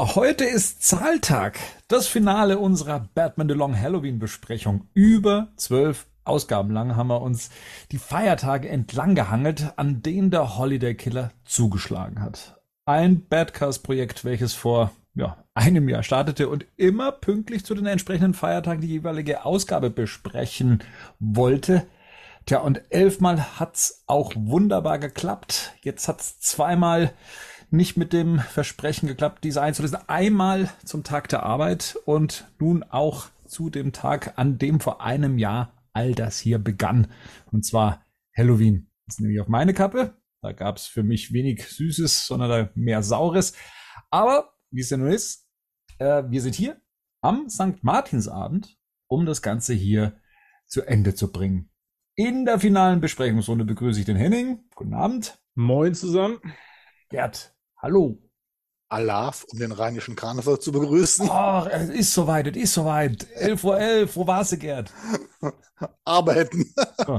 Heute ist Zahltag. Das Finale unserer Batman the Long Halloween Besprechung. Über zwölf Ausgaben lang haben wir uns die Feiertage entlang gehangelt, an denen der Holiday Killer zugeschlagen hat. Ein Badcast-Projekt, welches vor ja, einem Jahr startete und immer pünktlich zu den entsprechenden Feiertagen die jeweilige Ausgabe besprechen wollte. Tja, und elfmal hat's auch wunderbar geklappt. Jetzt hat's zweimal nicht mit dem Versprechen geklappt, diese einzulösen. Einmal zum Tag der Arbeit und nun auch zu dem Tag, an dem vor einem Jahr all das hier begann. Und zwar Halloween. Das nehme ich auf meine Kappe. Da gab es für mich wenig Süßes, sondern mehr Saures. Aber wie es ja nun ist, äh, wir sind hier am St. Martinsabend, um das Ganze hier zu Ende zu bringen. In der finalen Besprechungsrunde begrüße ich den Henning. Guten Abend. Moin zusammen. Gerd, Hallo. Alaf, um den rheinischen Karneval zu begrüßen. Ach, es ist soweit, es ist soweit. 11.11 Uhr, 11. wo warst du, Gerd? Arbeiten. Oh.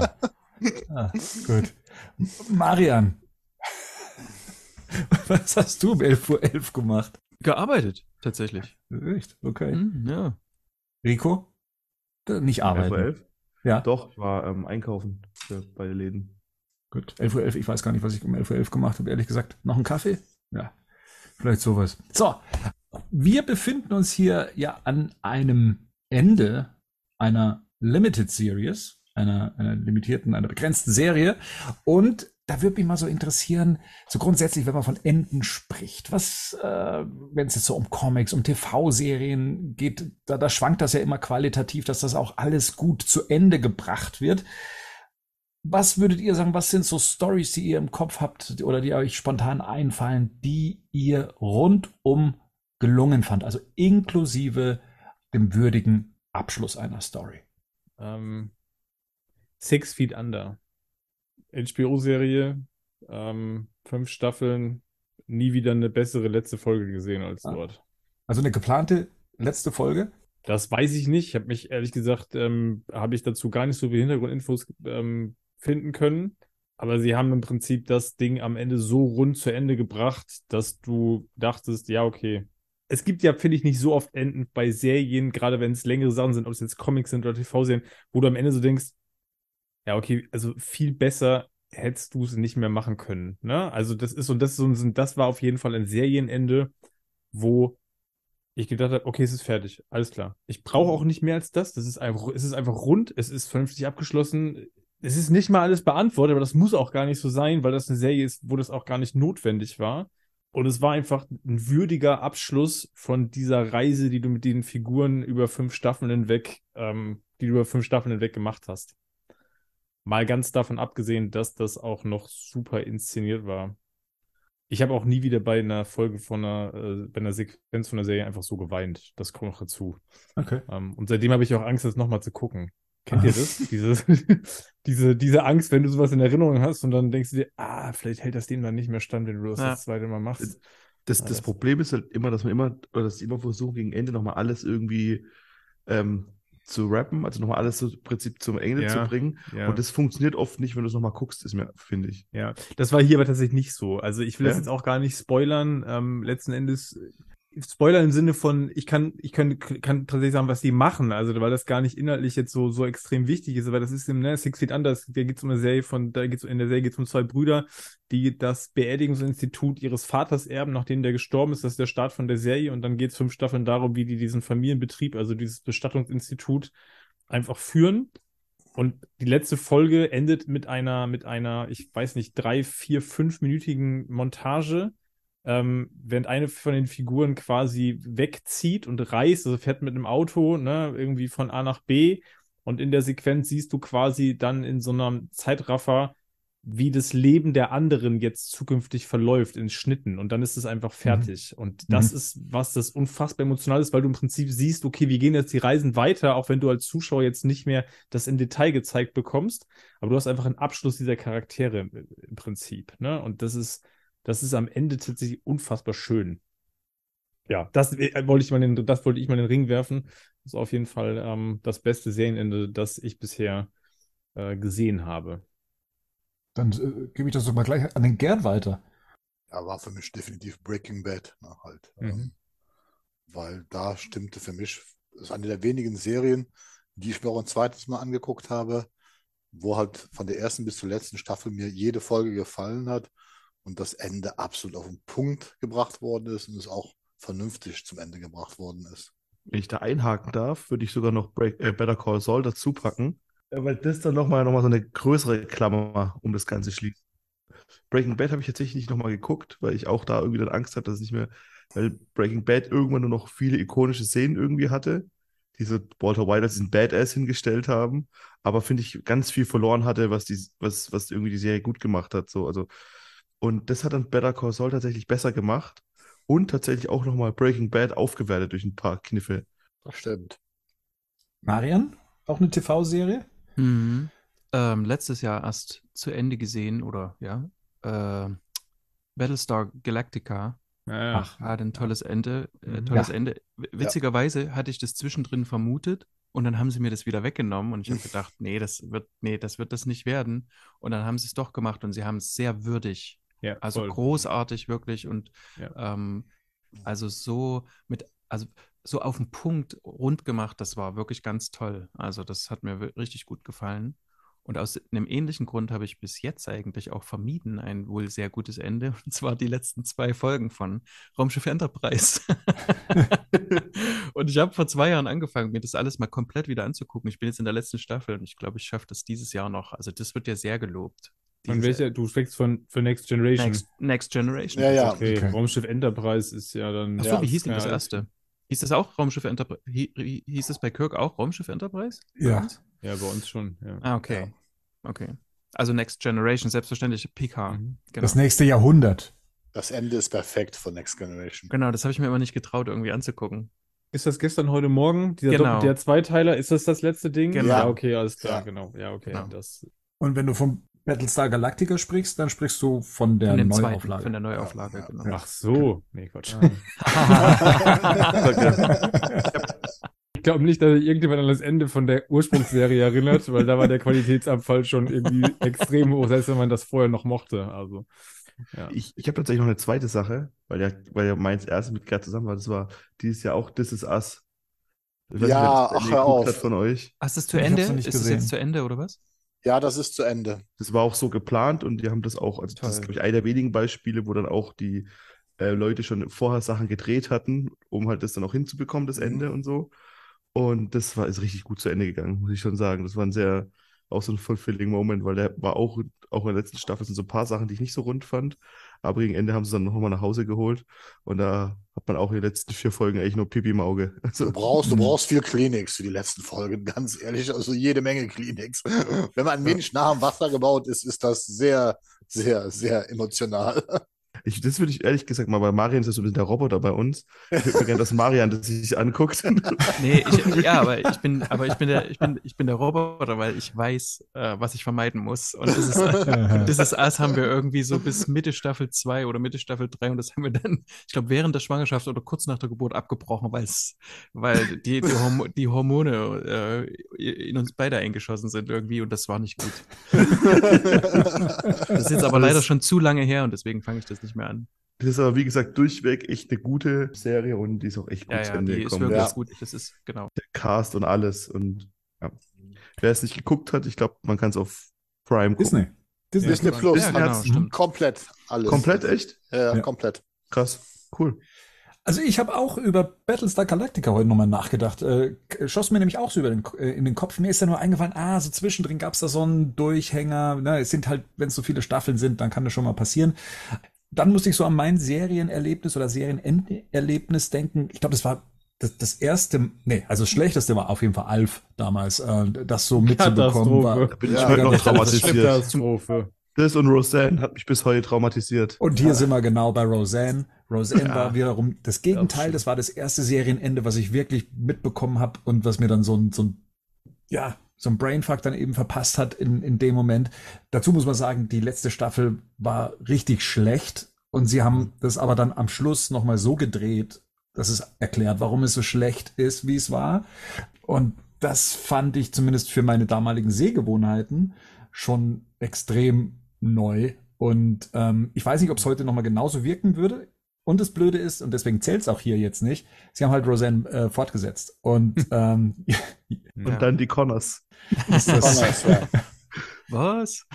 Ah, gut. Marian, was hast du um 11.11 Uhr 11 gemacht? Gearbeitet, tatsächlich. Echt? Okay. Hm, ja. Rico? Nicht arbeiten. 11.11 Uhr 11? Ja. Doch, ich war ähm, einkaufen für beide Läden. Gut. 11.11 Uhr, 11. ich weiß gar nicht, was ich um 11.11 Uhr 11 gemacht habe, ehrlich gesagt. Noch einen Kaffee? Ja, vielleicht sowas. So, wir befinden uns hier ja an einem Ende einer Limited Series, einer, einer limitierten, einer begrenzten Serie. Und da würde mich mal so interessieren, so grundsätzlich, wenn man von Enden spricht, was, äh, wenn es jetzt so um Comics, um TV-Serien geht, da, da schwankt das ja immer qualitativ, dass das auch alles gut zu Ende gebracht wird. Was würdet ihr sagen, was sind so Stories, die ihr im Kopf habt oder die euch spontan einfallen, die ihr rundum gelungen fand, also inklusive dem würdigen Abschluss einer Story? Ähm, Six Feet Under. HBO-Serie, ähm, fünf Staffeln, nie wieder eine bessere letzte Folge gesehen als ah. dort. Also eine geplante letzte Folge? Das weiß ich nicht. Ich habe mich ehrlich gesagt, ähm, habe ich dazu gar nicht so viel Hintergrundinfos ähm, finden können. Aber sie haben im Prinzip das Ding am Ende so rund zu Ende gebracht, dass du dachtest, ja, okay. Es gibt ja, finde ich, nicht so oft Enden bei Serien, gerade wenn es längere Sachen sind, ob es jetzt Comics sind oder TV-Serien, wo du am Ende so denkst, ja, okay, also viel besser hättest du es nicht mehr machen können. Ne? Also das ist und das ist und das war auf jeden Fall ein Serienende, wo ich gedacht habe, okay, es ist fertig, alles klar. Ich brauche auch nicht mehr als das. Das ist einfach, es ist einfach rund, es ist vernünftig abgeschlossen es ist nicht mal alles beantwortet, aber das muss auch gar nicht so sein, weil das eine Serie ist, wo das auch gar nicht notwendig war. Und es war einfach ein würdiger Abschluss von dieser Reise, die du mit den Figuren über fünf Staffeln hinweg, ähm, die du über fünf Staffeln hinweg gemacht hast. Mal ganz davon abgesehen, dass das auch noch super inszeniert war. Ich habe auch nie wieder bei einer Folge von einer, äh, bei einer Sequenz von der Serie einfach so geweint. Das kommt noch dazu. Okay. Ähm, und seitdem habe ich auch Angst, das nochmal zu gucken. Kennt ihr das? diese, diese, diese Angst, wenn du sowas in Erinnerung hast und dann denkst du dir, ah, vielleicht hält das dem dann nicht mehr stand, wenn du das ja. das zweite Mal machst. Das, das Problem ist halt immer, dass man immer, oder dass ich immer versuche, gegen Ende nochmal alles irgendwie ähm, zu rappen, also nochmal alles so im Prinzip zum Ende ja, zu bringen. Ja. Und das funktioniert oft nicht, wenn du es nochmal guckst, ist mir, finde ich. Ja, das war hier aber tatsächlich nicht so. Also ich will ja. das jetzt auch gar nicht spoilern. Ähm, letzten Endes Spoiler im Sinne von, ich kann, ich kann, kann tatsächlich sagen, was die machen, also weil das gar nicht inhaltlich jetzt so, so extrem wichtig ist, aber das ist im ne, Six Feet Under, da geht es um eine Serie von, da geht's in der Serie geht es um zwei Brüder, die das Beerdigungsinstitut ihres Vaters erben, nachdem der gestorben ist, das ist der Start von der Serie. Und dann geht es fünf Staffeln darum, wie die diesen Familienbetrieb, also dieses Bestattungsinstitut einfach führen. Und die letzte Folge endet mit einer, mit einer, ich weiß nicht, drei, vier, fünfminütigen Montage, ähm, während eine von den Figuren quasi wegzieht und reist, also fährt mit einem Auto, ne, irgendwie von A nach B und in der Sequenz siehst du quasi dann in so einem Zeitraffer, wie das Leben der anderen jetzt zukünftig verläuft in Schnitten und dann ist es einfach mhm. fertig. Mhm. Und das mhm. ist, was das unfassbar emotional ist, weil du im Prinzip siehst, okay, wie gehen jetzt die Reisen weiter, auch wenn du als Zuschauer jetzt nicht mehr das im Detail gezeigt bekommst, aber du hast einfach einen Abschluss dieser Charaktere im Prinzip. Ne? Und das ist, das ist am Ende tatsächlich unfassbar schön. Ja, das äh, wollte ich mal in, das wollte ich mal in den Ring werfen. Das ist auf jeden Fall ähm, das beste Serienende, das ich bisher äh, gesehen habe. Dann äh, gebe ich das doch mal gleich an den Gerd weiter. Ja, war für mich definitiv Breaking Bad. Ne, halt. Mhm. Ähm, weil da stimmte für mich, das ist eine der wenigen Serien, die ich mir auch ein zweites Mal angeguckt habe, wo halt von der ersten bis zur letzten Staffel mir jede Folge gefallen hat und das Ende absolut auf den Punkt gebracht worden ist und es auch vernünftig zum Ende gebracht worden ist. Wenn ich da einhaken darf, würde ich sogar noch Break, äh, Better Call Saul dazu packen, äh, weil das dann nochmal noch mal so eine größere Klammer um das Ganze schließt. Breaking Bad habe ich tatsächlich nicht nochmal geguckt, weil ich auch da irgendwie dann Angst hatte, dass es nicht mehr, weil Breaking Bad irgendwann nur noch viele ikonische Szenen irgendwie hatte, die so Walter White als diesen Badass hingestellt haben, aber finde ich ganz viel verloren hatte, was die, was, was irgendwie die Serie gut gemacht hat. So, also, und das hat dann Better Call Saul tatsächlich besser gemacht und tatsächlich auch nochmal Breaking Bad aufgewertet durch ein paar Kniffe. Das stimmt. Marian, auch eine TV-Serie? Mhm. Ähm, letztes Jahr erst zu Ende gesehen oder ja, äh, Battlestar Galactica. Ja, Ach, hat ein tolles Ende. Äh, tolles ja. Ende. Witzigerweise hatte ich das zwischendrin vermutet und dann haben sie mir das wieder weggenommen und ich habe gedacht, nee, das wird, nee, das wird das nicht werden. Und dann haben sie es doch gemacht und sie haben es sehr würdig. Ja, also voll. großartig wirklich und ja. ähm, also so mit, also so auf den Punkt rund gemacht, das war wirklich ganz toll. Also das hat mir richtig gut gefallen. Und aus einem ähnlichen Grund habe ich bis jetzt eigentlich auch vermieden ein wohl sehr gutes Ende, und zwar die letzten zwei Folgen von Raumschiff Enterprise. und ich habe vor zwei Jahren angefangen, mir das alles mal komplett wieder anzugucken. Ich bin jetzt in der letzten Staffel und ich glaube, ich schaffe das dieses Jahr noch. Also das wird ja sehr gelobt. Von welcher, du sprichst von für Next Generation. Next, Next Generation. Ja, ja. Okay. okay. Raumschiff Enterprise ist ja dann. Achso, ja, wie hieß denn das erste? Hieß das auch Raumschiff Enterprise? Hieß es bei Kirk auch Raumschiff Enterprise? Ja. Ja, bei uns schon. Ja. Ah, okay. Ja. Okay. Also Next Generation, selbstverständlich PK. Mhm. Genau. Das nächste Jahrhundert. Das Ende ist perfekt von Next Generation. Genau, das habe ich mir immer nicht getraut, irgendwie anzugucken. Ist das gestern, heute Morgen? Dieser genau. der Zweiteiler, ist das das letzte Ding? Genau. Ja, okay, alles klar, ja. genau. Ja, okay. Genau. Das... Und wenn du vom Battlestar Galactica sprichst, dann sprichst du von der von Neuauflage. Zweiten, von der Neuauflage, ja, genau. Ach so. Nee, Quatsch. ich glaube nicht, dass sich irgendjemand an das Ende von der Ursprungsserie erinnert, weil da war der Qualitätsabfall schon irgendwie extrem hoch, selbst wenn man das vorher noch mochte. Also, ja. Ich, ich habe tatsächlich noch eine zweite Sache, weil ja, weil ja meins erste mit gerade zusammen war. Das war dieses Jahr auch This Is Us. ja, ach, hör auf. Von euch. Hast du es zu Ende? Ist es jetzt zu Ende oder was? Ja, das ist zu Ende. Das war auch so geplant und die haben das auch, also Toll. das ist, glaube ich, einer der wenigen Beispiele, wo dann auch die äh, Leute schon vorher Sachen gedreht hatten, um halt das dann auch hinzubekommen, das mhm. Ende und so. Und das war ist richtig gut zu Ende gegangen, muss ich schon sagen. Das war ein sehr, auch so ein fulfilling Moment, weil der war auch, auch in der letzten Staffel sind so ein paar Sachen, die ich nicht so rund fand. Aber gegen Ende haben sie dann nochmal nach Hause geholt. Und da hat man auch in den letzten vier Folgen eigentlich nur Pipi im Auge. Also, du brauchst, du brauchst viel Kleenex für die letzten Folgen, ganz ehrlich. Also jede Menge Kleenex. Wenn man ein wenig nah am Wasser gebaut ist, ist das sehr, sehr, sehr emotional. Ich, das würde ich ehrlich gesagt mal, bei Marian ist das so ein bisschen der Roboter bei uns. Ich würde gerne, dass Marian das sich anguckt. Nee, ich, ja, aber ich bin, aber ich bin der, ich bin, ich bin der Roboter, weil ich weiß, äh, was ich vermeiden muss. Und dieses, dieses Ass haben wir irgendwie so bis Mitte Staffel 2 oder Mitte Staffel 3 und das haben wir dann, ich glaube, während der Schwangerschaft oder kurz nach der Geburt abgebrochen, weil's, weil die, die, Hormo die Hormone äh, in uns beide eingeschossen sind irgendwie und das war nicht gut. das ist jetzt aber leider schon zu lange her und deswegen fange ich das nicht nicht mehr an. Das ist aber, wie gesagt, durchweg echt eine gute Serie und die ist auch echt gut ja, zu ja, Ende die gekommen. Ist wirklich ja. gut. Das ist, genau. Der Cast und alles. Und ja. wer es nicht geguckt hat, ich glaube, man kann es auf Prime gucken. Disney. Disney, Disney Plus. Ja, genau, stimmt. Komplett alles. Komplett, echt? Ja, komplett. Krass, cool. Also ich habe auch über Battlestar Galactica heute nochmal nachgedacht. Äh, schoss mir nämlich auch so über den, äh, in den Kopf. Mir ist ja nur eingefallen, ah, so zwischendrin gab es da so einen Durchhänger. Ne, es sind halt, wenn es so viele Staffeln sind, dann kann das schon mal passieren dann musste ich so an mein Serienerlebnis oder Serienerlebnis denken. Ich glaube, das war das, das erste, nee, also das schlechteste war auf jeden Fall Alf damals, äh, das so mitzubekommen war. Da bin ich ja, noch traumatisiert. Katastrophe. Das und Roseanne hat mich bis heute traumatisiert. Und hier ja. sind wir genau bei Roseanne. Roseanne ja. war wiederum das Gegenteil. Das war das erste Serienende, was ich wirklich mitbekommen habe und was mir dann so ein, so ein ja, so ein Brainfuck dann eben verpasst hat in, in dem Moment. Dazu muss man sagen, die letzte Staffel war richtig schlecht und sie haben das aber dann am Schluss nochmal so gedreht, dass es erklärt, warum es so schlecht ist, wie es war. Und das fand ich zumindest für meine damaligen Sehgewohnheiten schon extrem neu. Und ähm, ich weiß nicht, ob es heute nochmal genauso wirken würde. Und das Blöde ist, und deswegen zählt es auch hier jetzt nicht, sie haben halt Roseanne äh, fortgesetzt. Und, ähm, und ja. dann die Connors. Ist das, Connors, ja. Was?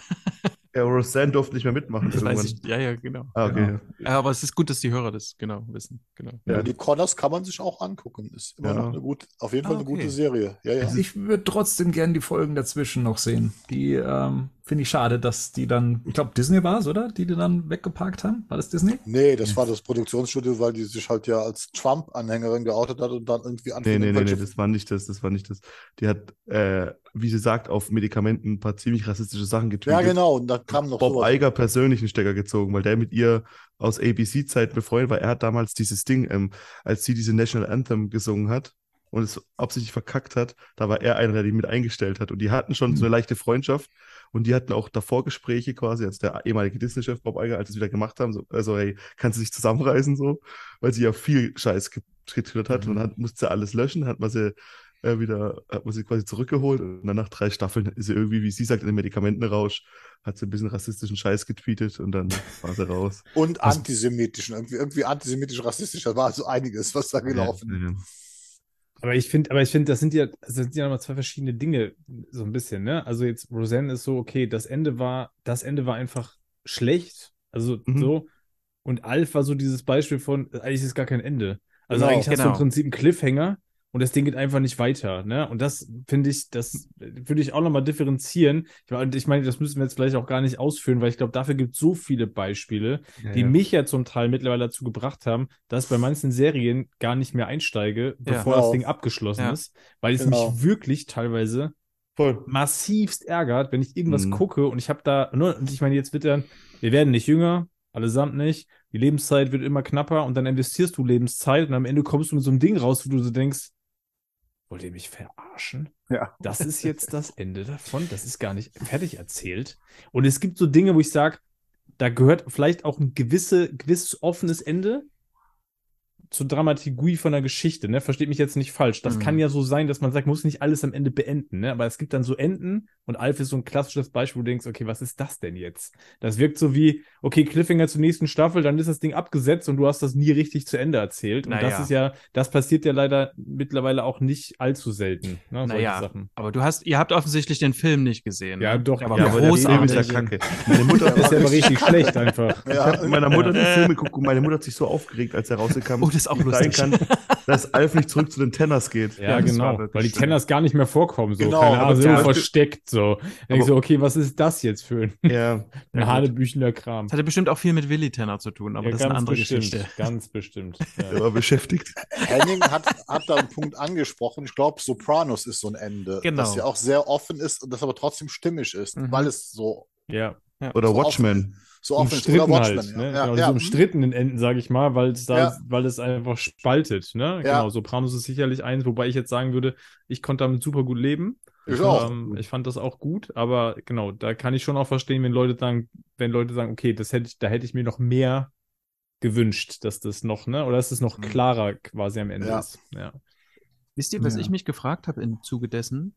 Ja, Roseanne durfte nicht mehr mitmachen. Das weiß ich. Ja, ja, genau. Ah, okay. Genau. Ja, aber es ist gut, dass die Hörer das genau wissen. Genau. Ja, die Connors kann man sich auch angucken. Ist immer ja. noch eine gute, auf jeden Fall ah, okay. eine gute Serie. Ja, ja. Also ich würde trotzdem gerne die Folgen dazwischen noch sehen. Die ähm, finde ich schade, dass die dann, ich glaube, Disney war es, oder? Die die dann weggeparkt haben? War das Disney? Nee, das war das Produktionsstudio, weil die sich halt ja als Trump-Anhängerin geoutet hat und dann irgendwie anfing. Nee, nee, nee, nee, das war nicht das, das war nicht das. Die hat, äh, wie sie sagt, auf Medikamenten ein paar ziemlich rassistische Sachen getweetet. Ja, genau, und da kam noch Bob sowas. Iger persönlich einen Stecker gezogen, weil der mit ihr aus ABC-Zeit befreundet war. Er hat damals dieses Ding, ähm, als sie diese National Anthem gesungen hat, und es absichtlich verkackt hat, da war er einer, der die mit eingestellt hat. Und die hatten schon mhm. so eine leichte Freundschaft. Und die hatten auch davor Gespräche quasi, als der ehemalige Disney-Chef Bob Iger, als sie wieder gemacht haben, so, also hey, kannst du dich zusammenreißen so, weil sie ja viel Scheiß getwittert hat mhm. und dann musste sie alles löschen, hat man sie äh, wieder, hat man sie quasi zurückgeholt und dann nach drei Staffeln ist sie irgendwie, wie sie sagt, in den Medikamentenrausch, hat sie ein bisschen rassistischen Scheiß getweetet und dann war sie raus. Und antisemitischen, irgendwie, irgendwie antisemitisch, rassistisch, da war also einiges, was da gelaufen. Ja, ja. Aber ich finde, aber ich finde, das sind ja, das sind ja nochmal zwei verschiedene Dinge, so ein bisschen, ne? Also jetzt Roseanne ist so, okay, das Ende war, das Ende war einfach schlecht, also mhm. so. Und Alf war so dieses Beispiel von, eigentlich ist es gar kein Ende. Also genau, eigentlich hast genau. du im genau. Prinzip einen Cliffhanger und das Ding geht einfach nicht weiter. Ne? Und das finde ich, das würde ich auch nochmal differenzieren. Und ich meine, das müssen wir jetzt vielleicht auch gar nicht ausführen, weil ich glaube, dafür gibt es so viele Beispiele, ja, die ja. mich ja zum Teil mittlerweile dazu gebracht haben, dass ich bei manchen Serien gar nicht mehr einsteige, bevor ja, das Ding abgeschlossen ist, weil es genau. mich wirklich teilweise Voll. massivst ärgert, wenn ich irgendwas mhm. gucke und ich habe da, ne, und ich meine, jetzt wird dann, wir werden nicht jünger, allesamt nicht, die Lebenszeit wird immer knapper und dann investierst du Lebenszeit und am Ende kommst du mit so einem Ding raus, wo du so denkst, wollt ihr mich verarschen? Ja. Das ist jetzt das Ende davon. Das ist gar nicht fertig erzählt. Und es gibt so Dinge, wo ich sage, da gehört vielleicht auch ein gewisse, gewisses offenes Ende zur Dramaturgie von der Geschichte, ne? Versteht mich jetzt nicht falsch. Das mhm. kann ja so sein, dass man sagt, muss nicht alles am Ende beenden, ne? Aber es gibt dann so Enden und Alf ist so ein klassisches Beispiel, wo du denkst, okay, was ist das denn jetzt? Das wirkt so wie, okay, Cliffhanger zur nächsten Staffel, dann ist das Ding abgesetzt und du hast das nie richtig zu Ende erzählt. Und naja. das ist ja, das passiert ja leider mittlerweile auch nicht allzu selten. Ne? Naja, Sachen. aber du hast, ihr habt offensichtlich den Film nicht gesehen. Ja, ne? doch, aber ja, großartig. Der Film ist ja kacke. Meine Mutter ist ja aber richtig schlecht einfach. Ja. Ich habe mit meiner Mutter den Film geguckt und meine Mutter hat sich so aufgeregt, als er rauskam. Oh, das ist auch lustig. Kann, dass Alf nicht zurück zu den Tenners geht. Ja, ja genau, weil die Tenners gar nicht mehr vorkommen, so. Genau, Keine Ahnung, sind versteckt, so. Dann ich so, okay, was ist das jetzt für ein, ja, ein hanebüchender Kram? Das hatte bestimmt auch viel mit Willi Tenner zu tun, aber ja, das ist eine andere bestimmt, Geschichte. Ganz bestimmt. Ja. Er war beschäftigt. Henning hat, hat da einen Punkt angesprochen. Ich glaube, Sopranos ist so ein Ende, genau. das ja auch sehr offen ist und das aber trotzdem stimmig ist, mhm. weil es so. Ja. Oder so Watchmen. So umstritten halt, ne? ja, genau, ja. so umstrittenen Enden, sage ich mal, weil es da, ja. weil es einfach spaltet, ne? Genau, Sopranos ist sicherlich eins, wobei ich jetzt sagen würde, ich konnte damit super gut leben. Ich auch. Ähm, ich fand das auch gut, aber genau, da kann ich schon auch verstehen, wenn Leute sagen, wenn Leute sagen, okay, das hätte ich, da hätte ich mir noch mehr gewünscht, dass das noch, ne, oder dass es noch mhm. klarer quasi am Ende ist. Ja. Wisst ihr, was ich mich gefragt habe im Zuge dessen?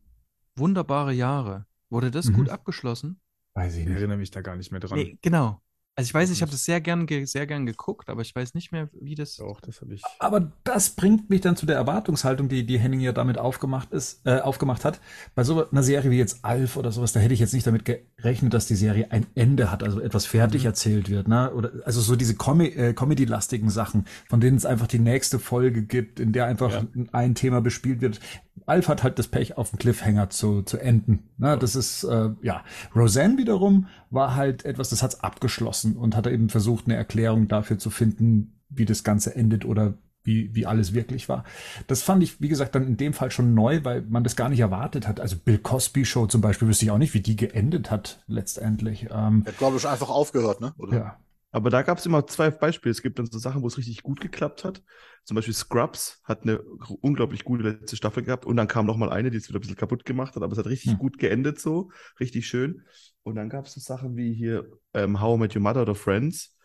Wunderbare Jahre. Wurde das mhm. gut abgeschlossen? Weiß ich nicht. Ich erinnere mich da gar nicht mehr dran. Nee, genau. Also ich weiß, ich habe das sehr gern, sehr gern geguckt, aber ich weiß nicht mehr, wie das. Doch, das habe ich. Aber das bringt mich dann zu der Erwartungshaltung, die, die Henning ja damit aufgemacht ist, äh, aufgemacht hat. Bei so einer Serie wie jetzt Alf oder sowas, da hätte ich jetzt nicht damit gerechnet, dass die Serie ein Ende hat, also etwas fertig mhm. erzählt wird, ne? Oder also so diese Com äh, Comedy-lastigen Sachen, von denen es einfach die nächste Folge gibt, in der einfach ja. ein Thema bespielt wird. Alf hat halt das Pech, auf dem Cliffhanger zu, zu enden. Ne? Das ist, äh, ja. Roseanne wiederum war halt etwas, das hat's abgeschlossen und hat eben versucht, eine Erklärung dafür zu finden, wie das Ganze endet oder wie, wie alles wirklich war. Das fand ich, wie gesagt, dann in dem Fall schon neu, weil man das gar nicht erwartet hat. Also Bill Cosby Show zum Beispiel wüsste ich auch nicht, wie die geendet hat letztendlich. Ähm, hat, glaube ich, einfach aufgehört, ne? Oder? Ja. Aber da gab es immer zwei Beispiele. Es gibt dann so Sachen, wo es richtig gut geklappt hat. Zum Beispiel Scrubs hat eine unglaublich gute letzte Staffel gehabt und dann kam noch mal eine, die es wieder ein bisschen kaputt gemacht hat, aber es hat richtig hm. gut geendet so, richtig schön. Und dann gab es so Sachen wie hier ähm, How I Met Your Mother oder Friends,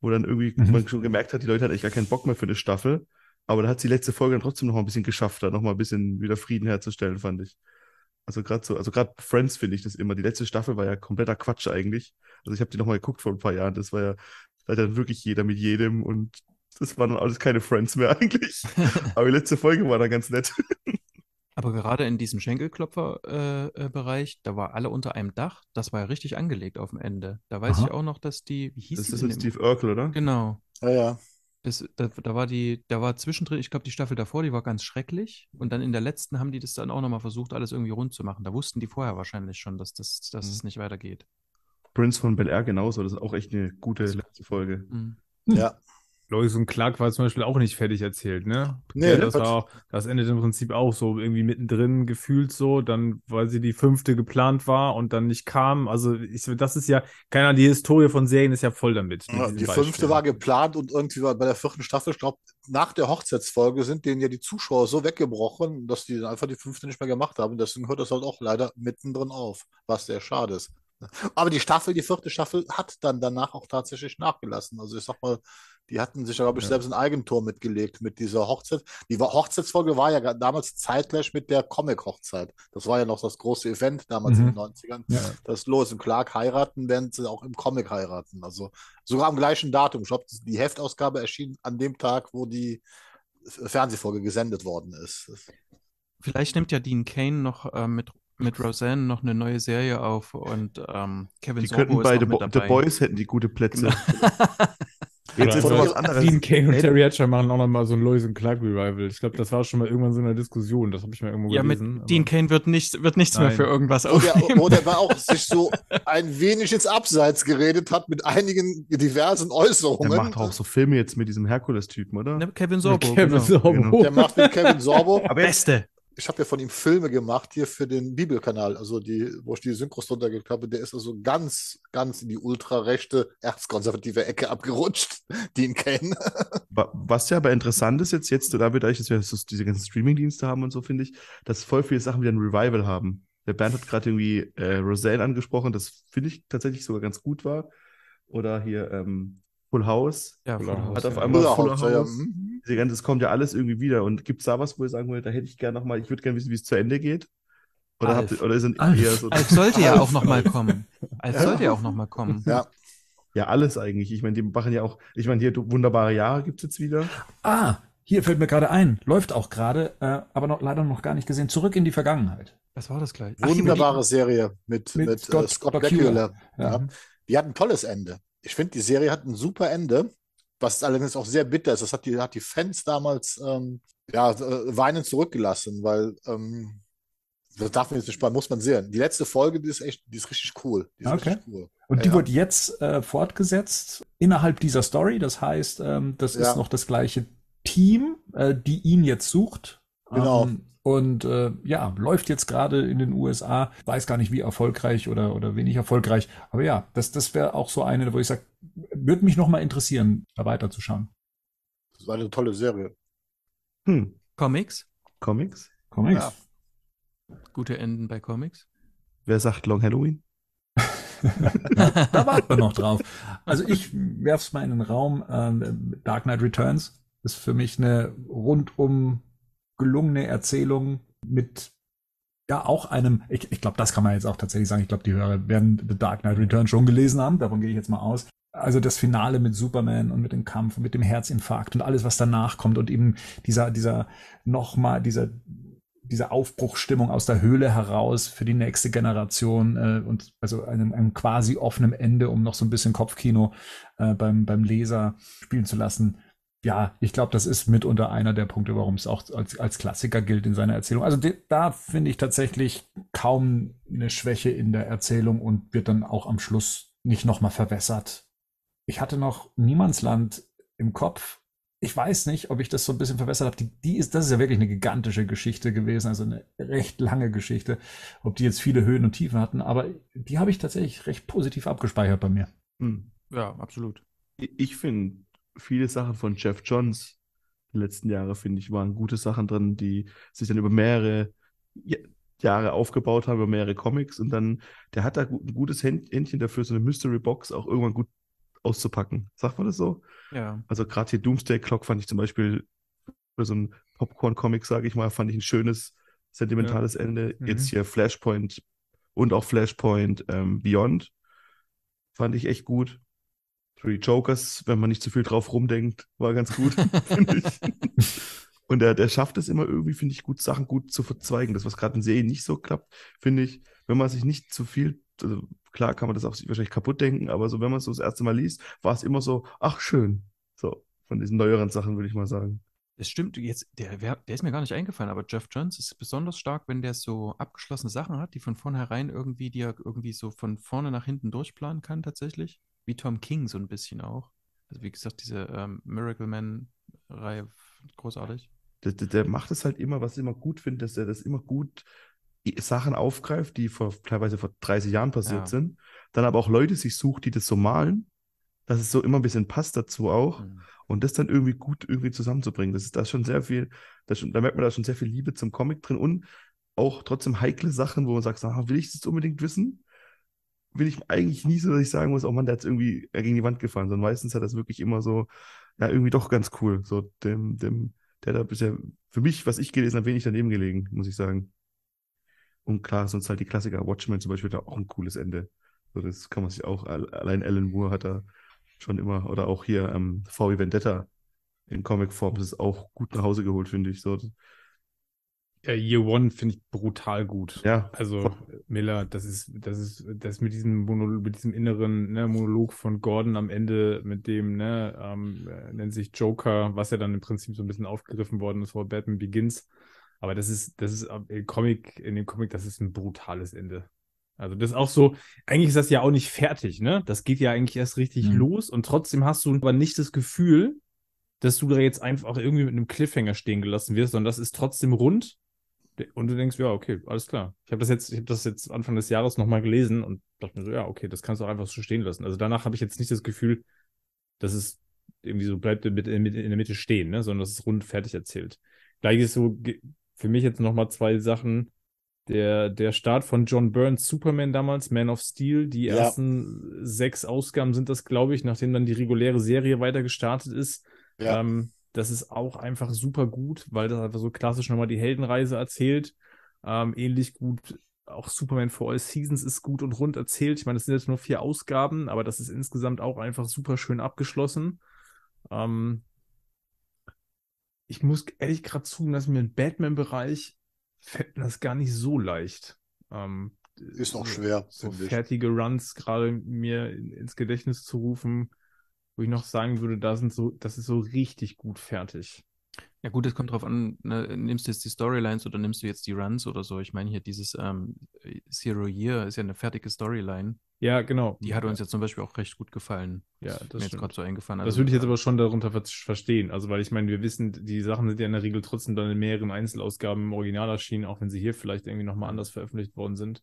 wo dann irgendwie mhm. man schon gemerkt hat, die Leute hatten echt gar keinen Bock mehr für eine Staffel. Aber da hat die letzte Folge dann trotzdem noch mal ein bisschen geschafft, da noch mal ein bisschen wieder Frieden herzustellen, fand ich. Also gerade so, also gerade Friends finde ich das immer. Die letzte Staffel war ja kompletter Quatsch eigentlich. Also ich habe die nochmal geguckt vor ein paar Jahren. Das war ja, da hat dann wirklich jeder mit jedem und Das waren dann alles keine Friends mehr eigentlich. Aber die letzte Folge war dann ganz nett. Aber gerade in diesem Schenkelklopfer-Bereich, äh, da war alle unter einem Dach. Das war ja richtig angelegt auf dem Ende. Da weiß Aha. ich auch noch, dass die, wie hieß das? Das ist mit Steve Urkel, oder? Genau. Ja, ja. Das, da, da war die, da war zwischendrin, ich glaube, die Staffel davor, die war ganz schrecklich. Und dann in der letzten haben die das dann auch nochmal versucht, alles irgendwie rund zu machen. Da wussten die vorher wahrscheinlich schon, dass, das, dass mhm. es nicht weitergeht. Prince von Bel Air genauso, das ist auch echt eine gute letzte Folge. Mhm. Ja. Lois und Clark war zum Beispiel auch nicht fertig erzählt, ne? Nee, das, war auch, das endet im Prinzip auch so irgendwie mittendrin gefühlt so, dann, weil sie die fünfte geplant war und dann nicht kam. Also, ich, das ist ja, keine Ahnung, die Historie von Serien ist ja voll damit. Ja, die Beispiel. fünfte war geplant und irgendwie war bei der vierten Staffel, ich glaube, nach der Hochzeitsfolge sind denen ja die Zuschauer so weggebrochen, dass die einfach die fünfte nicht mehr gemacht haben. Deswegen hört das halt auch leider mittendrin auf, was sehr schade ist. Aber die Staffel, die vierte Staffel, hat dann danach auch tatsächlich nachgelassen. Also ich sag mal, die hatten sich, glaube ich, ja. selbst ein Eigentor mitgelegt mit dieser Hochzeit. Die Hochzeitsfolge war ja damals zeitgleich mit der Comic-Hochzeit. Das war ja noch das große Event damals mhm. in den 90ern. Ja. Dass Lois und Clark heiraten, während sie auch im Comic heiraten. Also sogar am gleichen Datum. Ich glaube, die Heftausgabe erschien an dem Tag, wo die Fernsehfolge gesendet worden ist. Vielleicht nimmt ja Dean Kane noch äh, mit mit Roseanne noch eine neue Serie auf und ähm, Kevin die Sorbo könnten bei The, Bo The, Boys hätten die gute Plätze. Jetzt ist noch was anderes. Dean Kane und Terry Hatcher machen auch noch mal so ein Lois und Clark Revival. Ich glaube, das war schon mal irgendwann so eine Diskussion. Das habe ich mal irgendwo ja, gelesen. Ja, mit Dean Kane wird, nicht, wird nichts Nein. mehr für irgendwas aufnehmen. Wo der, wo auch sich so ein wenig ins Abseits geredet hat mit einigen diversen Äußerungen. Der macht auch so Filme jetzt mit diesem Herkules-Typen, oder? Ne, Kevin Sorbo. Kevin genau. Sorbo. Genau. Der macht mit Kevin Sorbo. Aber Beste ich habe ja von ihm Filme gemacht hier für den Bibelkanal, also die, wo ich die Synchros drunter gekriegt habe, der ist also ganz, ganz in die ultrarechte, erzkonservative Ecke abgerutscht, die ihn kennen. Was ja aber interessant ist jetzt, jetzt da wird eigentlich, dass wir diese ganzen Streamingdienste haben und so, finde ich, dass voll viele Sachen wieder ein Revival haben. Der Bernd hat gerade irgendwie äh, Roseanne angesprochen, das finde ich tatsächlich sogar ganz gut war. Oder hier ähm, Full House. Ja, Full House. Hat auf einmal Full, Full House. House. Ja, mhm. Diese ganze, das kommt ja alles irgendwie wieder. Und gibt es da was, wo ihr sagen wollt, da hätte ich gerne nochmal, ich würde gerne wissen, wie es zu Ende geht? Oder, Alf. habt, oder sind Alf. eher so. Alf sollte ja auch nochmal kommen. Alf ja. sollte ja auch nochmal kommen. Ja. Ja, alles eigentlich. Ich meine, die machen ja auch, ich meine, hier wunderbare Jahre gibt es jetzt wieder. Ah, hier fällt mir gerade ein, läuft auch gerade, äh, aber noch, leider noch gar nicht gesehen. Zurück in die Vergangenheit. Was war das gleich? Wunderbare Ach, Serie mit, mit, mit Scott, äh, Scott Bakula. Ja. Mhm. Die hat ein tolles Ende ich finde, die Serie hat ein super Ende, was allerdings auch sehr bitter ist. Das hat die, hat die Fans damals ähm, ja, äh, weinend zurückgelassen, weil ähm, das darf man jetzt nicht sparen, muss man sehen. Die letzte Folge, die ist echt, die ist richtig cool. Ist okay. Richtig cool. Und die ja. wird jetzt äh, fortgesetzt innerhalb dieser Story. Das heißt, ähm, das ja. ist noch das gleiche Team, äh, die ihn jetzt sucht. Genau. Ähm, und äh, ja, läuft jetzt gerade in den USA. Weiß gar nicht, wie erfolgreich oder, oder wenig erfolgreich. Aber ja, das, das wäre auch so eine, wo ich sage, würde mich nochmal interessieren, da weiterzuschauen. Das war eine tolle Serie. Hm. Comics? Comics? Comics. Ja. Gute Enden bei Comics. Wer sagt Long Halloween? ja, da warten wir noch drauf. Also ich werf's mal in den Raum. Ähm, Dark Knight Returns ist für mich eine rundum gelungene Erzählung mit ja auch einem, ich, ich glaube, das kann man jetzt auch tatsächlich sagen, ich glaube, die Hörer werden The Dark Knight Return schon gelesen haben, davon gehe ich jetzt mal aus. Also das Finale mit Superman und mit dem Kampf und mit dem Herzinfarkt und alles, was danach kommt und eben dieser, dieser nochmal, dieser, diese Aufbruchstimmung aus der Höhle heraus für die nächste Generation äh, und also einem, einem quasi offenen Ende, um noch so ein bisschen Kopfkino äh, beim, beim Leser spielen zu lassen ja, ich glaube, das ist mitunter einer der Punkte, warum es auch als, als Klassiker gilt in seiner Erzählung. Also de, da finde ich tatsächlich kaum eine Schwäche in der Erzählung und wird dann auch am Schluss nicht nochmal verwässert. Ich hatte noch Niemandsland im Kopf. Ich weiß nicht, ob ich das so ein bisschen verwässert habe. Die, die ist, das ist ja wirklich eine gigantische Geschichte gewesen, also eine recht lange Geschichte. Ob die jetzt viele Höhen und Tiefen hatten, aber die habe ich tatsächlich recht positiv abgespeichert bei mir. Hm. Ja, absolut. Ich finde viele Sachen von Jeff Johns die letzten Jahre, finde ich, waren gute Sachen drin, die sich dann über mehrere Jahre aufgebaut haben, über mehrere Comics und dann, der hat da ein gutes Händchen dafür, so eine Mystery Box auch irgendwann gut auszupacken. Sagt man das so? Ja. Also gerade hier Doomsday Clock fand ich zum Beispiel für so ein Popcorn-Comic, sage ich mal, fand ich ein schönes, sentimentales ja. Ende. Mhm. Jetzt hier Flashpoint und auch Flashpoint ähm, Beyond fand ich echt gut. Three Jokers, wenn man nicht zu viel drauf rumdenkt, war ganz gut, finde ich. Und der, der schafft es immer irgendwie, finde ich, gut, Sachen gut zu verzweigen. Das, was gerade in Serien nicht so klappt, finde ich, wenn man sich nicht zu viel, also klar kann man das auch wahrscheinlich kaputt denken, aber so, wenn man es so das erste Mal liest, war es immer so, ach schön. So, von diesen neueren Sachen, würde ich mal sagen. Das stimmt, jetzt, der, der ist mir gar nicht eingefallen, aber Jeff Jones ist besonders stark, wenn der so abgeschlossene Sachen hat, die von vornherein irgendwie, die er irgendwie so von vorne nach hinten durchplanen kann, tatsächlich. Wie Tom King so ein bisschen auch. Also wie gesagt, diese ähm, Miracle Man-Reihe, großartig. Der, der, der, macht es halt immer, was ich immer gut finde, dass er das immer gut Sachen aufgreift, die vor, teilweise vor 30 Jahren passiert ja. sind. Dann aber auch Leute sich sucht, die das so malen, dass es so immer ein bisschen passt dazu auch. Mhm und das dann irgendwie gut irgendwie zusammenzubringen. Das ist da schon sehr viel, das, da merkt man da schon sehr viel Liebe zum Comic drin und auch trotzdem heikle Sachen, wo man sagt, ah, will ich das unbedingt wissen? Will ich eigentlich nie so, dass ich sagen muss, oh Mann, der hat irgendwie gegen die Wand gefahren, sondern meistens hat das wirklich immer so, ja, irgendwie doch ganz cool. So dem, dem, der da bisher, für mich, was ich gelesen habe, wenig daneben gelegen, muss ich sagen. Und klar, sonst halt die Klassiker, Watchmen zum Beispiel, da auch ein cooles Ende. So, das kann man sich auch, allein Alan Moore hat da schon immer, oder auch hier ähm, VW Vendetta in Comicform, das ist auch gut nach Hause geholt, finde ich. So. Ja, Year One finde ich brutal gut. Ja. Also Miller, das ist, das ist, das mit diesem Monolog, mit diesem inneren ne, Monolog von Gordon am Ende, mit dem, ne, ähm, äh, nennt sich Joker, was ja dann im Prinzip so ein bisschen aufgegriffen worden ist vor Batman Begins. Aber das ist, das ist im Comic, in dem Comic, das ist ein brutales Ende. Also das ist auch so, eigentlich ist das ja auch nicht fertig, ne? Das geht ja eigentlich erst richtig mhm. los und trotzdem hast du aber nicht das Gefühl, dass du da jetzt einfach irgendwie mit einem Cliffhanger stehen gelassen wirst, sondern das ist trotzdem rund und du denkst, ja, okay, alles klar. Ich habe das jetzt, ich habe das jetzt Anfang des Jahres nochmal gelesen und dachte mir so, ja, okay, das kannst du auch einfach so stehen lassen. Also danach habe ich jetzt nicht das Gefühl, dass es irgendwie so bleibt in, in, in der Mitte stehen, ne? sondern das ist rund fertig erzählt. Gleich ist so für mich jetzt nochmal zwei Sachen der, der Start von John Burns Superman damals, Man of Steel, die ja. ersten sechs Ausgaben sind das, glaube ich, nachdem dann die reguläre Serie weiter gestartet ist. Ja. Ähm, das ist auch einfach super gut, weil das einfach so klassisch nochmal die Heldenreise erzählt. Ähm, ähnlich gut, auch Superman for All Seasons ist gut und rund erzählt. Ich meine, das sind jetzt nur vier Ausgaben, aber das ist insgesamt auch einfach super schön abgeschlossen. Ähm, ich muss ehrlich gerade zugeben, dass mir im Batman-Bereich fällt mir das gar nicht so leicht. Ähm, ist noch schwer. So fertige Runs gerade mir ins Gedächtnis zu rufen, wo ich noch sagen würde, da sind so, das ist so richtig gut fertig. Ja gut, es kommt drauf an, ne, nimmst du jetzt die Storylines oder nimmst du jetzt die Runs oder so. Ich meine hier dieses ähm, Zero Year ist ja eine fertige Storyline. Ja, genau. Die hat uns ja zum Beispiel auch recht gut gefallen. Ja, das ist mir jetzt gerade so eingefallen. Also, das würde ich jetzt aber schon darunter verstehen. Also, weil ich meine, wir wissen, die Sachen sind ja in der Regel trotzdem dann in mehreren Einzelausgaben im Original erschienen, auch wenn sie hier vielleicht irgendwie nochmal anders veröffentlicht worden sind.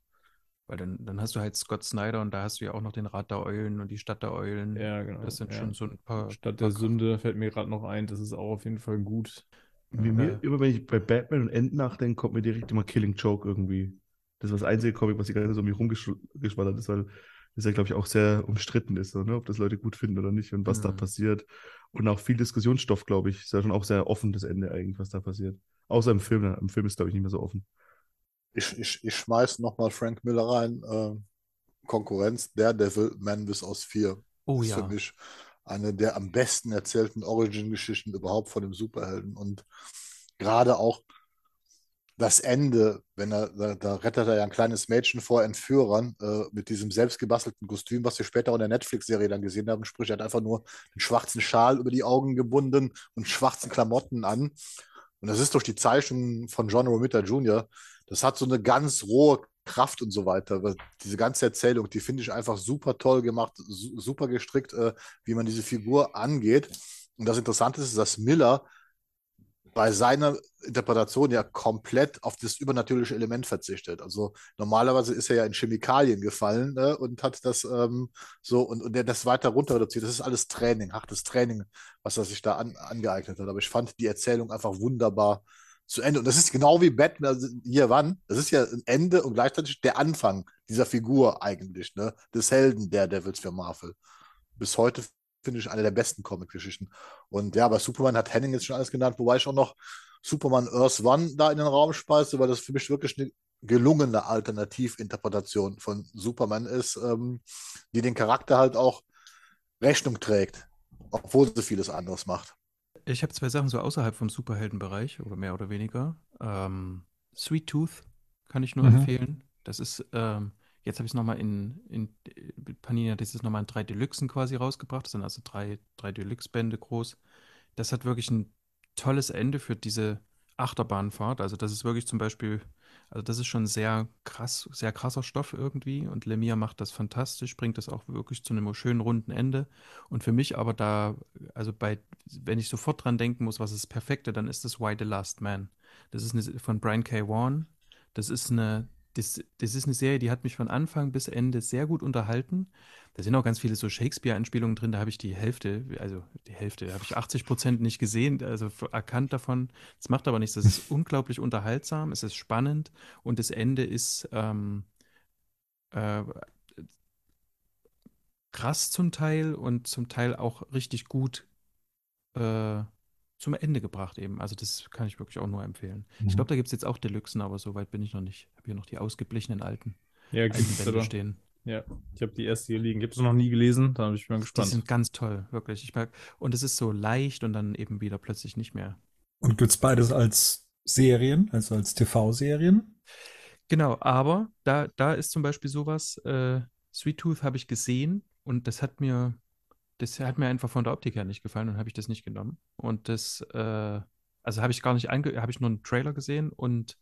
Weil dann, dann hast du halt Scott Snyder und da hast du ja auch noch den Rat der Eulen und die Stadt der Eulen. Ja, genau. Das sind ja. schon so ein paar. Stadt der Sünde fällt mir gerade noch ein. Das ist auch auf jeden Fall gut. Wie mir, immer wenn ich bei Batman und End nachdenke, kommt mir direkt immer Killing Joke irgendwie. Das ist das einzige Comic, was die ganze Zeit so um mich rumgeschwallert ist, weil das ja, glaube ich, auch sehr umstritten ist, so, ne? ob das Leute gut finden oder nicht und was mhm. da passiert. Und auch viel Diskussionsstoff, glaube ich. Ist ja schon auch sehr offen, das Ende eigentlich, was da passiert. Außer im Film. Im Film ist, glaube ich, nicht mehr so offen. Ich, ich, ich schmeiß nochmal Frank Miller rein. Äh, Konkurrenz, Daredevil, Man bis aus 4. Oh ist ja. für mich eine der am besten erzählten Origin-Geschichten überhaupt von dem Superhelden. Und gerade auch das Ende, wenn er, da, da, rettet er ja ein kleines Mädchen vor Entführern äh, mit diesem selbstgebastelten Kostüm, was wir später auch in der Netflix-Serie dann gesehen haben. Sprich, er hat einfach nur einen schwarzen Schal über die Augen gebunden und schwarzen Klamotten an. Und das ist durch die Zeichnung von John Romita Jr., das hat so eine ganz rohe Kraft und so weiter. Diese ganze Erzählung, die finde ich einfach super toll gemacht, super gestrickt, äh, wie man diese Figur angeht. Und das Interessante ist, dass Miller bei seiner Interpretation ja komplett auf das übernatürliche Element verzichtet. Also normalerweise ist er ja in Chemikalien gefallen ne, und hat das ähm, so und, und das weiter runter reduziert. Das ist alles Training, hartes Training, was er sich da an, angeeignet hat. Aber ich fand die Erzählung einfach wunderbar zu Ende. Und das ist genau wie Batman hier wann. Das ist ja ein Ende und gleichzeitig der Anfang dieser Figur eigentlich, ne? Des Helden der Devils für Marvel. Bis heute finde ich, eine der besten Comic-Geschichten. Und ja, bei Superman hat Henning jetzt schon alles genannt, wobei ich auch noch Superman Earth One da in den Raum speise, weil das für mich wirklich eine gelungene Alternativinterpretation von Superman ist, ähm, die den Charakter halt auch Rechnung trägt, obwohl sie vieles anderes macht. Ich habe zwei Sachen so außerhalb vom Superheldenbereich oder mehr oder weniger. Ähm, Sweet Tooth kann ich nur mhm. empfehlen. Das ist, ähm, jetzt habe ich es nochmal in, in Panini hat es nochmal in drei Deluxen quasi rausgebracht. Das sind also drei, drei Deluxe-Bände groß. Das hat wirklich ein tolles Ende für diese Achterbahnfahrt. Also das ist wirklich zum Beispiel, also das ist schon sehr krass, sehr krasser Stoff irgendwie und Lemire macht das fantastisch, bringt das auch wirklich zu einem schönen runden Ende. Und für mich aber da, also bei, wenn ich sofort dran denken muss, was ist das Perfekte, dann ist das Why the Last Man. Das ist eine, von Brian K. Vaughan. Das ist eine das, das ist eine Serie, die hat mich von Anfang bis Ende sehr gut unterhalten. Da sind auch ganz viele so Shakespeare-Anspielungen drin, da habe ich die Hälfte, also die Hälfte, da habe ich 80 Prozent nicht gesehen, also erkannt davon. Das macht aber nichts, das ist unglaublich unterhaltsam, es ist spannend und das Ende ist ähm, äh, krass zum Teil und zum Teil auch richtig gut äh, zum Ende gebracht eben. Also das kann ich wirklich auch nur empfehlen. Mhm. Ich glaube, da gibt es jetzt auch Deluxen, aber so weit bin ich noch nicht. Ich habe hier noch die ausgeblichenen alten, ja, alten Bände stehen. Ja, ich habe die erste hier liegen. Ich habe es noch nie gelesen, da bin ich mal gespannt. Die sind ganz toll, wirklich. Ich mag, und es ist so leicht und dann eben wieder plötzlich nicht mehr. Und gibt es beides als Serien, also als TV-Serien? Genau, aber da, da ist zum Beispiel sowas, äh, Sweet Tooth habe ich gesehen und das hat mir das hat mir einfach von der Optik her nicht gefallen und habe ich das nicht genommen. Und das, äh, also habe ich gar nicht ange, habe ich nur einen Trailer gesehen und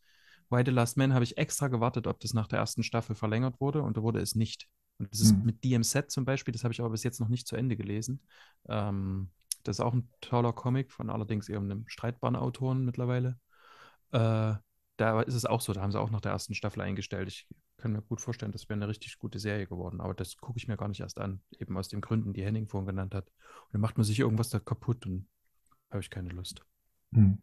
Why the Last Man habe ich extra gewartet, ob das nach der ersten Staffel verlängert wurde und da wurde es nicht. Und das ist mhm. mit DMZ zum Beispiel, das habe ich aber bis jetzt noch nicht zu Ende gelesen. Ähm, das ist auch ein toller Comic von allerdings eher einem streitbaren Autoren mittlerweile. Äh, da ist es auch so, da haben sie auch nach der ersten Staffel eingestellt. Ich kann mir gut vorstellen, das wäre eine richtig gute Serie geworden, aber das gucke ich mir gar nicht erst an, eben aus den Gründen, die Henning vorhin genannt hat. Und dann macht man sich irgendwas da kaputt und habe ich keine Lust. Hm.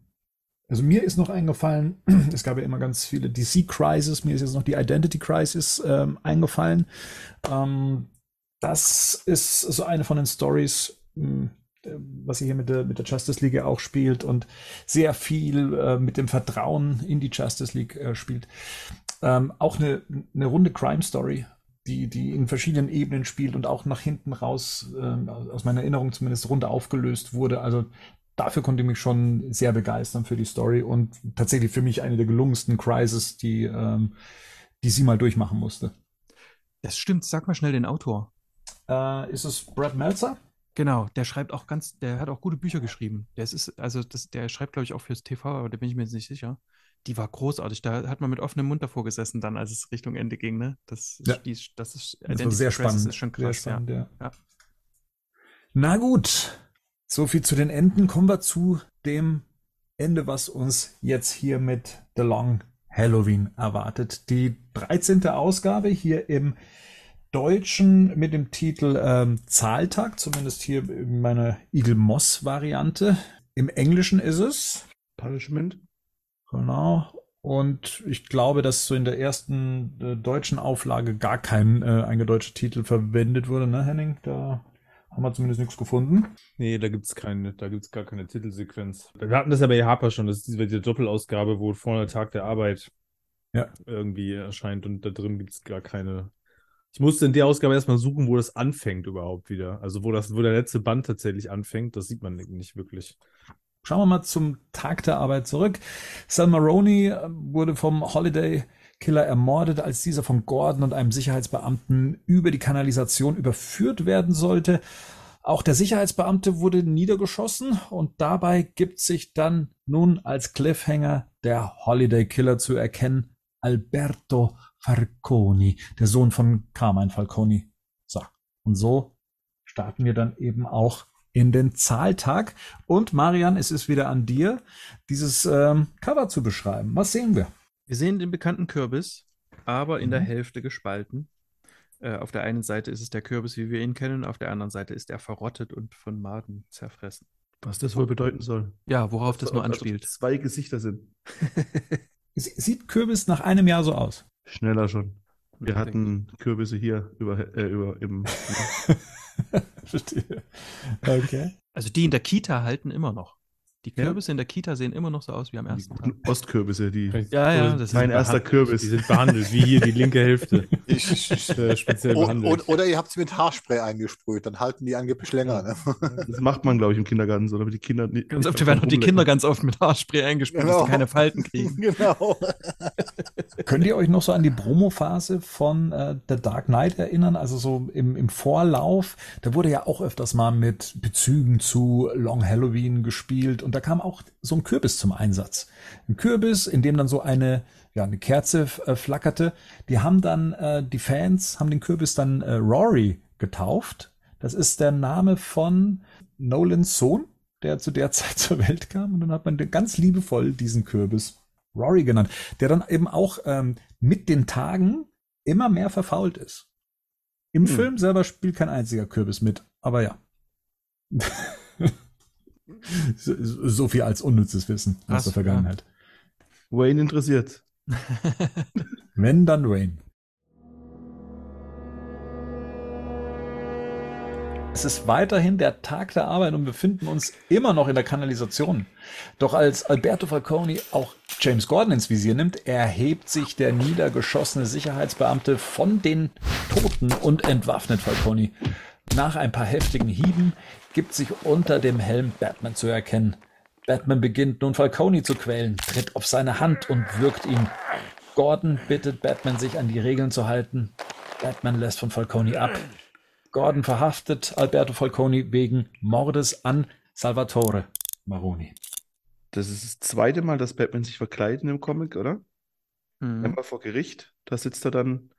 Also mir ist noch eingefallen, es gab ja immer ganz viele DC Crisis, mir ist jetzt noch die Identity Crisis ähm, eingefallen. Ähm, das ist so eine von den Stories, hm, was sie hier mit der, mit der Justice League auch spielt und sehr viel äh, mit dem Vertrauen in die Justice League äh, spielt. Ähm, auch eine, eine runde Crime Story, die, die in verschiedenen Ebenen spielt und auch nach hinten raus, äh, aus meiner Erinnerung zumindest, rund aufgelöst wurde. Also dafür konnte ich mich schon sehr begeistern für die Story und tatsächlich für mich eine der gelungensten Crises, die, ähm, die sie mal durchmachen musste. Das stimmt, sag mal schnell den Autor. Äh, ist es Brad Meltzer? Genau, der schreibt auch ganz, der hat auch gute Bücher geschrieben. Der ist, also das, der schreibt, glaube ich, auch fürs TV, aber da bin ich mir jetzt nicht sicher. Die war großartig. Da hat man mit offenem Mund davor gesessen, dann, als es Richtung Ende ging, ne? Das, ja. die, das ist, das war sehr spannend. ist schon krass, spannend, ja. ja. Na gut, so viel zu den Enden. Kommen wir zu dem Ende, was uns jetzt hier mit The Long Halloween erwartet. Die 13. Ausgabe hier im Deutschen mit dem Titel ähm, Zahltag, zumindest hier in meiner Eagle Moss Variante. Im Englischen ist es Punishment. Genau. Und ich glaube, dass so in der ersten äh, deutschen Auflage gar kein äh, eingedeutschter Titel verwendet wurde, ne, Henning? Da haben wir zumindest nichts gefunden. Nee, da gibt's keine, da gibt's gar keine Titelsequenz. Wir hatten das ja bei Harper schon, das ist diese, diese Doppelausgabe, wo vorne der Tag der Arbeit ja. irgendwie erscheint und da drin gibt's gar keine ich musste in der Ausgabe erstmal suchen, wo das anfängt überhaupt wieder. Also wo das, wo der letzte Band tatsächlich anfängt, das sieht man nicht wirklich. Schauen wir mal zum Tag der Arbeit zurück. Sal Maroney äh, wurde vom Holiday Killer ermordet, als dieser von Gordon und einem Sicherheitsbeamten über die Kanalisation überführt werden sollte. Auch der Sicherheitsbeamte wurde niedergeschossen und dabei gibt sich dann nun als Cliffhanger der Holiday Killer zu erkennen, Alberto Falconi, der Sohn von Carmine Falconi. So. Und so starten wir dann eben auch in den Zahltag. Und Marian, es ist wieder an dir, dieses ähm, Cover zu beschreiben. Was sehen wir? Wir sehen den bekannten Kürbis, aber in mhm. der Hälfte gespalten. Äh, auf der einen Seite ist es der Kürbis, wie wir ihn kennen, auf der anderen Seite ist er verrottet und von Maden zerfressen. Was das wohl bedeuten soll. Ja, worauf das nur anspielt. Zwei Gesichter sind. Sieht Kürbis nach einem Jahr so aus? Schneller schon. Wir hatten Kürbisse hier über, äh, über im. Verstehe. Okay. Also die in der Kita halten immer noch. Die Kürbisse ja? in der Kita sehen immer noch so aus wie am ersten Tag. Ostkürbisse, die. Ja, ja, das mein erster Kürbis. Die sind behandelt, wie hier die linke Hälfte. Ich, äh, speziell behandelt. Oder, ihr habt sie mit Haarspray eingesprüht, dann halten die angeblich länger. Ne? Das macht man, glaube ich, im Kindergarten so, damit die Kinder nicht. Ganz oft werden auch die Kinder ganz oft mit Haarspray eingesprüht, genau. dass sie keine Falten kriegen. Genau. Könnt ihr euch noch so an die Promo-Phase von äh, The Dark Knight erinnern? Also so im, im Vorlauf, da wurde ja auch öfters mal mit Bezügen zu Long Halloween gespielt und da kam auch so ein Kürbis zum Einsatz. Ein Kürbis, in dem dann so eine, ja, eine Kerze äh, flackerte. Die haben dann, äh, die Fans haben den Kürbis dann äh, Rory getauft. Das ist der Name von Nolans Sohn, der zu der Zeit zur Welt kam. Und dann hat man ganz liebevoll diesen Kürbis Rory genannt, der dann eben auch ähm, mit den Tagen immer mehr verfault ist. Im hm. Film selber spielt kein einziger Kürbis mit, aber ja. so, so, viel als unnützes Wissen aus Was, der Vergangenheit. Ja. Wayne interessiert. Wenn, dann Wayne. Es ist weiterhin der Tag der Arbeit und wir befinden uns immer noch in der Kanalisation. Doch als Alberto Falcone auch James Gordon ins Visier nimmt, erhebt sich der niedergeschossene Sicherheitsbeamte von den Toten und entwaffnet Falcone. Nach ein paar heftigen Hieben gibt sich unter dem Helm Batman zu erkennen. Batman beginnt nun Falcone zu quälen, tritt auf seine Hand und wirkt ihn. Gordon bittet Batman, sich an die Regeln zu halten. Batman lässt von Falcone ab. Gordon verhaftet Alberto Falcone wegen Mordes an Salvatore Maroni. Das ist das zweite Mal, dass Batman sich verkleidet im Comic, oder? Mhm. Einmal vor Gericht, da sitzt er dann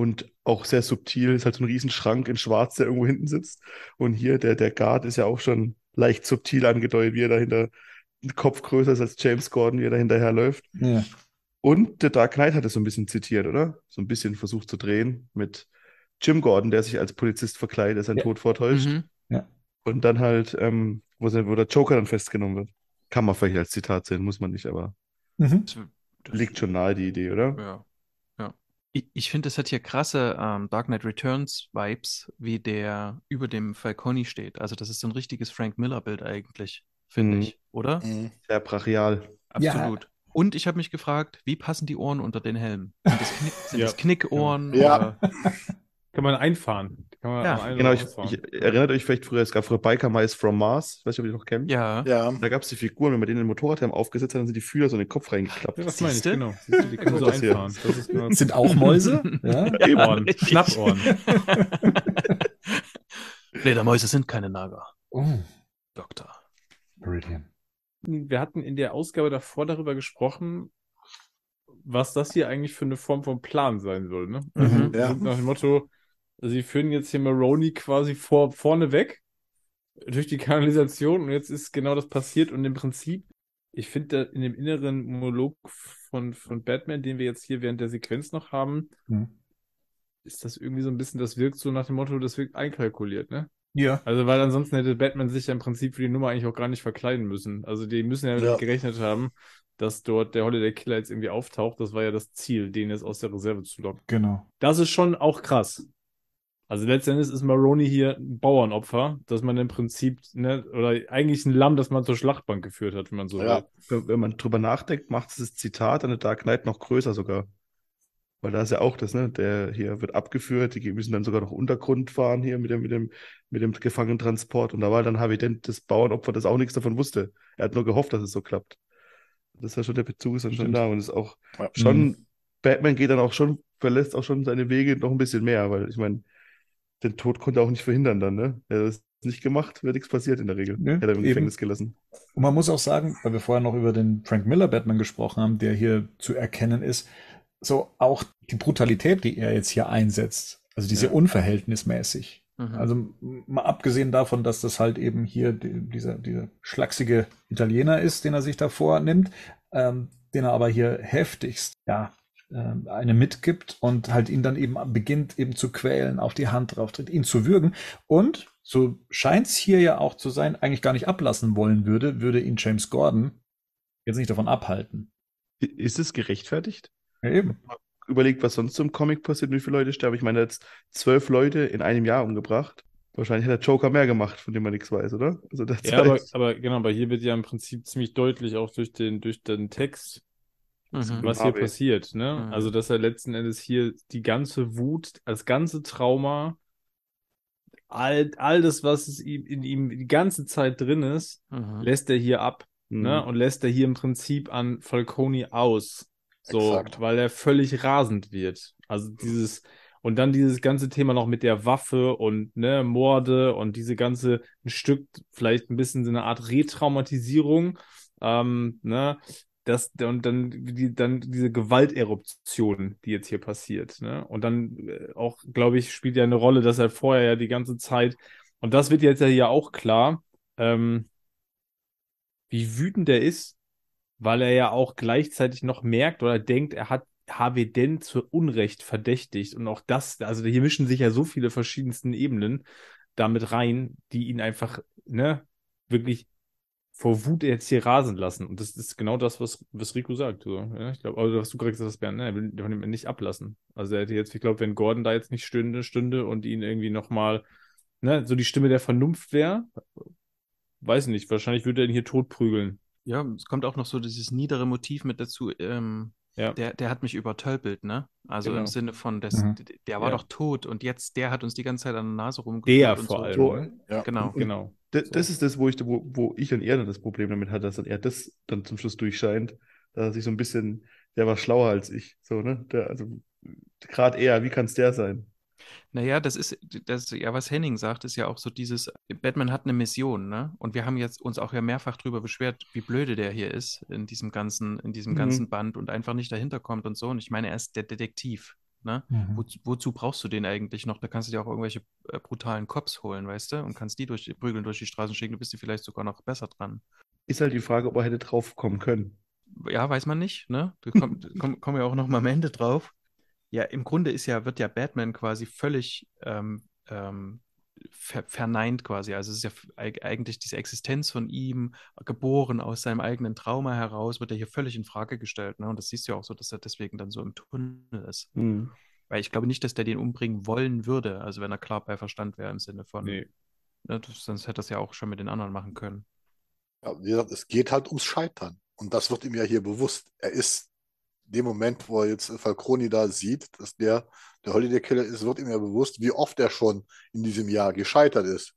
und auch sehr subtil, ist halt so ein Riesenschrank in Schwarz, der irgendwo hinten sitzt. Und hier, der, der Guard ist ja auch schon leicht subtil angedeutet, wie er dahinter, Kopf größer ist als James Gordon, wie er da hinterherläuft. Ja. Und der Dark Knight hat es so ein bisschen zitiert, oder? So ein bisschen versucht zu drehen mit Jim Gordon, der sich als Polizist verkleidet, der seinen ja. Tod vortäuscht. Mhm. Ja. Und dann halt, ähm, wo, wo, der Joker dann festgenommen wird. Kann man vielleicht als Zitat sehen, muss man nicht, aber mhm. liegt schon nahe die Idee, oder? Ja. Ich finde, es hat hier krasse ähm, Dark Knight Returns Vibes, wie der über dem Falcone steht. Also, das ist so ein richtiges Frank Miller-Bild eigentlich, finde mhm. ich, oder? Mhm. Sehr brachial. Absolut. Ja. Und ich habe mich gefragt, wie passen die Ohren unter den Helm? Sind das, Knick, sind ja. das Knickohren? Ja. Kann man einfahren. Kann man ja, genau. Ich, ich, erinnert euch vielleicht früher, es gab früher Biker Mice from Mars. Ich weiß nicht, ob ihr die noch kennt. Ja. ja. Da gab es die Figuren, wenn man denen den Motorradhelm aufgesetzt hat, dann sind die Fühler so in den Kopf reingeklappt. Ja, das meine ich, genau. Du, die können so einfahren. Das ist genau sind auch Mäuse? ja. Ohren. Schnappohren. Fledermäuse sind keine Nager. Oh. Doktor. Brilliant. Wir hatten in der Ausgabe davor darüber gesprochen, was das hier eigentlich für eine Form von Plan sein soll. Ne? Also mhm, ja. Nach dem Motto, Sie führen jetzt hier Maroney quasi vor, vorne weg durch die Kanalisation und jetzt ist genau das passiert und im Prinzip, ich finde in dem inneren Monolog von, von Batman, den wir jetzt hier während der Sequenz noch haben, mhm. ist das irgendwie so ein bisschen, das wirkt so nach dem Motto, das wirkt einkalkuliert, ne? Ja. Also, weil ansonsten hätte Batman sich ja im Prinzip für die Nummer eigentlich auch gar nicht verkleiden müssen. Also, die müssen ja, ja. gerechnet haben, dass dort der Holiday Killer jetzt irgendwie auftaucht. Das war ja das Ziel, den jetzt aus der Reserve zu locken. Genau. Das ist schon auch krass. Also letztendlich ist Maroney hier ein Bauernopfer, dass man im Prinzip, ne, oder eigentlich ein Lamm, das man zur Schlachtbank geführt hat, wenn man so ja. will. Wenn man drüber nachdenkt, macht dieses Zitat an der Dark Knight noch größer sogar. Weil da ist ja auch das, ne, der hier wird abgeführt, die müssen dann sogar noch Untergrund fahren hier mit dem, mit dem, mit dem Gefangenentransport. Und da war dann Harvey Dent das Bauernopfer, das auch nichts davon wusste. Er hat nur gehofft, dass es so klappt. Das ist ja schon, der Bezug ist dann schon da und ist auch ja. schon, mhm. Batman geht dann auch schon, verlässt auch schon seine Wege noch ein bisschen mehr, weil ich meine, den Tod konnte er auch nicht verhindern dann, ne? Er hat es nicht gemacht, wäre nichts passiert in der Regel. Ne? Hätte er im Gefängnis gelassen. Und man muss auch sagen, weil wir vorher noch über den Frank Miller Batman gesprochen haben, der hier zu erkennen ist, so auch die Brutalität, die er jetzt hier einsetzt, also diese ja. unverhältnismäßig. Mhm. Also mal abgesehen davon, dass das halt eben hier die, dieser, dieser schlachsige Italiener ist, den er sich da vornimmt, ähm, den er aber hier heftigst, ja, äh, eine mitgibt und halt ihn dann eben beginnt eben zu quälen, auf die Hand drauf tritt, ihn zu würgen und so scheint es hier ja auch zu sein, eigentlich gar nicht ablassen wollen würde, würde ihn James Gordon jetzt nicht davon abhalten. Ist es gerechtfertigt? Ja, eben. Überlegt, was sonst im Comic passiert, wie viele Leute sterben. Ich meine, jetzt zwölf Leute in einem Jahr umgebracht. Wahrscheinlich hat der Joker mehr gemacht, von dem man nichts weiß, oder? Also ja, aber, aber, genau, aber hier wird ja im Prinzip ziemlich deutlich auch durch den, durch den Text, mhm. was hier passiert. Ne? Mhm. Also, dass er letzten Endes hier die ganze Wut, das ganze Trauma, all, all das, was es ihm, in ihm die ganze Zeit drin ist, mhm. lässt er hier ab. Ne? Mhm. Ne? Und lässt er hier im Prinzip an Falcone aus. So, Exakt. weil er völlig rasend wird. Also dieses, und dann dieses ganze Thema noch mit der Waffe und ne, Morde und diese ganze ein Stück, vielleicht ein bisschen so eine Art Retraumatisierung. Ähm, ne, das, und dann, die, dann diese Gewalteruption, die jetzt hier passiert. Ne? Und dann äh, auch, glaube ich, spielt ja eine Rolle, dass er vorher ja die ganze Zeit, und das wird jetzt ja hier auch klar, ähm, wie wütend er ist, weil er ja auch gleichzeitig noch merkt oder denkt, er hat Harvey Dent zu Unrecht verdächtigt. Und auch das, also hier mischen sich ja so viele verschiedensten Ebenen damit rein, die ihn einfach, ne, wirklich vor Wut jetzt hier rasen lassen. Und das ist genau das, was, was Rico sagt. So. Ja, ich glaube, also was du gerade gesagt hast, Bernd, ne, er will von ihm nicht ablassen. Also er hätte jetzt, ich glaube, wenn Gordon da jetzt nicht stünde, stünde und ihn irgendwie nochmal, ne, so die Stimme der Vernunft wäre, weiß nicht, wahrscheinlich würde er ihn hier totprügeln. Ja, es kommt auch noch so dieses niedere Motiv mit dazu, ähm, ja. Der, der hat mich übertölpelt, ne? Also genau. im Sinne von, das, mhm. der war ja. doch tot und jetzt, der hat uns die ganze Zeit an der Nase rumgeführt. Der vor so. allem. Ja. Genau. genau. Das, so. das, ist das, wo ich, wo, wo ich dann eher das Problem damit hatte, dass dann er das dann zum Schluss durchscheint, dass er sich so ein bisschen, der war schlauer als ich, so, ne? Der, also, gerade er, wie kann es der sein? Naja, das ist, das, ja, was Henning sagt, ist ja auch so dieses, Batman hat eine Mission, ne? Und wir haben jetzt uns auch ja mehrfach darüber beschwert, wie blöde der hier ist in diesem ganzen, in diesem mhm. ganzen Band und einfach nicht dahinter kommt und so. Und ich meine, er ist der Detektiv. Ne? Mhm. Wo, wozu brauchst du den eigentlich noch? Da kannst du dir auch irgendwelche äh, brutalen Cops holen, weißt du? Und kannst die durch, prügeln durch die Straßen schicken, du bist dir vielleicht sogar noch besser dran. Ist halt die Frage, ob er hätte drauf kommen können. Ja, weiß man nicht, ne? Da kommen komm, komm ja auch noch mal am Ende drauf ja, im Grunde ist ja, wird ja Batman quasi völlig ähm, ähm, ver verneint quasi. Also es ist ja eigentlich diese Existenz von ihm, geboren aus seinem eigenen Trauma heraus, wird er hier völlig in Frage gestellt. Ne? Und das siehst du ja auch so, dass er deswegen dann so im Tunnel ist. Mhm. Weil ich glaube nicht, dass der den umbringen wollen würde, also wenn er klar bei Verstand wäre im Sinne von. Nee. Ne, sonst hätte er es ja auch schon mit den anderen machen können. Ja, wie gesagt, es geht halt ums Scheitern. Und das wird ihm ja hier bewusst. Er ist dem Moment, wo er jetzt Falconi da sieht, dass der der Holiday Killer ist, wird ihm ja bewusst, wie oft er schon in diesem Jahr gescheitert ist.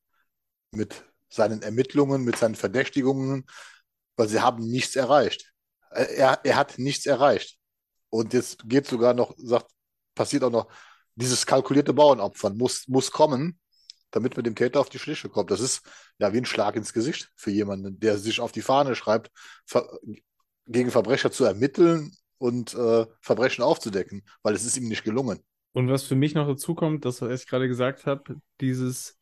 Mit seinen Ermittlungen, mit seinen Verdächtigungen, weil sie haben nichts erreicht. Er, er hat nichts erreicht. Und jetzt geht sogar noch, sagt, passiert auch noch, dieses kalkulierte Bauernopfern muss, muss kommen, damit man dem Täter auf die Schliche kommt. Das ist ja wie ein Schlag ins Gesicht für jemanden, der sich auf die Fahne schreibt, gegen Verbrecher zu ermitteln und äh, Verbrechen aufzudecken, weil es ist ihm nicht gelungen. Und was für mich noch dazu kommt, das, was ich gerade gesagt habe, dieses,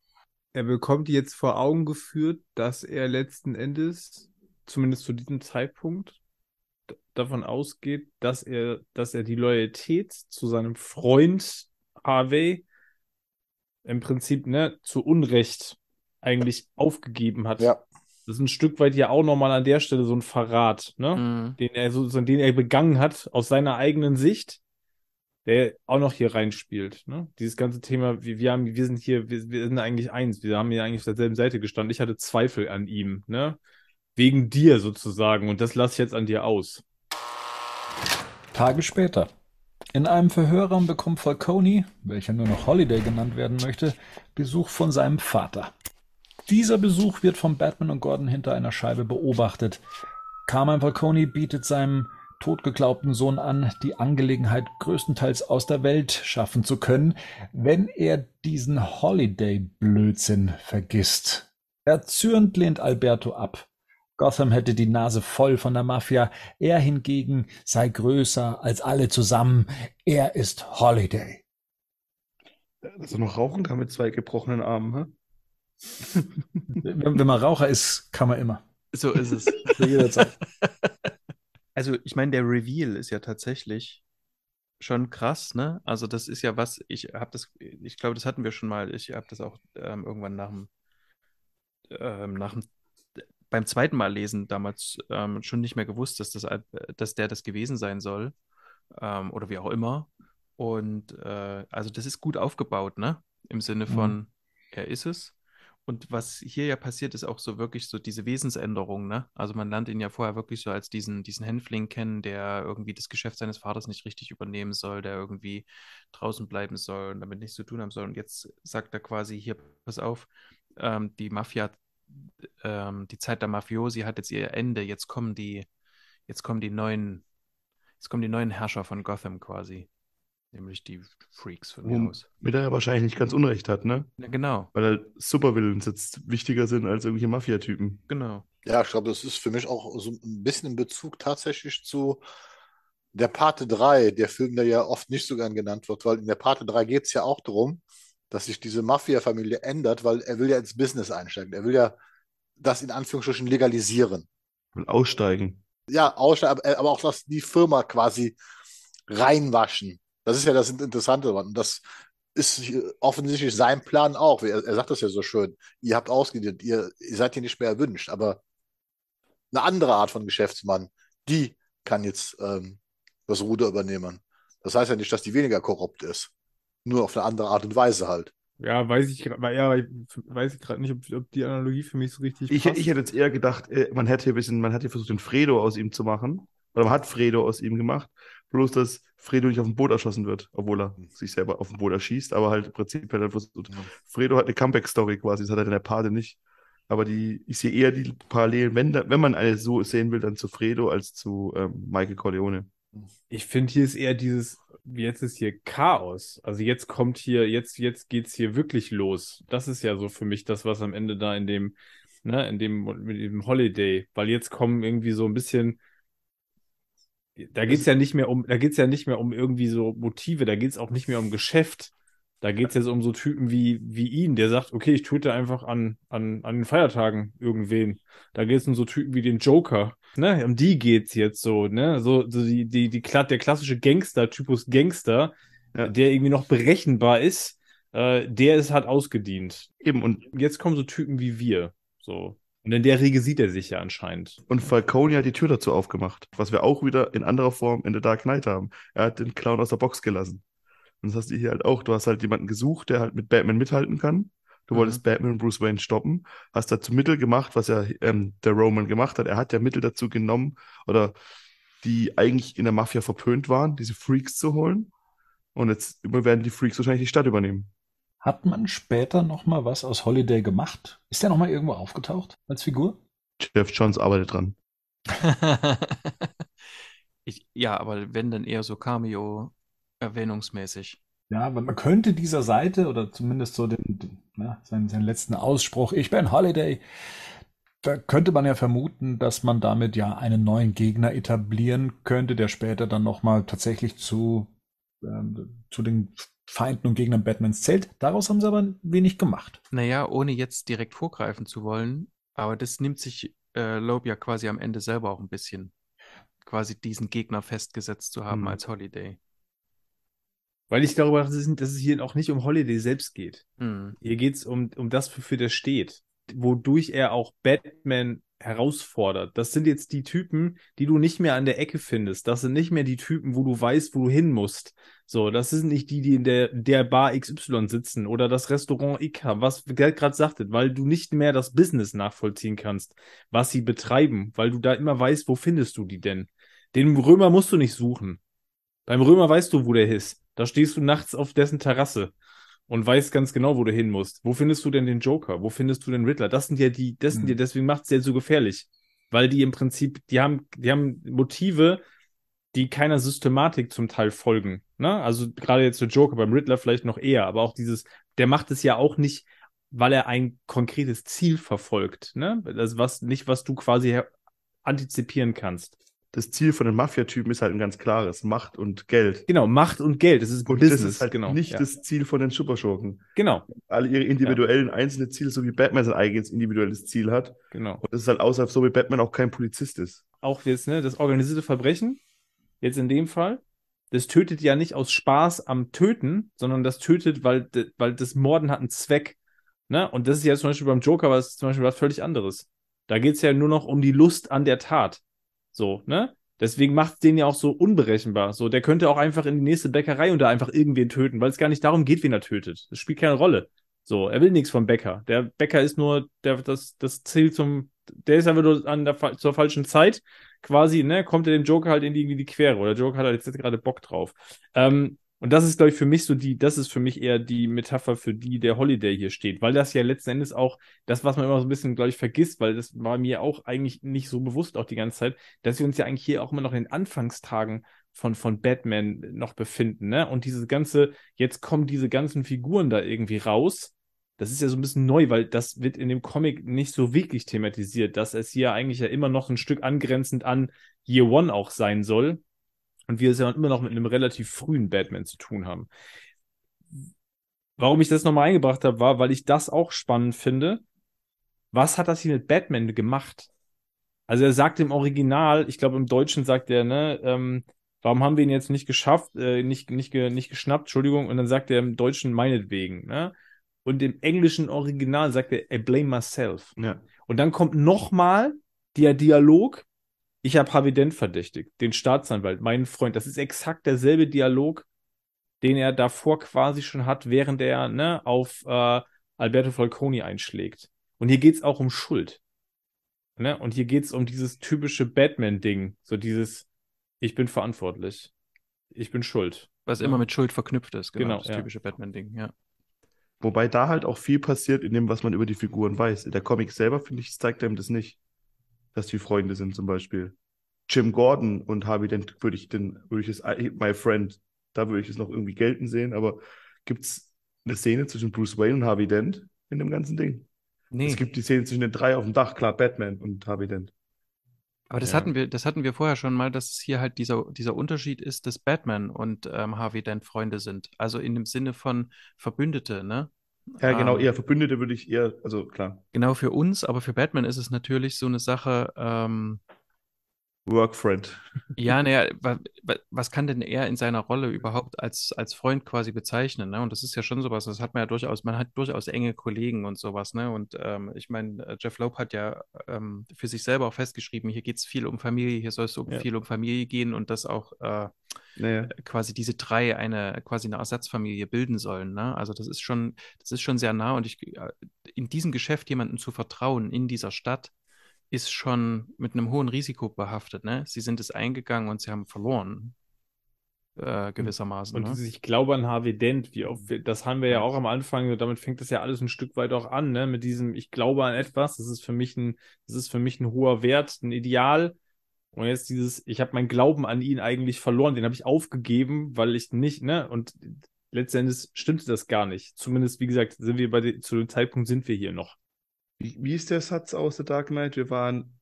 er bekommt jetzt vor Augen geführt, dass er letzten Endes, zumindest zu diesem Zeitpunkt, davon ausgeht, dass er, dass er die Loyalität zu seinem Freund Harvey im Prinzip ne, zu Unrecht eigentlich aufgegeben hat. Ja. Das ist ein Stück weit ja auch nochmal an der Stelle so ein Verrat, ne? Mhm. Den er so, den er begangen hat aus seiner eigenen Sicht, der auch noch hier reinspielt, ne? Dieses ganze Thema, wir, wir haben, wir sind hier, wir, wir sind eigentlich eins, wir haben hier eigentlich auf derselben Seite gestanden. Ich hatte Zweifel an ihm, ne? Wegen dir sozusagen und das lasse ich jetzt an dir aus. Tage später. In einem Verhörraum bekommt Falcone, welcher nur noch Holiday genannt werden möchte, Besuch von seinem Vater. Dieser Besuch wird von Batman und Gordon hinter einer Scheibe beobachtet. Carmine Falcone bietet seinem totgeglaubten Sohn an, die Angelegenheit größtenteils aus der Welt schaffen zu können, wenn er diesen Holiday-Blödsinn vergisst. Erzürnt lehnt Alberto ab. Gotham hätte die Nase voll von der Mafia, er hingegen sei größer als alle zusammen, er ist Holiday. Er noch rauchen kann mit zwei gebrochenen Armen, hä? Wenn, wenn, man Raucher ist, kann man immer. So ist es. Zu jeder Zeit. Also, ich meine, der Reveal ist ja tatsächlich schon krass, ne? Also, das ist ja was, ich habe das, ich glaube, das hatten wir schon mal. Ich habe das auch ähm, irgendwann nach dem, ähm, nach dem, beim zweiten Mal lesen damals ähm, schon nicht mehr gewusst, dass, das, dass der das gewesen sein soll. Ähm, oder wie auch immer. Und äh, also, das ist gut aufgebaut, ne? Im Sinne mhm. von, er ist es. Und was hier ja passiert, ist auch so wirklich so diese Wesensänderung, ne? Also man lernt ihn ja vorher wirklich so als diesen, diesen Hänfling kennen, der irgendwie das Geschäft seines Vaters nicht richtig übernehmen soll, der irgendwie draußen bleiben soll und damit nichts zu tun haben soll. Und jetzt sagt er quasi, hier, pass auf, ähm, die Mafia, ähm, die Zeit der Mafiosi hat jetzt ihr Ende, jetzt kommen die, jetzt kommen die neuen, jetzt kommen die neuen Herrscher von Gotham quasi. Nämlich die Freaks von mir aus. Mit er ja wahrscheinlich nicht ganz Unrecht hat, ne? Ja, genau. Weil halt Supervillains jetzt wichtiger sind als irgendwelche Mafia-Typen. Genau. Ja, ich glaube, das ist für mich auch so ein bisschen in Bezug tatsächlich zu der Parte 3, der Film, der ja oft nicht so gern genannt wird, weil in der Parte 3 geht es ja auch darum, dass sich diese Mafia-Familie ändert, weil er will ja ins Business einsteigen. Er will ja das in Anführungsstrichen legalisieren. Und aussteigen. Ja, aussteigen, aber auch, dass die Firma quasi reinwaschen. Das ist ja das Interessante. Und das ist offensichtlich sein Plan auch. Er, er, sagt das ja so schön. Ihr habt ausgedient, ihr, ihr seid hier nicht mehr erwünscht. Aber eine andere Art von Geschäftsmann, die kann jetzt ähm, das Ruder übernehmen. Das heißt ja nicht, dass die weniger korrupt ist. Nur auf eine andere Art und Weise halt. Ja, weiß ich gerade ja, weiß ich gerade nicht, ob, ob, die Analogie für mich so richtig ich, passt. Ich hätte jetzt eher gedacht, äh, man hätte ein bisschen, man hätte versucht, den Fredo aus ihm zu machen. Oder man hat Fredo aus ihm gemacht. Bloß, dass Fredo nicht auf dem Boot erschossen wird, obwohl er sich selber auf dem Boot erschießt, aber halt im Prinzip hat er versucht. Ja. Fredo hat eine Comeback-Story quasi, das hat er in der Pate nicht. Aber die, ich sehe eher die Parallelen, wenn, wenn man eine so sehen will, dann zu Fredo als zu ähm, Michael Corleone. Ich finde, hier ist eher dieses, jetzt ist hier Chaos. Also jetzt kommt hier, jetzt, jetzt geht's hier wirklich los. Das ist ja so für mich das, was am Ende da in dem, ne, in dem, mit dem Holiday, weil jetzt kommen irgendwie so ein bisschen, da geht's ja nicht mehr um, da geht's ja nicht mehr um irgendwie so Motive, da geht's auch nicht mehr um Geschäft. Da geht's jetzt um so Typen wie, wie ihn, der sagt, okay, ich töte einfach an, an, an den Feiertagen irgendwen. Da geht's um so Typen wie den Joker. Ne? Um die geht's jetzt so, ne? So, so die, die, die, der klassische Gangster-Typus Gangster, ja. der irgendwie noch berechenbar ist, äh, der ist halt ausgedient. Eben, und jetzt kommen so Typen wie wir. So. Und in der Regel sieht er sich ja anscheinend. Und Falcone hat die Tür dazu aufgemacht, was wir auch wieder in anderer Form in The Dark Knight haben. Er hat den Clown aus der Box gelassen. Und das hast du hier halt auch. Du hast halt jemanden gesucht, der halt mit Batman mithalten kann. Du mhm. wolltest Batman und Bruce Wayne stoppen, hast dazu Mittel gemacht, was ja ähm, der Roman gemacht hat. Er hat ja Mittel dazu genommen, oder die eigentlich in der Mafia verpönt waren, diese Freaks zu holen. Und jetzt werden die Freaks wahrscheinlich die Stadt übernehmen. Hat man später noch mal was aus Holiday gemacht? Ist der noch mal irgendwo aufgetaucht als Figur? Jeff Johns arbeitet dran. ich, ja, aber wenn dann eher so Cameo erwähnungsmäßig. Ja, aber man könnte dieser Seite oder zumindest so den, den ne, seinen, seinen letzten Ausspruch, ich bin Holiday, da könnte man ja vermuten, dass man damit ja einen neuen Gegner etablieren könnte, der später dann nochmal tatsächlich zu, ähm, zu den Feinden und Gegnern Batmans zählt. Daraus haben sie aber wenig gemacht. Naja, ohne jetzt direkt vorgreifen zu wollen, aber das nimmt sich äh, Loeb ja quasi am Ende selber auch ein bisschen, quasi diesen Gegner festgesetzt zu haben mhm. als Holiday. Weil ich darüber dass es, dass es hier auch nicht um Holiday selbst geht. Mhm. Hier geht es um, um das, wofür der steht. Wodurch er auch Batman herausfordert. Das sind jetzt die Typen, die du nicht mehr an der Ecke findest. Das sind nicht mehr die Typen, wo du weißt, wo du hin musst. So, das sind nicht die, die in der, der Bar XY sitzen oder das Restaurant IK, was Gerd gerade sagte, weil du nicht mehr das Business nachvollziehen kannst, was sie betreiben, weil du da immer weißt, wo findest du die denn? Den Römer musst du nicht suchen. Beim Römer weißt du, wo der ist. Da stehst du nachts auf dessen Terrasse und weißt ganz genau, wo du hin musst. Wo findest du denn den Joker? Wo findest du den Riddler? Das sind ja die, das sind mhm. ja, deswegen macht es ja so gefährlich. Weil die im Prinzip, die haben, die haben Motive, die keiner Systematik zum Teil folgen. Ne? Also gerade jetzt der Joker, beim Riddler vielleicht noch eher, aber auch dieses, der macht es ja auch nicht, weil er ein konkretes Ziel verfolgt. Ne? Das was nicht, was du quasi antizipieren kannst das Ziel von den Mafia-Typen ist halt ein ganz klares: Macht und Geld. Genau, Macht und Geld. Das ist und Business. Das ist halt genau, nicht ja. das Ziel von den Superschurken. Genau. Alle ihre individuellen ja. einzelne Ziele, so wie Batman sein eigenes individuelles Ziel hat. Genau. Und das ist halt außerhalb, so wie Batman auch kein Polizist ist. Auch jetzt, ne, das organisierte Verbrechen, jetzt in dem Fall, das tötet ja nicht aus Spaß am Töten, sondern das tötet, weil, weil das Morden hat einen Zweck. Ne? Und das ist ja zum Beispiel beim Joker was zum Beispiel was völlig anderes. Da geht es ja nur noch um die Lust an der Tat. So, ne? Deswegen macht es den ja auch so unberechenbar. So, der könnte auch einfach in die nächste Bäckerei und da einfach irgendwen töten, weil es gar nicht darum geht, wen er tötet. Das spielt keine Rolle. So, er will nichts vom Bäcker. Der Bäcker ist nur der, das, das Ziel zum, der ist einfach nur an der, zur falschen Zeit quasi, ne, kommt er dem Joker halt in die, in die Quere oder Joker hat halt jetzt gerade Bock drauf. Ähm, und das ist, glaube ich, für mich so die, das ist für mich eher die Metapher, für die der Holiday hier steht, weil das ja letzten Endes auch das, was man immer so ein bisschen, glaube ich, vergisst, weil das war mir auch eigentlich nicht so bewusst auch die ganze Zeit, dass wir uns ja eigentlich hier auch immer noch in den Anfangstagen von, von Batman noch befinden, ne? Und diese ganze, jetzt kommen diese ganzen Figuren da irgendwie raus. Das ist ja so ein bisschen neu, weil das wird in dem Comic nicht so wirklich thematisiert, dass es hier eigentlich ja immer noch ein Stück angrenzend an Year One auch sein soll und wir es ja immer noch mit einem relativ frühen Batman zu tun haben. Warum ich das nochmal eingebracht habe, war, weil ich das auch spannend finde. Was hat das hier mit Batman gemacht? Also er sagt im Original, ich glaube im Deutschen sagt er, ne, ähm, warum haben wir ihn jetzt nicht geschafft, äh, nicht, nicht, nicht geschnappt, Entschuldigung, und dann sagt er im Deutschen meinetwegen, ne? Und im englischen Original sagt er, I blame myself. Ja. Und dann kommt nochmal der Dialog, ich habe Harvey Dent verdächtigt, den Staatsanwalt, meinen Freund. Das ist exakt derselbe Dialog, den er davor quasi schon hat, während er ne, auf äh, Alberto Falcone einschlägt. Und hier geht es auch um Schuld. Ne? Und hier geht es um dieses typische Batman-Ding. So dieses, ich bin verantwortlich. Ich bin schuld. Was ja. immer mit Schuld verknüpft ist, genau. genau das ja. typische Batman-Ding, ja. Wobei da halt auch viel passiert in dem, was man über die Figuren weiß. Der Comic selber, finde ich, zeigt einem das nicht dass die Freunde sind zum Beispiel. Jim Gordon und Harvey Dent würde ich den, würde ich es, My Friend, da würde ich es noch irgendwie gelten sehen, aber gibt es eine Szene zwischen Bruce Wayne und Harvey Dent in dem ganzen Ding? Nee. Es gibt die Szene zwischen den drei auf dem Dach, klar, Batman und Harvey Dent. Aber das ja. hatten wir, das hatten wir vorher schon mal, dass es hier halt dieser, dieser Unterschied ist, dass Batman und ähm, Harvey Dent Freunde sind. Also in dem Sinne von Verbündete, ne? Ja, genau, ähm, eher Verbündete würde ich eher, also klar. Genau für uns, aber für Batman ist es natürlich so eine Sache, ähm, Workfriend. Ja, naja, was kann denn er in seiner Rolle überhaupt als, als Freund quasi bezeichnen? Ne? Und das ist ja schon sowas, das hat man ja durchaus, man hat durchaus enge Kollegen und sowas, ne? Und ähm, ich meine, äh, Jeff Loeb hat ja ähm, für sich selber auch festgeschrieben, hier geht es viel um Familie, hier soll es so ja. viel um Familie gehen und dass auch äh, naja. quasi diese drei eine quasi eine Ersatzfamilie bilden sollen. Ne? Also das ist schon, das ist schon sehr nah und ich äh, in diesem Geschäft jemandem zu vertrauen in dieser Stadt ist schon mit einem hohen Risiko behaftet. Ne? Sie sind es eingegangen und sie haben verloren. Äh, gewissermaßen. Und ne? ich glaube an Harvey Dent, wie oft, das haben wir ja auch am Anfang, damit fängt das ja alles ein Stück weit auch an, ne? Mit diesem, ich glaube an etwas, das ist für mich ein, das ist für mich ein hoher Wert, ein Ideal. Und jetzt dieses, ich habe meinen Glauben an ihn eigentlich verloren, den habe ich aufgegeben, weil ich nicht, ne? Und letztendlich stimmte das gar nicht. Zumindest, wie gesagt, sind wir bei de, zu dem Zeitpunkt sind wir hier noch. Wie, wie ist der Satz aus The Dark Knight? Wir waren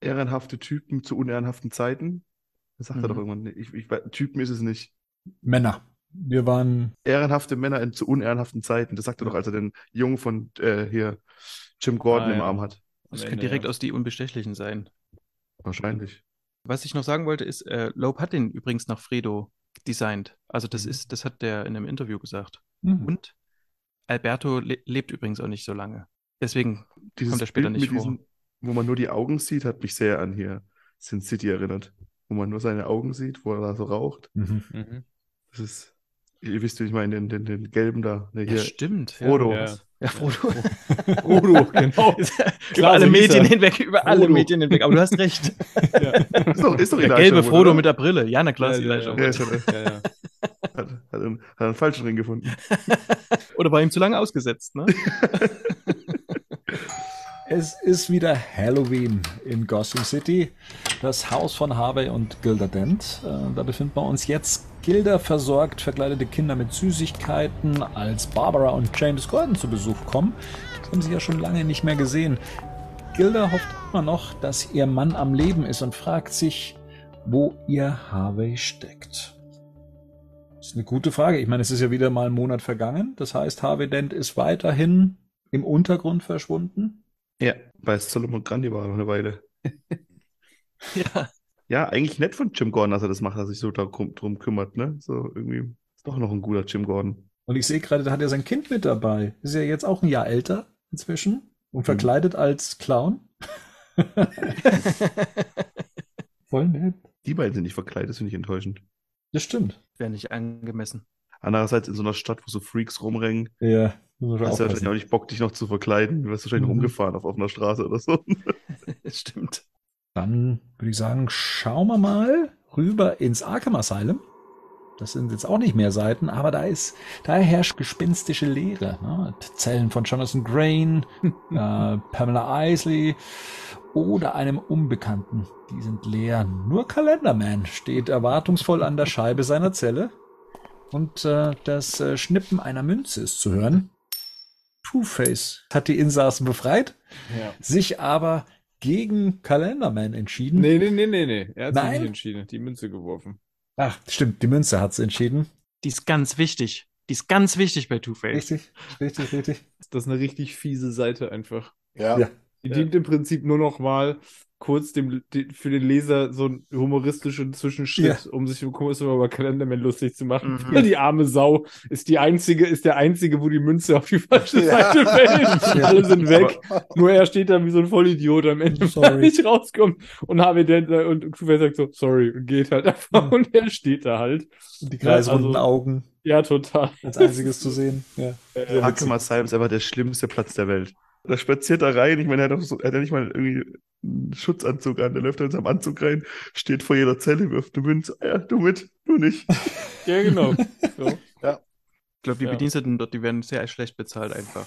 ehrenhafte Typen zu unehrenhaften Zeiten. Das sagt mhm. er doch irgendwann. Ich, ich, Typen ist es nicht. Männer. Wir waren. Ehrenhafte Männer in, zu unehrenhaften Zeiten. Das sagt er doch, als er den Jungen von äh, hier Jim Gordon ah, im ja. Arm hat. Das könnte direkt ja. aus die Unbestechlichen sein. Wahrscheinlich. Was ich noch sagen wollte, ist, äh, Loeb hat den übrigens nach Fredo designt. Also das mhm. ist, das hat der in einem Interview gesagt. Mhm. Und Alberto le lebt übrigens auch nicht so lange. Deswegen Dieses kommt er später Bild nicht vor. Diesen, wo man nur die Augen sieht, hat mich sehr an hier Sin City erinnert. Wo man nur seine Augen sieht, wo er da so raucht. Mhm. Mhm. Das ist, ihr wisst, wie ich meine, den, den, den gelben da. Ne, hier. Ja, stimmt. Frodo. Ja, ja. Frodo. Frodo, genau. über alle Medien hinweg, über Frodo. alle Medien hinweg. Aber du hast recht. Ja. Ist doch, ist doch Der gelbe Frodo oder? mit der Brille. Ja, na klar, ja, Elijah ja, ja, ja. Hat, hat, einen, hat einen falschen Ring gefunden. Oder war ihm zu lange ausgesetzt, ne? Es ist wieder Halloween in Gotham City, das Haus von Harvey und Gilda Dent. Äh, da befinden wir uns jetzt. Gilda versorgt verkleidete Kinder mit Süßigkeiten, als Barbara und James Gordon zu Besuch kommen. Das haben sie ja schon lange nicht mehr gesehen. Gilda hofft immer noch, dass ihr Mann am Leben ist und fragt sich, wo ihr Harvey steckt. Das ist eine gute Frage. Ich meine, es ist ja wieder mal ein Monat vergangen. Das heißt, Harvey Dent ist weiterhin im Untergrund verschwunden. Ja, bei Solomon Grandi war noch eine Weile. ja. Ja, eigentlich nett von Jim Gordon, dass er das macht, dass er sich so darum, drum kümmert, ne? So irgendwie ist doch noch ein guter Jim Gordon. Und ich sehe gerade, da hat er sein Kind mit dabei. Ist ja jetzt auch ein Jahr älter inzwischen und mhm. verkleidet mhm. als Clown. Voll nett. Die beiden sind nicht verkleidet, das finde ich enttäuschend. Das stimmt. Wäre nicht angemessen. Andererseits in so einer Stadt, wo so Freaks rumrennen. Ja, hast ja wahrscheinlich auch nicht Bock, dich noch zu verkleiden. Du wirst wahrscheinlich mhm. rumgefahren auf offener Straße oder so. Stimmt. Dann würde ich sagen, schauen wir mal rüber ins Arkham Asylum. Das sind jetzt auch nicht mehr Seiten, aber da ist, da herrscht gespinstische Leere. Ne? Zellen von Jonathan Grain, äh, Pamela Isley oder einem Unbekannten. Die sind leer. Nur Calendarman steht erwartungsvoll an der Scheibe seiner Zelle. Und äh, das äh, Schnippen einer Münze ist zu hören. Two-Face hat die Insassen befreit, ja. sich aber gegen Calendarman entschieden. Nee, nee, nee, nee, nee. Er hat sich nicht entschieden, die Münze geworfen. Ach, stimmt, die Münze hat es entschieden. Die ist ganz wichtig. Die ist ganz wichtig bei Two-Face. Richtig, richtig, richtig. Das ist eine richtig fiese Seite einfach. Ja. ja. Die dient im Prinzip nur noch mal kurz dem, für den Leser so einen humoristischen Zwischenschritt, ja. um sich kurz über Kalenderman lustig zu machen. Mhm. Die arme Sau ist die einzige, ist der einzige, wo die Münze auf die falsche ja. Seite fällt. Ja. Alle sind weg. Nur er steht da wie so ein Vollidiot am Ende, weil nicht rauskommt. Und Harvey Dent und Kufer sagt so, sorry, und geht halt einfach. Mhm. Und er steht da halt. Und die kreisrunden also, Augen. Ja, total. Als einziges zu sehen. Ja. Äh, Arkham Asylum ist einfach der schlimmste Platz der Welt. Da spaziert er rein. Ich meine, er hat, so, er hat ja nicht mal irgendwie einen Schutzanzug an. Der läuft da in seinem Anzug rein, steht vor jeder Zelle, wirft eine Münze. Ja, du mit, du nicht. ja, genau. So. Ja. Ich glaube, die ja. Bediensteten dort, die werden sehr schlecht bezahlt einfach.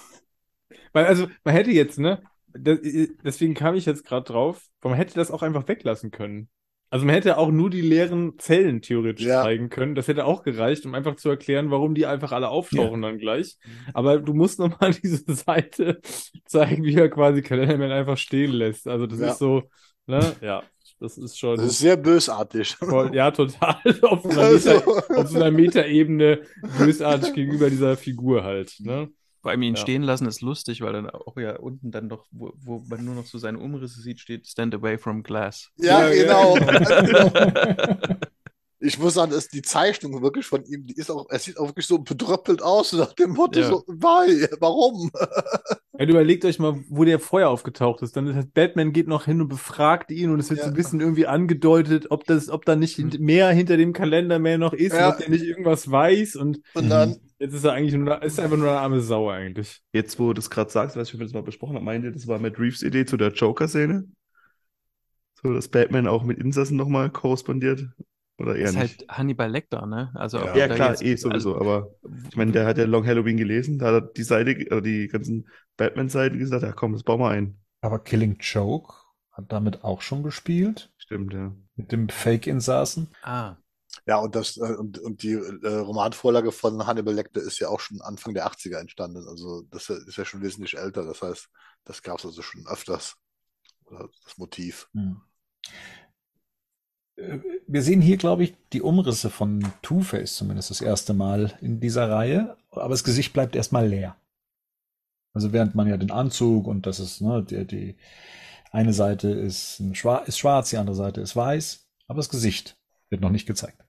Weil, also, man hätte jetzt, ne, deswegen kam ich jetzt gerade drauf, man hätte das auch einfach weglassen können. Also man hätte auch nur die leeren Zellen theoretisch ja. zeigen können. Das hätte auch gereicht, um einfach zu erklären, warum die einfach alle auftauchen ja. dann gleich. Aber du musst nochmal diese Seite zeigen, wie er quasi Kalenderman einfach stehen lässt. Also das ja. ist so, ne? Ja. Das ist schon. Das ist sehr bösartig. Voll, ja, total. auf so einer, Meta, so einer Metaebene bösartig gegenüber dieser Figur halt. Ne? Vor allem ihn ja. stehen lassen ist lustig, weil dann auch ja unten dann doch, wo, wo man nur noch so seine Umrisse sieht, steht Stand away from glass. Ja, ja genau. ich muss sagen, dass die Zeichnung wirklich von ihm, die ist auch, er sieht auch wirklich so bedröppelt aus, nach dem Motto ja. so, why, warum? Ja, überlegt euch mal, wo der vorher aufgetaucht ist. Dann ist Batman geht noch hin und befragt ihn und es wird ja. so ein bisschen irgendwie angedeutet, ob das, ob da nicht hm. mehr hinter dem Kalender mehr noch ist, ja. ob der nicht irgendwas weiß und, und dann jetzt ist er eigentlich nur, ist einfach nur eine arme Sau eigentlich. Jetzt, wo du das gerade sagst, was ich das mal besprochen habe, meinte, das war mit Reeves Idee zu der Joker-Szene. So, dass Batman auch mit Insassen nochmal korrespondiert. Oder eher das ist halt nicht? halt Hannibal Lecter, ne? Also ja, ja klar, jetzt, eh sowieso. Also, aber ich meine, der hat ja Long Halloween gelesen, da hat er die Seite, oder die ganzen Batman-Seiten gesagt, ja komm, das bauen wir ein. Aber Killing Joke hat damit auch schon gespielt. Stimmt, ja. Mit dem Fake-Insassen. Ah. Ja, und das äh, und, und die äh, Romanvorlage von Hannibal Lecter ist ja auch schon Anfang der 80er entstanden. Also das ist ja schon wesentlich älter. Das heißt, das gab es also schon öfters. Das Motiv. Hm. Wir sehen hier, glaube ich, die Umrisse von Two-Face zumindest das erste Mal in dieser Reihe, aber das Gesicht bleibt erstmal leer. Also während man ja den Anzug und das ist, ne, die, die eine Seite ist, schwar ist schwarz, die andere Seite ist weiß, aber das Gesicht wird noch nicht gezeigt.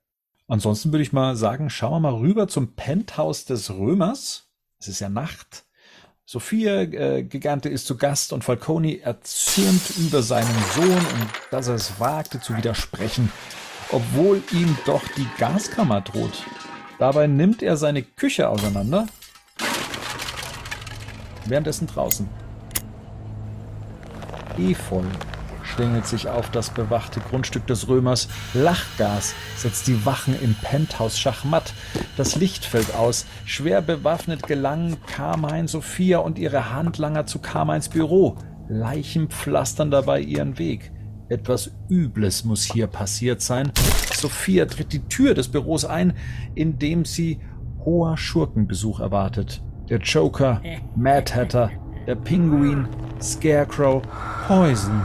Ansonsten würde ich mal sagen, schauen wir mal rüber zum Penthouse des Römers. Es ist ja Nacht. Sophia äh, Gigante ist zu Gast und Falcone erzürnt über seinen Sohn und dass er es wagte zu widersprechen, obwohl ihm doch die Gaskammer droht. Dabei nimmt er seine Küche auseinander, währenddessen draußen. Efeu schwingelt sich auf das bewachte Grundstück des Römers. Lachgas setzt die Wachen im Penthouse schachmatt. Das Licht fällt aus. Schwer bewaffnet gelangen Carmine, Sophia und ihre Handlanger zu Carmines Büro. Leichen pflastern dabei ihren Weg. Etwas Übles muss hier passiert sein. Sophia tritt die Tür des Büros ein, in dem sie hoher Schurkenbesuch erwartet. Der Joker, Mad Hatter, der Pinguin, Scarecrow, Poison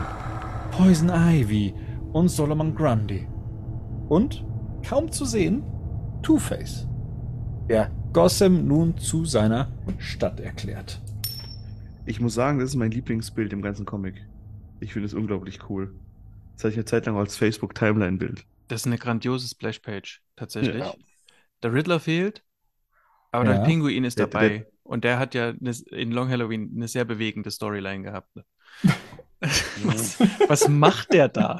Poison Ivy und Solomon Grundy. Und, kaum zu sehen, Two-Face, der Gotham nun zu seiner Stadt erklärt. Ich muss sagen, das ist mein Lieblingsbild im ganzen Comic. Ich finde es unglaublich cool. Das hatte ich eine Zeit lang als Facebook-Timeline-Bild. Das ist eine grandiose Splash-Page, tatsächlich. Ja. Der Riddler fehlt, aber ja. der Pinguin ist dabei. Der, der, und der hat ja in Long Halloween eine sehr bewegende Storyline gehabt. Was, was, macht der da?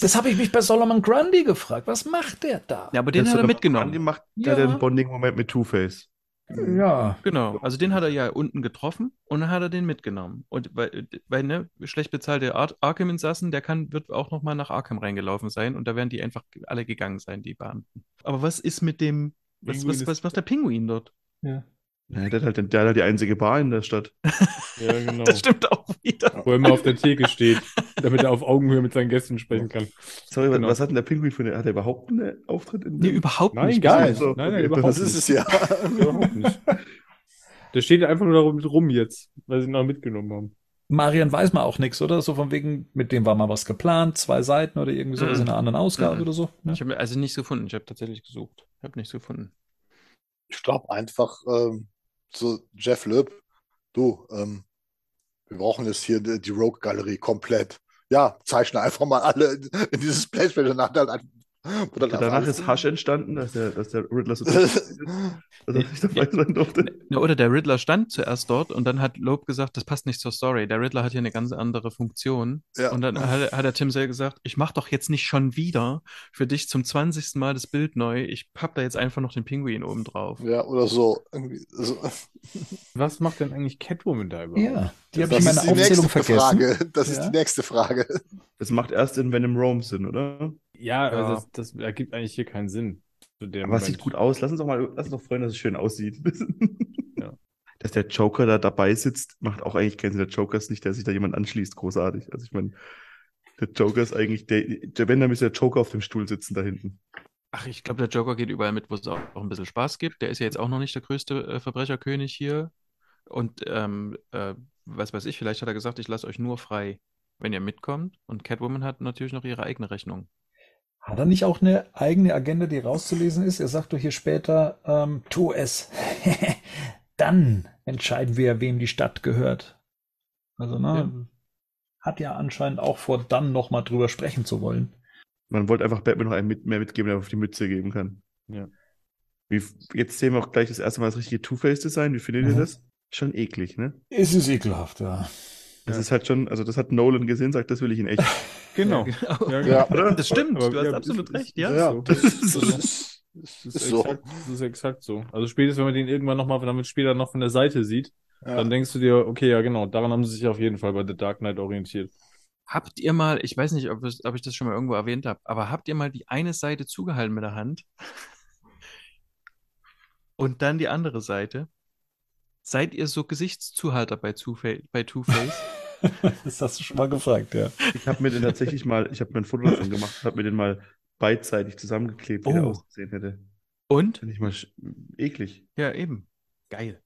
Das habe ich mich bei Solomon Grundy gefragt. Was macht der da? Ja, aber den hat er mitgenommen. Grundy macht ja. den Bonding-Moment mit Two-Face. Ja. Genau. Also den hat er ja unten getroffen und dann hat er den mitgenommen. Und weil, weil ne, schlecht bezahlte Ar Arkham-Insassen, der kann, wird auch nochmal nach Arkham reingelaufen sein und da werden die einfach alle gegangen sein, die Beamten. Aber was ist mit dem, was, was, was macht der Pinguin dort? Ja. Ja, der, hat halt, der hat halt die einzige Bar in der Stadt. Ja, genau. Das stimmt auch wieder. Wo er immer auf der Theke steht, damit er auf Augenhöhe mit seinen Gästen sprechen kann. Sorry, genau. was hat denn der Pinguin für eine, hat er überhaupt einen Auftritt? In nee, überhaupt nein, nicht. Gar nicht. Nein, nein, überhaupt das nicht. Das ist es ja. überhaupt nicht. Der steht einfach nur darum rum jetzt, weil sie ihn noch mitgenommen haben. Marian weiß man auch nichts, oder? So von wegen, mit dem war mal was geplant, zwei Seiten oder irgendwie sowas mhm. in einer anderen Ausgabe mhm. oder so. Ne? Ich habe also nichts gefunden. Ich habe tatsächlich gesucht. Ich habe nichts gefunden. Ich glaube einfach, ähm, so Jeff Loeb, du, ähm, wir brauchen jetzt hier die, Rogue-Galerie komplett. Ja, zeichne einfach mal alle in dieses PlayStation nach, halt oder danach ist Hasch entstanden, dass der, dass der Riddler so dass er nicht dabei sein durfte. Oder der Riddler stand zuerst dort und dann hat Loeb gesagt, das passt nicht zur Story. Der Riddler hat hier eine ganz andere Funktion. Ja. Und dann hat, hat der Tim Sale gesagt, ich mach doch jetzt nicht schon wieder für dich zum 20. Mal das Bild neu. Ich papp da jetzt einfach noch den Pinguin oben drauf. Ja, oder so. so. Was macht denn eigentlich Catwoman da überhaupt? Ja, die habe ich meine Aufzählung vergessen. Frage. Das ja. ist die nächste Frage. Das macht erst in Venom Rome Sinn, oder? Ja, ja. Das, das, ergibt eigentlich hier keinen Sinn. Aber es sieht gut aus. Lass uns doch mal, lass uns doch freuen, dass es schön aussieht. ja. Dass der Joker da dabei sitzt, macht auch eigentlich keinen Sinn. Der Joker ist nicht, der sich da jemand anschließt, großartig. Also ich meine, der Joker ist eigentlich, der, der wenn, dann müsste der Joker auf dem Stuhl sitzen da hinten. Ach, ich glaube, der Joker geht überall mit, wo es auch, auch, ein bisschen Spaß gibt. Der ist ja jetzt auch noch nicht der größte äh, Verbrecherkönig hier. Und ähm, äh, was weiß ich, vielleicht hat er gesagt, ich lasse euch nur frei, wenn ihr mitkommt. Und Catwoman hat natürlich noch ihre eigene Rechnung. Hat er nicht auch eine eigene Agenda, die rauszulesen ist? Er sagt doch hier später, ähm, tu es. Dann entscheiden wir, wem die Stadt gehört. Also, ne? Ja. Hat ja anscheinend auch vor, dann nochmal drüber sprechen zu wollen. Man wollte einfach Batman noch einen mit, mehr mitgeben, der auf die Mütze geben kann. Ja. Wie, jetzt sehen wir auch gleich das erste Mal das richtige Two-Face-Design. Wie findet mhm. ihr das? Schon eklig, ne? Es ist ekelhaft, ja. Das ja. ist halt schon, also das hat Nolan gesehen, sagt, das will ich in echt. Genau. Ja, genau. Ja, genau. Das stimmt, Aber, du hast absolut recht, ja. ja so. das, ist, das, ist, das, ist so. exakt, das ist exakt so. Also spätestens, wenn man den irgendwann nochmal, damit später noch von der Seite sieht, dann denkst du dir, okay, ja genau, daran haben sie sich auf jeden Fall bei The Dark Knight orientiert. Habt ihr mal, ich weiß nicht, ob, ob ich das schon mal irgendwo erwähnt habe, aber habt ihr mal die eine Seite zugehalten mit der Hand und dann die andere Seite? Seid ihr so Gesichtszuhalter bei Two-Face? Bei Two das hast du schon mal gefragt, ja. Ich habe mir den tatsächlich mal, ich habe mir ein Foto davon gemacht, habe mir den mal beidseitig zusammengeklebt, wie oh. der ausgesehen hätte. Und? Finde ich mal eklig. Ja, eben. Geil.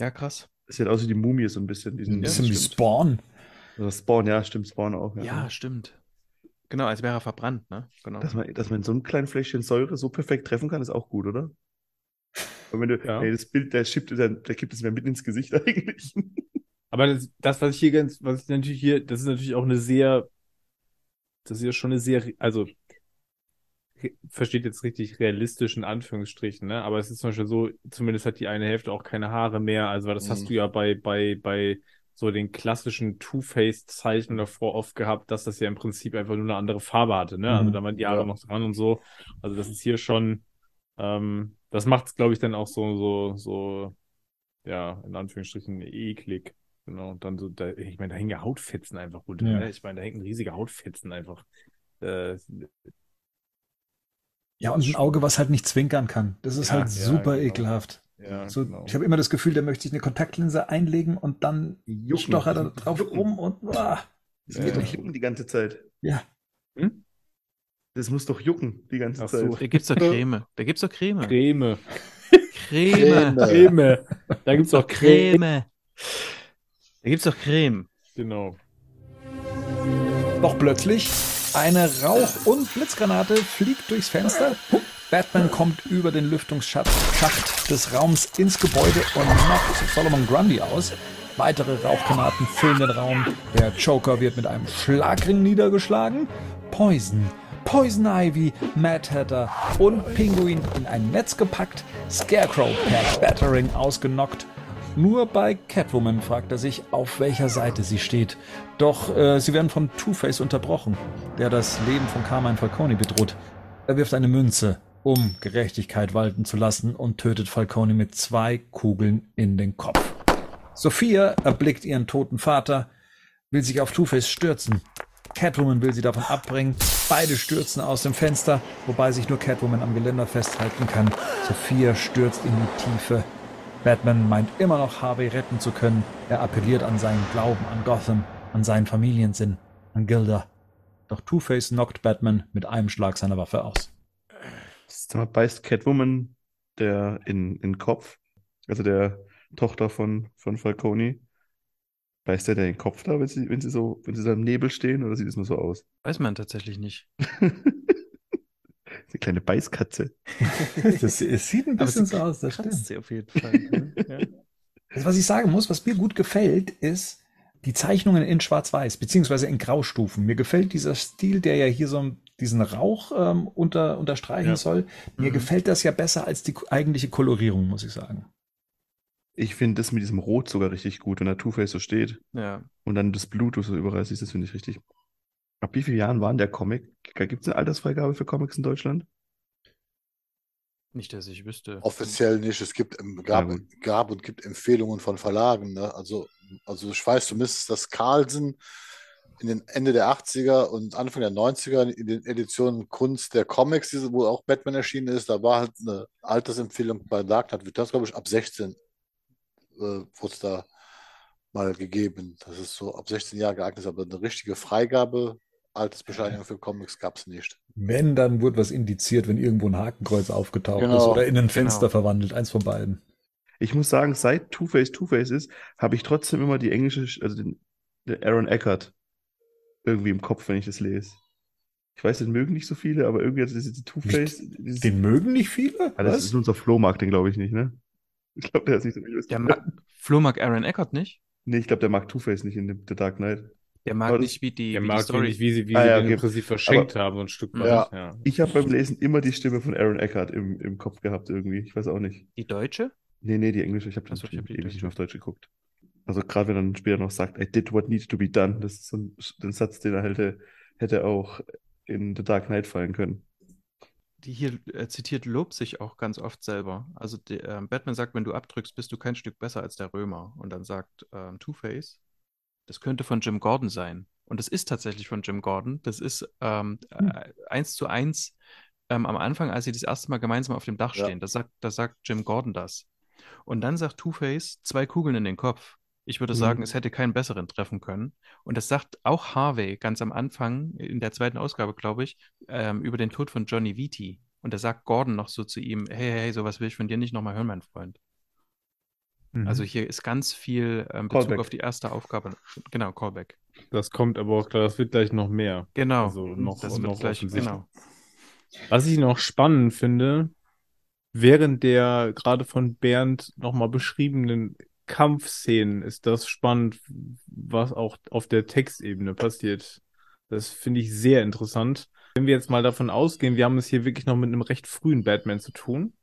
Ja, krass. Das sieht aus wie die Mumie so ein bisschen. Diesen, ein bisschen wie Spawn. Oder Spawn, ja, stimmt, Spawn auch. Ja, ja stimmt. Genau, als wäre er verbrannt, ne? Genau. Dass man, dass man so ein kleines Fläschchen Säure so perfekt treffen kann, ist auch gut, oder? Und wenn du, ja. ey, das Bild, der schippt, der, der kippt es mir mitten ins Gesicht eigentlich. Aber das, das, was ich hier ganz, was ich natürlich hier, das ist natürlich auch eine sehr, das ist ja schon eine sehr, also versteht jetzt richtig realistisch in Anführungsstrichen, ne? Aber es ist zum Beispiel so, zumindest hat die eine Hälfte auch keine Haare mehr. Also das mhm. hast du ja bei, bei, bei so den klassischen Two-Face-Zeichen davor oft gehabt, dass das ja im Prinzip einfach nur eine andere Farbe hatte, ne? Also mhm. Also da waren die Haare ja. noch dran und so. Also das ist hier schon, ähm, das macht es, glaube ich, dann auch so, so, so, ja, in Anführungsstrichen eklig. Genau, und dann so, da, ich meine, da hängen ja Hautfetzen einfach runter. Ja. Ne? Ich meine, da hängen riesige Hautfetzen einfach. Äh, ja, und ein Auge, was halt nicht zwinkern kann. Das ist ja, halt super genau. ekelhaft. Ja, so, genau. Ich habe immer das Gefühl, der möchte sich eine Kontaktlinse einlegen und dann stochert er drauf jucken. rum und boah. Das ja. geht doch jucken die ganze Zeit. Ja. Hm? Das muss doch jucken die ganze Ach Zeit. So. Da gibt's doch Creme. Da gibt's doch Creme. Creme. Creme. Creme. Da gibt's doch Creme. Creme. Da gibt's doch Creme. Genau. Doch plötzlich eine Rauch- und Blitzgranate fliegt durchs Fenster. Batman kommt über den Lüftungsschacht des Raums ins Gebäude und knockt Solomon Grundy aus. Weitere Rauchgranaten füllen den Raum. Der Joker wird mit einem Schlagring niedergeschlagen. Poison, Poison Ivy, Mad Hatter und Pinguin in ein Netz gepackt. Scarecrow per Battering ausgenockt. Nur bei Catwoman fragt er sich, auf welcher Seite sie steht. Doch äh, sie werden von Two-Face unterbrochen, der das Leben von Carmine Falcone bedroht. Er wirft eine Münze um Gerechtigkeit walten zu lassen und tötet Falcone mit zwei Kugeln in den Kopf. Sophia erblickt ihren toten Vater, will sich auf Two-Face stürzen. Catwoman will sie davon abbringen. Beide stürzen aus dem Fenster, wobei sich nur Catwoman am Geländer festhalten kann. Sophia stürzt in die Tiefe. Batman meint immer noch Harvey retten zu können. Er appelliert an seinen Glauben an Gotham, an seinen Familiensinn, an Gilda. Doch Two-Face knockt Batman mit einem Schlag seiner Waffe aus. Jetzt beißt Catwoman der in, in Kopf, also der Tochter von, von Falcone. Beißt der den Kopf da, wenn sie, wenn sie so, wenn sie da im Nebel stehen, oder sieht es nur so aus? Weiß man tatsächlich nicht. Eine kleine Beißkatze. das, es sieht ein bisschen so aus, das stimmt. Sie auf jeden Fall. Ne? ja. Also, was ich sagen muss, was mir gut gefällt, ist die Zeichnungen in Schwarz-Weiß, beziehungsweise in Graustufen. Mir gefällt dieser Stil, der ja hier so diesen Rauch ähm, unter, unterstreichen ja. soll. Mir mhm. gefällt das ja besser als die eigentliche Kolorierung, muss ich sagen. Ich finde das mit diesem Rot sogar richtig gut, wenn der Two-Face so steht. Ja. Und dann das Blut so überall siehst, das finde ich richtig. Ab wie vielen Jahren war der Comic? Gibt es eine Altersfreigabe für Comics in Deutschland? Nicht, dass ich wüsste. Offiziell nicht. Es gibt, gab, ja, gab und gibt Empfehlungen von Verlagen. Ne? Also, also ich weiß zumindest, dass Carlsen in den Ende der 80er und Anfang der 90er in den Editionen Kunst der Comics, wo auch Batman erschienen ist, da war halt eine Altersempfehlung bei Dark Knight, wird das, glaube ich, ab 16 äh, wurde es da mal gegeben. Das ist so ab 16 Jahre geeignet, aber eine richtige Freigabe, Altersbescheinigung für Comics gab es nicht. Wenn, dann wurde was indiziert, wenn irgendwo ein Hakenkreuz aufgetaucht genau. ist oder in ein Fenster genau. verwandelt, eins von beiden. Ich muss sagen, seit Two-Face Two-Face ist, habe ich trotzdem immer die englische, also den, den Aaron Eckhart irgendwie im Kopf, wenn ich das lese. Ich weiß, den mögen nicht so viele, aber irgendwie hat diese Two-Face. Den mögen nicht viele? Ah, das ist unser Flohmarkt, den glaube ich nicht, ne? Ich glaube, der ist nicht so viel. Der mag, Flo mag Aaron Eckhart nicht? Nee, ich glaube, der mag Two-Face nicht in The Dark Knight. Der mag nicht, wie die, der wie mag die Story. nicht, wie sie, wie ah, sie ja, den okay. im Prinzip verschenkt aber, haben, so ein Stück weit. Ja. ja. Ich habe beim Lesen immer die Stimme von Aaron Eckhart im, im Kopf gehabt, irgendwie. Ich weiß auch nicht. Die deutsche? Nee, nee, die englische. Ich habe so, hab ewig nicht mehr auf Deutsch geguckt. Also gerade wenn er dann später noch sagt, I did what needed to be done, das ist so ein, ein Satz, den er hätte, hätte auch in The Dark Knight fallen können. Die hier äh, zitiert lobt sich auch ganz oft selber. Also die, äh, Batman sagt, wenn du abdrückst, bist du kein Stück besser als der Römer. Und dann sagt äh, Two-Face, das könnte von Jim Gordon sein. Und das ist tatsächlich von Jim Gordon. Das ist ähm, hm. äh, eins zu eins ähm, am Anfang, als sie das erste Mal gemeinsam auf dem Dach stehen. Ja. Da, sagt, da sagt Jim Gordon das. Und dann sagt Two-Face, zwei Kugeln in den Kopf. Ich würde mhm. sagen, es hätte keinen besseren treffen können. Und das sagt auch Harvey ganz am Anfang, in der zweiten Ausgabe, glaube ich, ähm, über den Tod von Johnny Vitti. Und da sagt Gordon noch so zu ihm: Hey, hey, sowas will ich von dir nicht nochmal hören, mein Freund. Mhm. Also hier ist ganz viel ähm, Bezug Callback. auf die erste Aufgabe. Genau, Callback. Das kommt aber auch klar, das wird gleich noch mehr. Genau. Also noch, das noch gleich, genau. Was ich noch spannend finde, während der gerade von Bernd nochmal beschriebenen Kampfszenen ist das spannend, was auch auf der Textebene passiert. Das finde ich sehr interessant. Wenn wir jetzt mal davon ausgehen, wir haben es hier wirklich noch mit einem recht frühen Batman zu tun,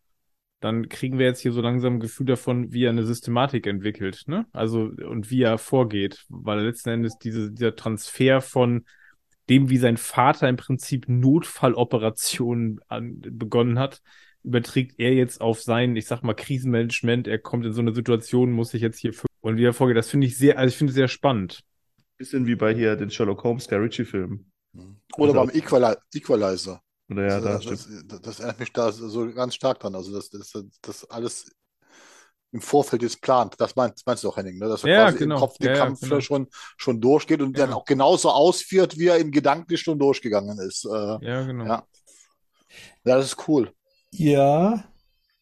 dann kriegen wir jetzt hier so langsam ein Gefühl davon, wie er eine Systematik entwickelt, ne? Also, und wie er vorgeht, weil letzten Endes diese, dieser Transfer von dem, wie sein Vater im Prinzip Notfalloperationen an, begonnen hat, überträgt er jetzt auf sein, ich sag mal, Krisenmanagement. Er kommt in so eine Situation, muss sich jetzt hier und wie er vorgeht. Das finde ich sehr, also ich finde sehr spannend. Bisschen wie bei hier den Sherlock Holmes Guy Ritchie Film. Oder also beim Equali Equalizer. Oder ja, also, das, das, das, erinnert mich da so ganz stark dran. Also, das, das, das alles im Vorfeld jetzt plant. Das meinst, meinst du auch, Henning, ne? dass er ja, quasi genau. im Kopf den ja, Kampf genau. schon, schon durchgeht und ja. dann auch genauso ausführt, wie er in gedanklich schon durchgegangen ist. Äh, ja, genau. Ja. ja, das ist cool. Ja,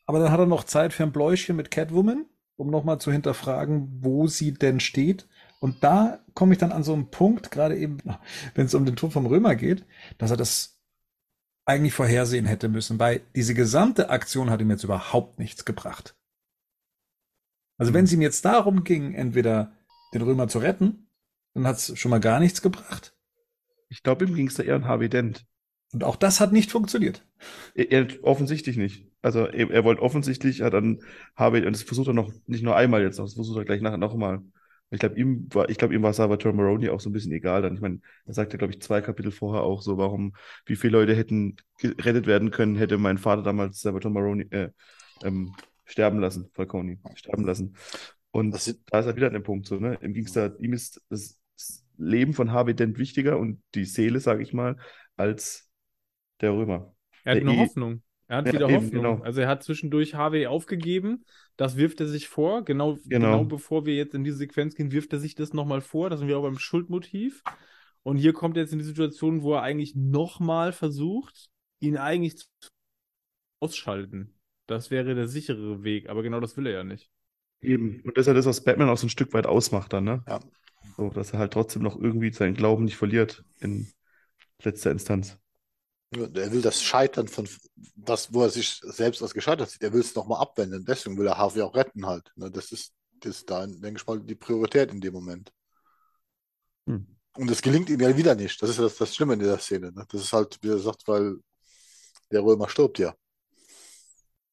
aber dann hat er noch Zeit für ein Bläuschen mit Catwoman, um nochmal zu hinterfragen, wo sie denn steht. Und da komme ich dann an so einen Punkt, gerade eben, wenn es um den Tod vom Römer geht, dass er das eigentlich vorhersehen hätte müssen, weil diese gesamte Aktion hat ihm jetzt überhaupt nichts gebracht. Also wenn es ihm jetzt darum ging, entweder den Römer zu retten, dann hat es schon mal gar nichts gebracht. Ich glaube, ihm ging es da eher an Harvey Dent. Und auch das hat nicht funktioniert. Er, er offensichtlich nicht. Also er, er wollte offensichtlich, hat dann Harvey, und das versucht er noch nicht nur einmal jetzt, das versucht er gleich nachher noch mal. Ich glaube, ihm war, ich glaube, ihm war Salvatore Maroni auch so ein bisschen egal. Dann, ich meine, er sagte, glaube ich, zwei Kapitel vorher auch so, warum, wie viele Leute hätten gerettet werden können, hätte mein Vater damals Salvatore Maroni äh, ähm, sterben lassen, Falcone, sterben lassen. Und da ist er wieder an dem Punkt so, ne? Ihm ging's da, ihm ist das Leben von Harvey Dent wichtiger und die Seele, sage ich mal, als der Römer. Er hat der eine eh, Hoffnung. Er hat ja, wieder eben, Hoffnung. Genau. Also er hat zwischendurch Harvey aufgegeben. Das wirft er sich vor. Genau, genau. genau bevor wir jetzt in diese Sequenz gehen, wirft er sich das nochmal vor. Da sind wir auch beim Schuldmotiv. Und hier kommt er jetzt in die Situation, wo er eigentlich nochmal versucht, ihn eigentlich zu ausschalten. Das wäre der sichere Weg, aber genau das will er ja nicht. Eben. Und das ist ja das, was Batman auch so ein Stück weit ausmacht dann, ne? Ja. So, dass er halt trotzdem noch irgendwie seinen Glauben nicht verliert in letzter Instanz. Er will das Scheitern von das, wo er sich selbst als gescheitert sieht, er will es nochmal abwenden. Deswegen will er Harvey auch retten halt. Ne? Das ist, das ist da, denke ich mal, die Priorität in dem Moment. Hm. Und es gelingt ihm ja wieder nicht. Das ist das, das Schlimme in dieser Szene. Ne? Das ist halt, wie er sagt, weil der Römer stirbt ja.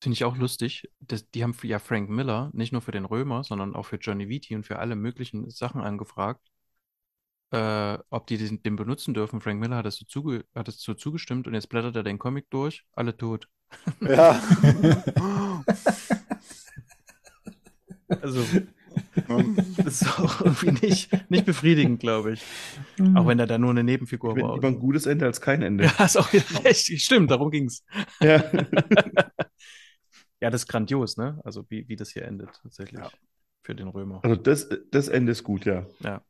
Finde ich auch lustig. Das, die haben ja Frank Miller nicht nur für den Römer, sondern auch für Johnny Vitti und für alle möglichen Sachen angefragt, äh, ob die den, den, benutzen dürfen. Frank Miller hat das, so zuge hat das so zugestimmt und jetzt blättert er den Comic durch. Alle tot. Ja. also, das ist auch irgendwie nicht, nicht befriedigend, glaube ich. Auch wenn er da nur eine Nebenfigur war. Lieber ein gutes Ende als kein Ende. Ja, ist auch recht. Stimmt, darum ging es. Ja. Ja, das ist grandios, ne? Also wie, wie das hier endet tatsächlich ja. für den Römer. Also das, das Ende ist gut, ja. Ja.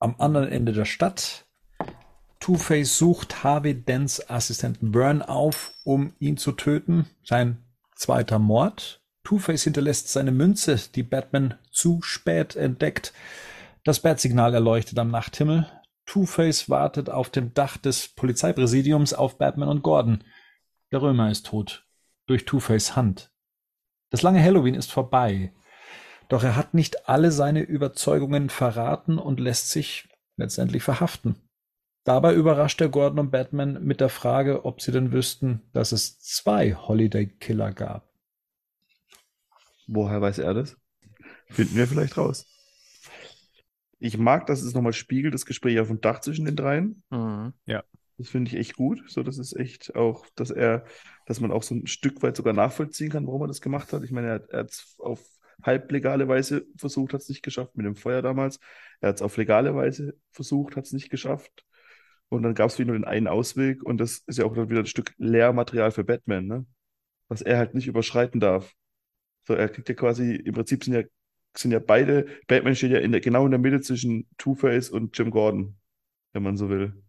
Am anderen Ende der Stadt. Two-Face sucht Harvey Dents Assistenten Burn auf, um ihn zu töten. Sein zweiter Mord. Two-Face hinterlässt seine Münze, die Batman zu spät entdeckt. Das Bat-Signal erleuchtet am Nachthimmel. Two-Face wartet auf dem Dach des Polizeipräsidiums auf Batman und Gordon. Der Römer ist tot durch Two-Face Hand. Das lange Halloween ist vorbei, doch er hat nicht alle seine Überzeugungen verraten und lässt sich letztendlich verhaften. Dabei überrascht er Gordon und Batman mit der Frage, ob sie denn wüssten, dass es zwei Holiday Killer gab. Woher weiß er das? Finden wir vielleicht raus. Ich mag, dass es nochmal spiegelt, das Gespräch auf dem Dach zwischen den dreien. Mhm. Ja. Das finde ich echt gut. So, das ist echt auch, dass er, dass man auch so ein Stück weit sogar nachvollziehen kann, warum er das gemacht hat. Ich meine, er, er hat es auf halblegale Weise versucht, hat es nicht geschafft, mit dem Feuer damals. Er hat es auf legale Weise versucht, hat es nicht geschafft. Und dann gab es wieder nur den einen Ausweg und das ist ja auch dann wieder ein Stück Lehrmaterial für Batman, ne? Was er halt nicht überschreiten darf. So, er kriegt ja quasi, im Prinzip sind ja, sind ja beide, Batman steht ja in der, genau in der Mitte zwischen Two-Face und Jim Gordon, wenn man so will.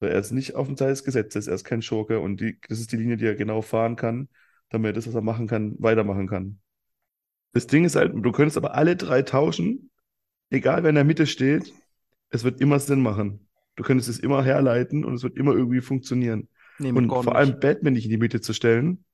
Weil er ist nicht auf dem Teil des Gesetzes, er ist kein Schurke und die, das ist die Linie, die er genau fahren kann, damit er das, was er machen kann, weitermachen kann. Das Ding ist halt, du könntest aber alle drei tauschen, egal wer in der Mitte steht, es wird immer Sinn machen. Du könntest es immer herleiten und es wird immer irgendwie funktionieren. Nee, und vor allem Batman nicht in die Mitte zu stellen,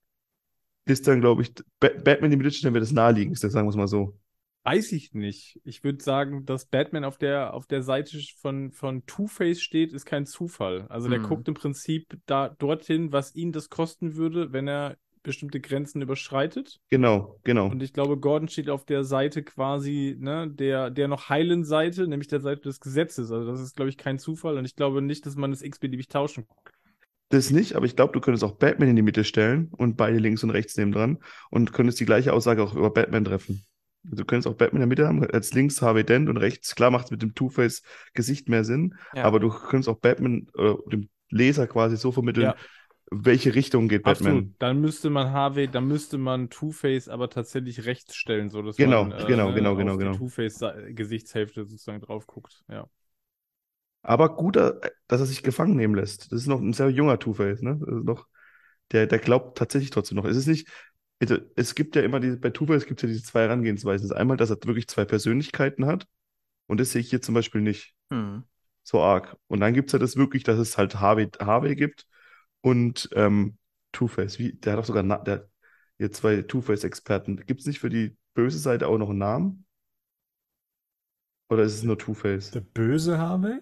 ist dann, glaube ich, Batman in die Mitte zu stellen, wäre das naheliegendste, sagen wir es mal so. Weiß ich nicht. Ich würde sagen, dass Batman auf der, auf der Seite von, von Two-Face steht, ist kein Zufall. Also der hm. guckt im Prinzip da dorthin, was ihn das kosten würde, wenn er bestimmte Grenzen überschreitet. Genau, genau. Und ich glaube, Gordon steht auf der Seite quasi, ne, der, der noch heilen Seite, nämlich der Seite des Gesetzes. Also das ist, glaube ich, kein Zufall. Und ich glaube nicht, dass man das x-beliebig tauschen kann. Das nicht, aber ich glaube, du könntest auch Batman in die Mitte stellen und beide links und rechts neben dran und könntest die gleiche Aussage auch über Batman treffen. Du könntest auch Batman in der Mitte haben, als links Harvey Dent und rechts, klar macht es mit dem Two-Face-Gesicht mehr Sinn, ja. aber du könntest auch Batman äh, dem Leser quasi so vermitteln, ja. Welche Richtung geht Batman. Absolut. Dann müsste man Harvey, dann müsste man Two-Face aber tatsächlich rechts stellen, so dass genau, man äh, genau, genau, genau, genau. Two-Face-Gesichtshälfte sozusagen drauf guckt, ja. Aber gut, äh, dass er sich gefangen nehmen lässt. Das ist noch ein sehr junger Two-Face, ne? Das ist noch, der, der glaubt tatsächlich trotzdem noch. Es ist nicht, also, es gibt ja immer diese, bei Two-Face gibt es ja diese zwei Herangehensweisen. Das ist einmal, dass er wirklich zwei Persönlichkeiten hat. Und das sehe ich hier zum Beispiel nicht hm. so arg. Und dann gibt es ja das wirklich, dass es halt Harvey, Harvey gibt und ähm, Two-Face. Wie, der hat auch sogar na, der, hier zwei Two-Face-Experten. Gibt es nicht für die böse Seite auch noch einen Namen? Oder ist es nur Two-Face? Der böse Harvey?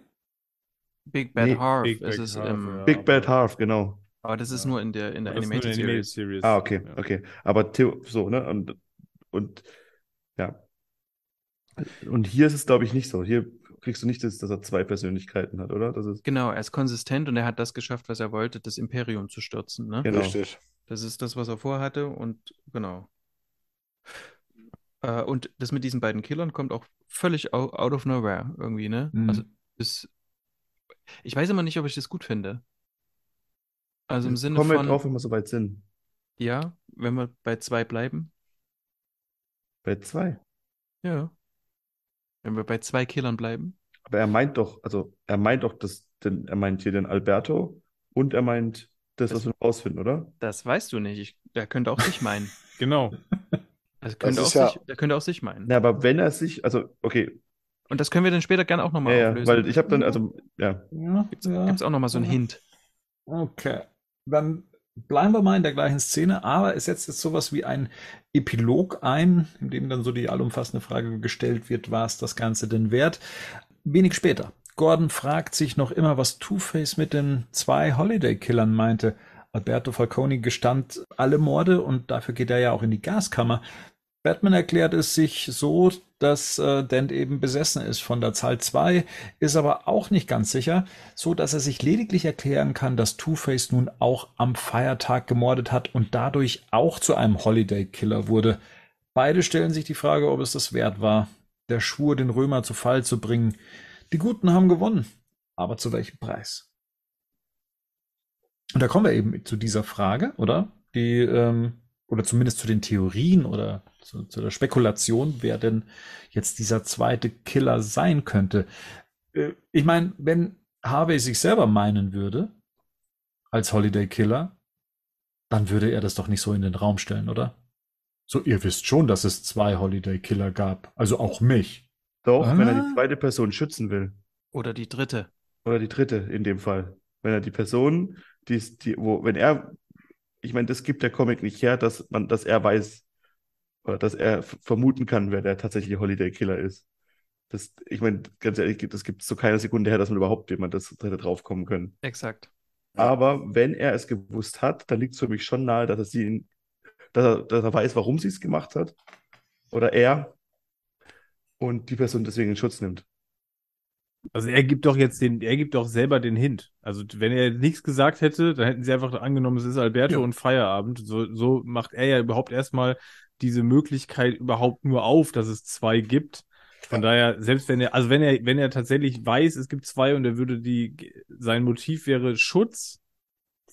Big Bad nee, Harv Big, ist es im. Ja, Big Bad Harv, genau. Aber das ist nur in der, in der Animated, in Animated Series. Series. Ah, okay, ja. okay. Aber so, ne? Und, und ja. Und hier ist es, glaube ich, nicht so. Hier kriegst du nicht, das, dass er zwei Persönlichkeiten hat, oder? Das ist genau, er ist konsistent und er hat das geschafft, was er wollte, das Imperium zu stürzen. Ne? Genau. Richtig. Das ist das, was er vorhatte und genau. Äh, und das mit diesen beiden Killern kommt auch völlig out, of nowhere irgendwie, ne? Mhm. Also ist, ich weiß immer nicht, ob ich das gut finde. Also im Sinne Kommen von. wir drauf, wenn wir soweit sind. Ja, wenn wir bei zwei bleiben. Bei zwei? Ja. Wenn wir bei zwei Killern bleiben. Aber er meint doch, also er meint doch, dass, den, er meint hier den Alberto und er meint das, das was wir rausfinden, oder? Das weißt du nicht. Ich, der könnte auch sich meinen. genau. Also könnte auch ja... sich, der könnte auch sich meinen. Ja, aber wenn er sich, also okay. Und das können wir dann später gerne auch nochmal ja, auflösen. weil ich habe dann, also, ja. ja Gibt es ja. auch nochmal so einen Hint. Okay. Dann bleiben wir mal in der gleichen Szene, aber es setzt jetzt sowas wie ein Epilog ein, in dem dann so die allumfassende Frage gestellt wird, war es das Ganze denn wert? Wenig später. Gordon fragt sich noch immer, was Two-Face mit den zwei Holiday-Killern meinte. Alberto Falcone gestand alle Morde und dafür geht er ja auch in die Gaskammer. Batman erklärt es sich so, dass äh, Dent eben besessen ist von der Zahl 2, ist aber auch nicht ganz sicher, so dass er sich lediglich erklären kann, dass Two-Face nun auch am Feiertag gemordet hat und dadurch auch zu einem Holiday-Killer wurde. Beide stellen sich die Frage, ob es das wert war, der Schwur, den Römer zu Fall zu bringen. Die Guten haben gewonnen, aber zu welchem Preis? Und da kommen wir eben zu dieser Frage, oder? Die, ähm, oder zumindest zu den Theorien oder zu, zu der Spekulation, wer denn jetzt dieser zweite Killer sein könnte. Äh, ich meine, wenn Harvey sich selber meinen würde, als Holiday Killer, dann würde er das doch nicht so in den Raum stellen, oder? So, ihr wisst schon, dass es zwei Holiday Killer gab, also auch mich. Doch, ah. wenn er die zweite Person schützen will. Oder die dritte. Oder die dritte in dem Fall. Wenn er die Person, die, die wo, wenn er, ich meine, das gibt der Comic nicht her, dass man, dass er weiß, oder dass er vermuten kann, wer der tatsächliche Holiday Killer ist. Das, ich meine, ganz ehrlich, das gibt es so keine Sekunde her, dass man überhaupt jemand das hätte draufkommen können. Exakt. Aber wenn er es gewusst hat, dann liegt es für mich schon nahe, dass er sie, dass er, dass er weiß, warum sie es gemacht hat. Oder er. Und die Person deswegen in Schutz nimmt. Also er gibt doch jetzt den, er gibt doch selber den Hint. Also wenn er nichts gesagt hätte, dann hätten sie einfach angenommen, es ist Alberto ja. und Feierabend. So, so macht er ja überhaupt erstmal diese Möglichkeit überhaupt nur auf, dass es zwei gibt. Von daher, selbst wenn er, also wenn er, wenn er tatsächlich weiß, es gibt zwei und er würde die, sein Motiv wäre Schutz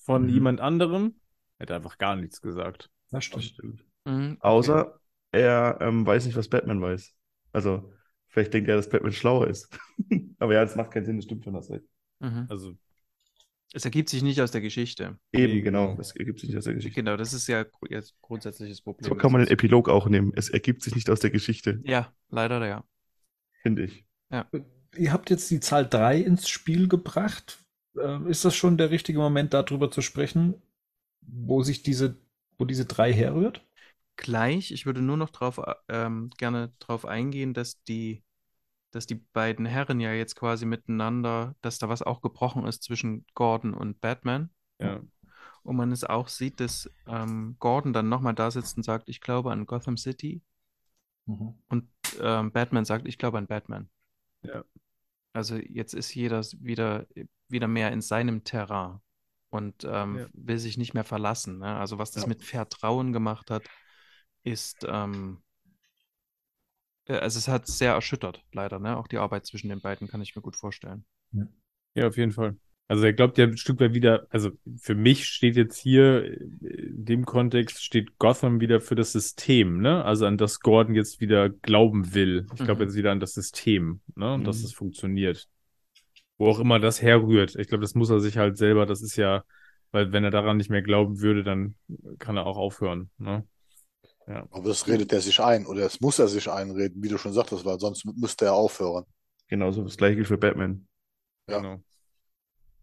von mhm. jemand anderem, hätte er einfach gar nichts gesagt. Das stimmt. Das stimmt. Mhm, okay. Außer er ähm, weiß nicht, was Batman weiß. Also, vielleicht denkt er, dass Batman schlauer ist. Aber ja, das macht keinen Sinn, das stimmt schon, das recht. Mhm. Also, es ergibt sich nicht aus der Geschichte. Eben, genau. Es ergibt sich nicht aus der Geschichte. Genau, das ist ja jetzt grundsätzliches Problem. So kann man den Epilog auch nehmen. Es ergibt sich nicht aus der Geschichte. Ja, leider ja. Finde ich. Ja. Ihr habt jetzt die Zahl 3 ins Spiel gebracht. Ähm, ist das schon der richtige Moment, darüber zu sprechen, wo sich diese, wo diese 3 herrührt? Gleich. Ich würde nur noch drauf, ähm, gerne darauf eingehen, dass die dass die beiden Herren ja jetzt quasi miteinander, dass da was auch gebrochen ist zwischen Gordon und Batman. Ja. Und man es auch sieht, dass ähm, Gordon dann nochmal da sitzt und sagt, ich glaube an Gotham City. Mhm. Und ähm, Batman sagt, ich glaube an Batman. Ja. Also jetzt ist jeder wieder, wieder mehr in seinem Terrain und ähm, ja. will sich nicht mehr verlassen. Ne? Also was das ja. mit Vertrauen gemacht hat, ist ähm, äh, also es hat sehr erschüttert, leider, ne? Auch die Arbeit zwischen den beiden kann ich mir gut vorstellen. Ja, auf jeden Fall. Also er glaubt ja ein Stück weit wieder, also für mich steht jetzt hier in dem Kontext steht Gotham wieder für das System, ne? Also an das Gordon jetzt wieder glauben will. Ich glaube mhm. jetzt wieder an das System, ne? Und mhm. dass es funktioniert. Wo auch immer das herrührt. Ich glaube, das muss er sich halt selber, das ist ja, weil wenn er daran nicht mehr glauben würde, dann kann er auch aufhören, ne? Ja. Aber das redet er sich ein oder das muss er sich einreden, wie du schon sagtest, weil sonst müsste er aufhören. Genauso das gleiche gilt für Batman. Ja. Genau.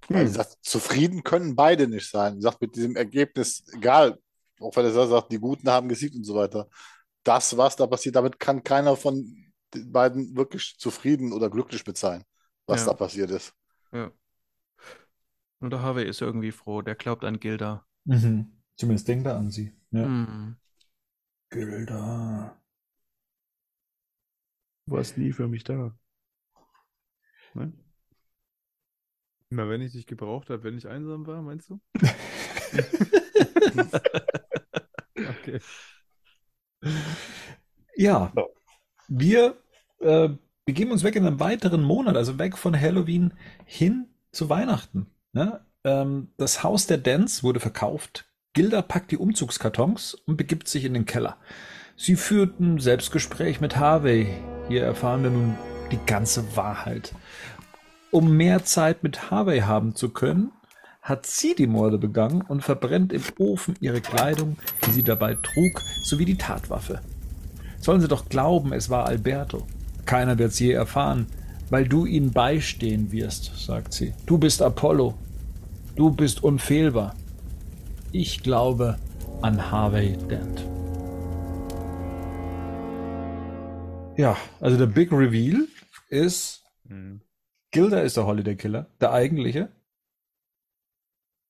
Hm. Sagt, zufrieden können beide nicht sein. Sagt mit diesem Ergebnis, egal, auch wenn er sagt, die Guten haben gesiegt und so weiter. Das, was da passiert, damit kann keiner von den beiden wirklich zufrieden oder glücklich mit sein, was ja. da passiert ist. Ja. Und der Harvey ist irgendwie froh, der glaubt an Gilda. Mhm. Zumindest denkt er an sie. Ja. Mhm. Gilda. Du warst nie für mich da. Ne? Na, wenn ich dich gebraucht habe, wenn ich einsam war, meinst du? okay. Ja, wir äh, begeben uns weg in einen weiteren Monat, also weg von Halloween hin zu Weihnachten. Ne? Ähm, das Haus der Dance wurde verkauft. Gilda packt die Umzugskartons und begibt sich in den Keller. Sie führt ein Selbstgespräch mit Harvey. Hier erfahren wir nun die ganze Wahrheit. Um mehr Zeit mit Harvey haben zu können, hat sie die Morde begangen und verbrennt im Ofen ihre Kleidung, die sie dabei trug, sowie die Tatwaffe. Sollen sie doch glauben, es war Alberto. Keiner wird's je erfahren, weil du ihnen beistehen wirst, sagt sie. Du bist Apollo. Du bist unfehlbar. Ich glaube an Harvey Dent. Ja, also der Big Reveal ist, mhm. Gilda ist der Holiday Killer, der eigentliche.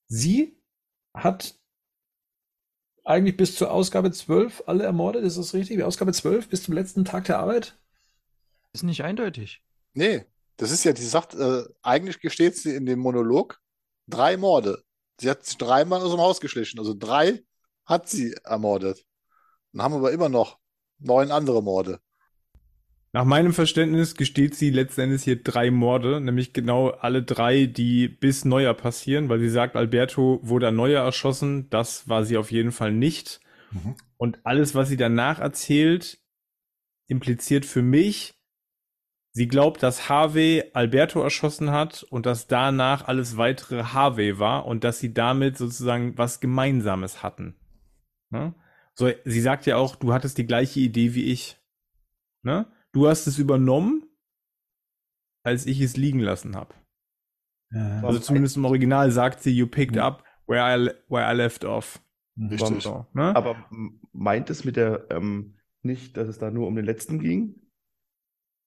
Sie hat eigentlich bis zur Ausgabe 12 alle ermordet, ist das richtig? Ausgabe 12 bis zum letzten Tag der Arbeit? Ist nicht eindeutig. Nee, das ist ja, die sagt, äh, eigentlich gesteht sie in dem Monolog drei Morde. Sie hat sich dreimal aus dem Haus geschlichen. Also drei hat sie ermordet. Dann haben wir aber immer noch neun andere Morde. Nach meinem Verständnis gesteht sie letztendlich hier drei Morde, nämlich genau alle drei, die bis Neuer passieren, weil sie sagt, Alberto wurde an Neuer erschossen, das war sie auf jeden Fall nicht. Mhm. Und alles, was sie danach erzählt, impliziert für mich, sie glaubt, dass Harvey Alberto erschossen hat und dass danach alles weitere Harvey war und dass sie damit sozusagen was Gemeinsames hatten. Ne? So, sie sagt ja auch, du hattest die gleiche Idee wie ich. Ne? Du hast es übernommen, als ich es liegen lassen habe. Ja. Also zumindest im Original sagt sie, you picked up where I, where I left off. Richtig. So, ne? Aber meint es mit der ähm, nicht, dass es da nur um den letzten ging?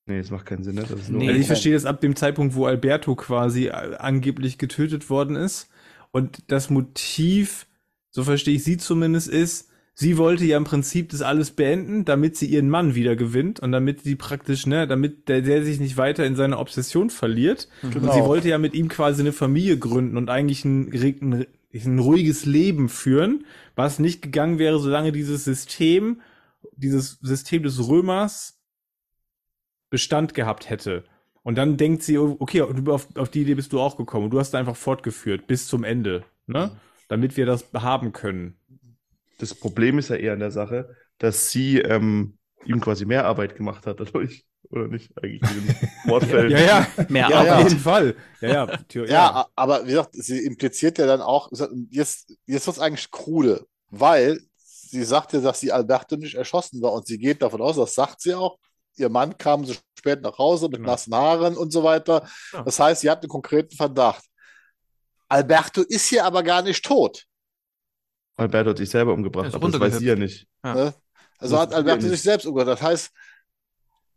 Nee, das macht keinen Sinn, ne? nee, also ich verstehe das ab dem Zeitpunkt, wo Alberto quasi äh, angeblich getötet worden ist. Und das Motiv, so verstehe ich sie zumindest, ist, sie wollte ja im Prinzip das alles beenden, damit sie ihren Mann wieder gewinnt und damit sie praktisch, ne, damit der, der sich nicht weiter in seine Obsession verliert. Genau. Und sie wollte ja mit ihm quasi eine Familie gründen und eigentlich ein, ein, ein ruhiges Leben führen, was nicht gegangen wäre, solange dieses System, dieses System des Römers Bestand gehabt hätte. Und dann denkt sie, okay, auf, auf die Idee bist du auch gekommen. Du hast einfach fortgeführt bis zum Ende, ne? Damit wir das haben können das Problem ist ja eher in der Sache, dass sie ähm, ihm quasi mehr Arbeit gemacht hat dadurch. Oder nicht? Eigentlich in Wortfällen. ja, ja, mehr ja, Arbeit. Auf jeden Fall. Ja, ja, ja, ja. aber wie gesagt, sie impliziert ja dann auch, jetzt, jetzt wird es eigentlich krude, weil sie sagt ja, dass sie Alberto nicht erschossen war und sie geht davon aus, das sagt sie auch, ihr Mann kam so spät nach Hause mit genau. nassen Haaren und so weiter. Ja. Das heißt, sie hat einen konkreten Verdacht. Alberto ist hier aber gar nicht tot. Alberto hat sich selber umgebracht, aber das weiß sie ja nicht. Ja. Ne? Also das hat Alberto sich selbst umgebracht. Das heißt,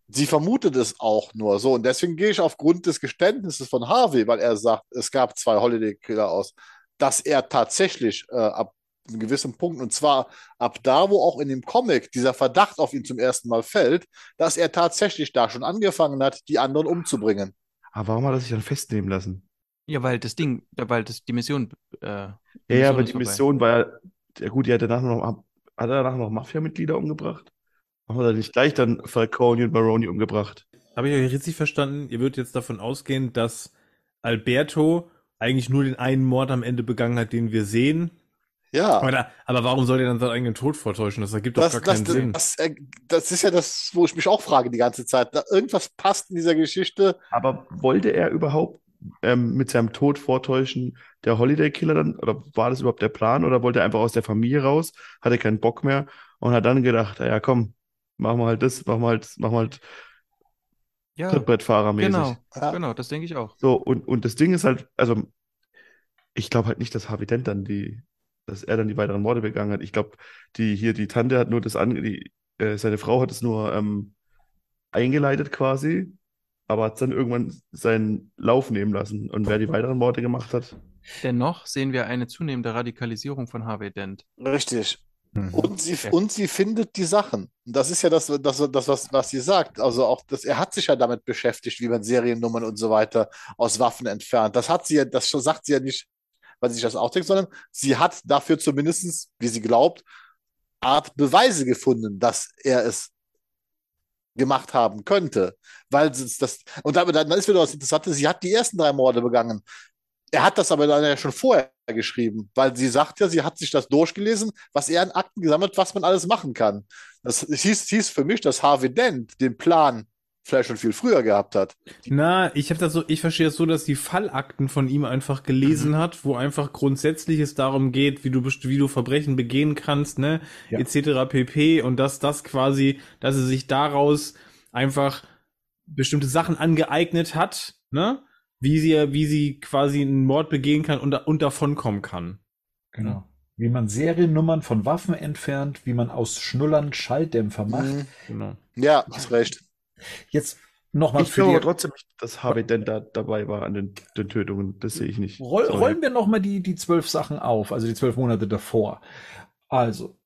sie vermutet es auch nur so. Und deswegen gehe ich aufgrund des Geständnisses von Harvey, weil er sagt, es gab zwei Holiday-Killer aus, dass er tatsächlich äh, ab einem gewissen Punkt, und zwar ab da, wo auch in dem Comic dieser Verdacht auf ihn zum ersten Mal fällt, dass er tatsächlich da schon angefangen hat, die anderen umzubringen. Aber warum hat er sich dann festnehmen lassen? Ja, weil das Ding, weil das die Mission. Äh, die ja, Mission aber die Mission war ja ja gut, die hat danach noch, hat er danach noch Mafia-Mitglieder umgebracht? Haben wir da nicht gleich dann Falcone und Baroni umgebracht? Habe ich euch richtig verstanden? Ihr würdet jetzt davon ausgehen, dass Alberto eigentlich nur den einen Mord am Ende begangen hat, den wir sehen. Ja. Aber, aber warum soll er dann seinen eigenen Tod vortäuschen? Das ergibt doch gar keinen das, Sinn. Das, das, ist ja das, wo ich mich auch frage die ganze Zeit. Da irgendwas passt in dieser Geschichte. Aber wollte er überhaupt ähm, mit seinem Tod vortäuschen, der Holiday Killer dann, oder war das überhaupt der Plan, oder wollte er einfach aus der Familie raus, hatte keinen Bock mehr und hat dann gedacht, ja komm, machen wir halt das, machen wir halt, machen wir halt ja, Trittbrettfahrermäßig. Genau, ja. genau, das denke ich auch. So, und, und das Ding ist halt, also ich glaube halt nicht, dass Harvey Dent dann die, dass er dann die weiteren Morde begangen hat. Ich glaube, die hier, die Tante hat nur das an, die, äh, seine Frau hat es nur ähm, eingeleitet quasi aber hat dann irgendwann seinen Lauf nehmen lassen. Und wer die weiteren Morde gemacht hat? Dennoch sehen wir eine zunehmende Radikalisierung von Harvey Dent. Richtig. Mhm. Und, sie, und sie findet die Sachen. Und das ist ja das, das, das was, was sie sagt. Also auch das, er hat sich ja damit beschäftigt, wie man Seriennummern und so weiter aus Waffen entfernt. Das hat sie ja, das sagt sie ja nicht, weil sie sich das ausdenkt, sondern sie hat dafür zumindest, wie sie glaubt, Art Beweise gefunden, dass er es gemacht haben könnte. Weil das, und dann, dann ist wieder das Interessante, sie hat die ersten drei Morde begangen. Er hat das aber dann ja schon vorher geschrieben, weil sie sagt ja, sie hat sich das durchgelesen, was er an Akten gesammelt, was man alles machen kann. Das hieß, hieß für mich, dass Harvey Dent den Plan vielleicht schon viel früher gehabt hat. Na, ich habe das so, ich verstehe es so, dass die Fallakten von ihm einfach gelesen mhm. hat, wo einfach grundsätzlich es darum geht, wie du wie du Verbrechen begehen kannst, ne, ja. etc. pp. Und dass das quasi, dass er sich daraus einfach bestimmte Sachen angeeignet hat, ne, wie sie, wie sie quasi einen Mord begehen kann und, und davonkommen kann. Genau. Wie man Seriennummern von Waffen entfernt, wie man aus Schnullern Schalldämpfer macht. Mhm. Genau. Ja, hast recht. Jetzt nochmal für glaube trotzdem dass Harvey Dent da dabei war an den, den Tötungen. Das sehe ich nicht. Roll, rollen wir nochmal die, die zwölf Sachen auf, also die zwölf Monate davor. Also,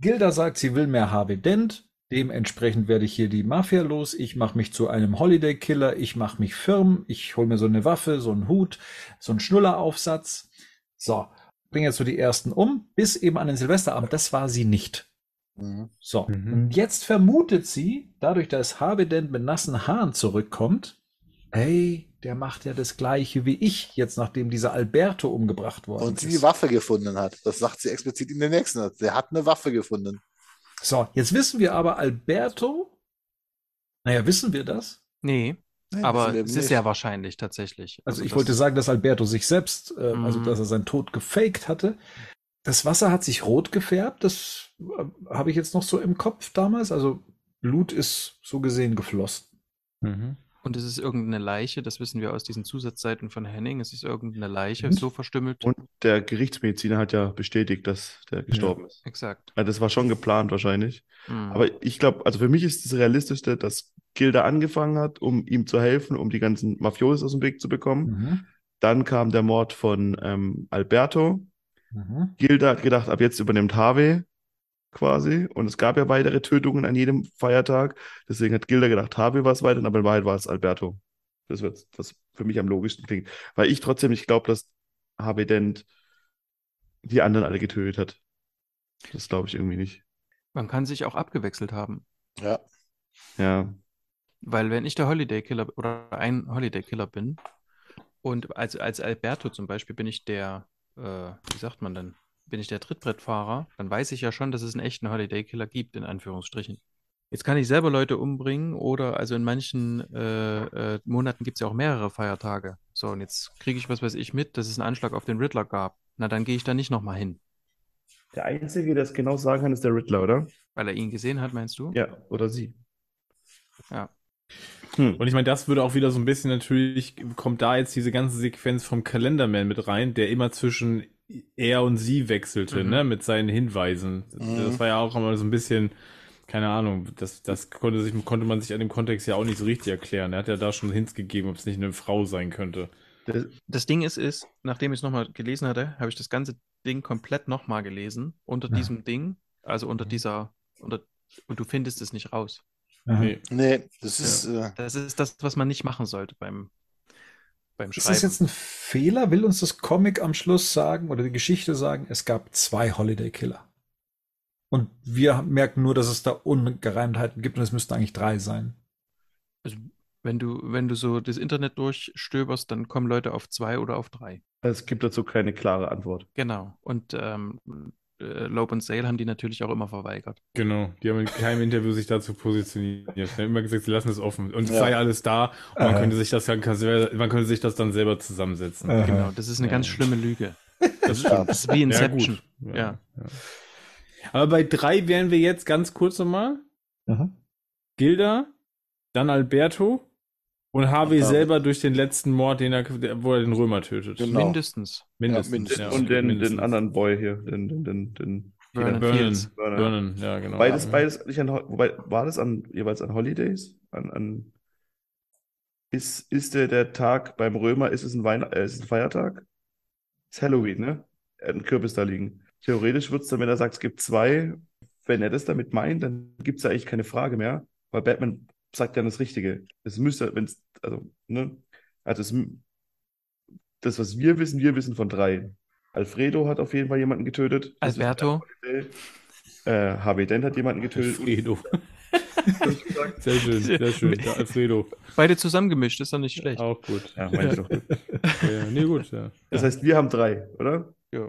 Gilda sagt, sie will mehr Harvey Dent. Dementsprechend werde ich hier die Mafia los. Ich mache mich zu einem Holiday Killer. Ich mache mich firm. Ich hole mir so eine Waffe, so einen Hut, so einen Schnulleraufsatz. So, bringe jetzt so die ersten um, bis eben an den Silvesterabend. Das war sie nicht. Mhm. So, mhm. und jetzt vermutet sie, dadurch, dass Harvey mit nassen Haaren zurückkommt, hey, der macht ja das gleiche wie ich, jetzt nachdem dieser Alberto umgebracht worden und ist. Und sie die Waffe gefunden hat. Das sagt sie explizit in den nächsten. Der hat eine Waffe gefunden. So, jetzt wissen wir aber, Alberto, naja, wissen wir das? Nee. Nein, aber es ist ja wahrscheinlich tatsächlich. Also, also ich wollte sagen, dass Alberto sich selbst, äh, mhm. also dass er seinen Tod gefaked hatte. Das Wasser hat sich rot gefärbt, das äh, habe ich jetzt noch so im Kopf damals. Also Blut ist so gesehen geflossen. Mhm. Und es ist irgendeine Leiche, das wissen wir aus diesen Zusatzseiten von Henning, es ist irgendeine Leiche, mhm. so verstümmelt. Und der Gerichtsmediziner hat ja bestätigt, dass der gestorben ja. ist. Exakt. Also das war schon geplant wahrscheinlich. Mhm. Aber ich glaube, also für mich ist das Realistischste, dass Gilda angefangen hat, um ihm zu helfen, um die ganzen Mafiosis aus dem Weg zu bekommen. Mhm. Dann kam der Mord von ähm, Alberto. Mhm. Gilda hat gedacht, ab jetzt übernimmt Harvey quasi. Und es gab ja weitere Tötungen an jedem Feiertag. Deswegen hat Gilda gedacht, Harvey war es weiter, aber in Wahrheit war es Alberto. Das wird, was für mich am logischsten klingt. Weil ich trotzdem nicht glaube, dass Harvey Dent die anderen alle getötet hat. Das glaube ich irgendwie nicht. Man kann sich auch abgewechselt haben. Ja. Ja. Weil wenn ich der Holiday Killer oder ein Holiday Killer bin und als, als Alberto zum Beispiel bin ich der, äh, wie sagt man denn, bin ich der Trittbrettfahrer, dann weiß ich ja schon, dass es einen echten Holiday Killer gibt, in Anführungsstrichen. Jetzt kann ich selber Leute umbringen oder also in manchen äh, äh, Monaten gibt es ja auch mehrere Feiertage. So, und jetzt kriege ich, was weiß ich, mit, dass es einen Anschlag auf den Riddler gab. Na, dann gehe ich da nicht nochmal hin. Der Einzige, der es genau sagen kann, ist der Riddler, oder? Weil er ihn gesehen hat, meinst du? Ja, oder sie. Ja. Hm. Und ich meine, das würde auch wieder so ein bisschen natürlich, kommt da jetzt diese ganze Sequenz vom Kalenderman mit rein, der immer zwischen er und sie wechselte, mhm. ne, mit seinen Hinweisen. Mhm. Das war ja auch immer so ein bisschen, keine Ahnung, das, das konnte, sich, konnte man sich an dem Kontext ja auch nicht so richtig erklären. Er hat ja da schon Hints gegeben, ob es nicht eine Frau sein könnte. Das, das Ding ist, ist, nachdem ich es nochmal gelesen hatte, habe ich das ganze Ding komplett nochmal gelesen, unter ja. diesem Ding, also unter dieser, unter, und du findest es nicht raus. Nee. nee, das ist. Ja. Äh... Das ist das, was man nicht machen sollte beim, beim Schreiben. Ist das jetzt ein Fehler? Will uns das Comic am Schluss sagen oder die Geschichte sagen, es gab zwei Holiday Killer? Und wir merken nur, dass es da Ungereimtheiten gibt und es müssten eigentlich drei sein. Also, wenn du, wenn du so das Internet durchstöberst, dann kommen Leute auf zwei oder auf drei. Es gibt dazu keine klare Antwort. Genau. Und ähm, äh, Loeb und Sale haben die natürlich auch immer verweigert. Genau, die haben in keinem Interview sich dazu positioniert. Die haben immer gesagt, sie lassen es offen und es ja. sei alles da und man könnte sich das man könnte sich das dann selber zusammensetzen. Aha. Genau, das ist eine ja. ganz schlimme Lüge. Das, ist, das ist wie Inception. Ja, ja. Aber bei drei wären wir jetzt ganz kurz nochmal. Gilda, dann Alberto und Harvey selber durch den letzten Mord, den er, wo er den Römer tötet. Genau. Mindestens. Mindestens. Ja, mindestens. Ja, und den, mindestens. den anderen Boy hier, den, den, den, den Vernon, Vernon, Vernon. ja, genau. Beides, beides nicht an, wobei, war das an, jeweils an Holidays? An, an, ist, ist der, der Tag beim Römer, ist es ein, Weihn äh, ist es ein Feiertag? Ist Halloween, ne? Er hat einen Kürbis da liegen. theoretisch wird es dann, wenn er sagt, es gibt zwei, wenn er das damit meint, dann gibt es ja eigentlich keine Frage mehr, weil Batman sagt dann das Richtige. Es müsste, wenn es, also, ne, also es, das, was wir wissen, wir wissen von drei. Alfredo hat auf jeden Fall jemanden getötet. Alberto. Äh, Dent hat jemanden getötet. Alfredo. sehr schön, sehr schön. Der Alfredo. Beide zusammengemischt, ist doch nicht schlecht. Auch gut. Ja, meine ich doch. ja, nee, gut, ja. Das heißt, wir haben drei, oder? Ja.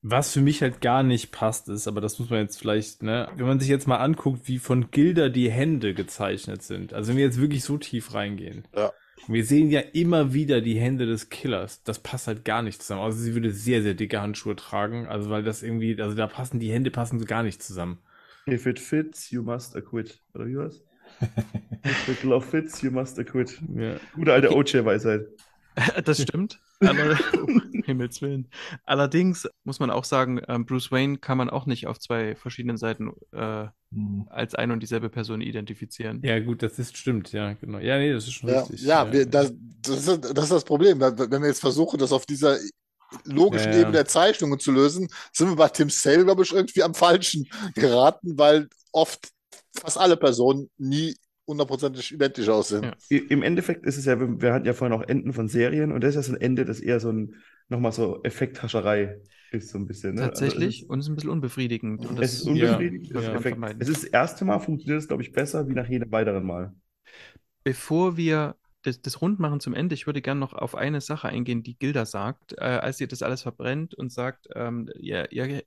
Was für mich halt gar nicht passt ist, aber das muss man jetzt vielleicht, ne, wenn man sich jetzt mal anguckt, wie von Gilda die Hände gezeichnet sind. Also wenn wir jetzt wirklich so tief reingehen. Ja. Wir sehen ja immer wieder die Hände des Killers. Das passt halt gar nicht zusammen. Also sie würde sehr, sehr dicke Handschuhe tragen. Also weil das irgendwie, also da passen die Hände passen gar nicht zusammen. If it fits, you must acquit. Oder wie war's? If it love fits, you must acquit. Ja. Gute alte okay. OJ-Weisheit. Das stimmt. Aller, Himmels Willen. Allerdings muss man auch sagen, ähm, Bruce Wayne kann man auch nicht auf zwei verschiedenen Seiten äh, hm. als ein und dieselbe Person identifizieren. Ja, gut, das ist stimmt, ja, genau. Ja, nee, das ist schon ja, richtig. Ja, ja. Wir, das, das, ist, das ist das Problem. Wenn wir jetzt versuchen, das auf dieser logischen ja, Ebene der Zeichnungen zu lösen, sind wir bei Tim Sale, glaube ich, irgendwie am Falschen geraten, weil oft fast alle Personen nie hundertprozentig identisch aussehen. Ja. Im Endeffekt ist es ja, wir hatten ja vorhin auch Enden von Serien und das ist ja so ein Ende, das eher so ein, nochmal so Effekthascherei ist, so ein bisschen. Ne? Also Tatsächlich also und ist ein bisschen unbefriedigend. Und es ist unbefriedigend. Ja, ja. Es ist das erste Mal, funktioniert es, glaube ich, besser wie nach jedem weiteren Mal. Bevor wir das, das Rundmachen zum Ende, ich würde gerne noch auf eine Sache eingehen, die Gilda sagt, äh, als ihr das alles verbrennt und sagt, ähm, ihr, ihr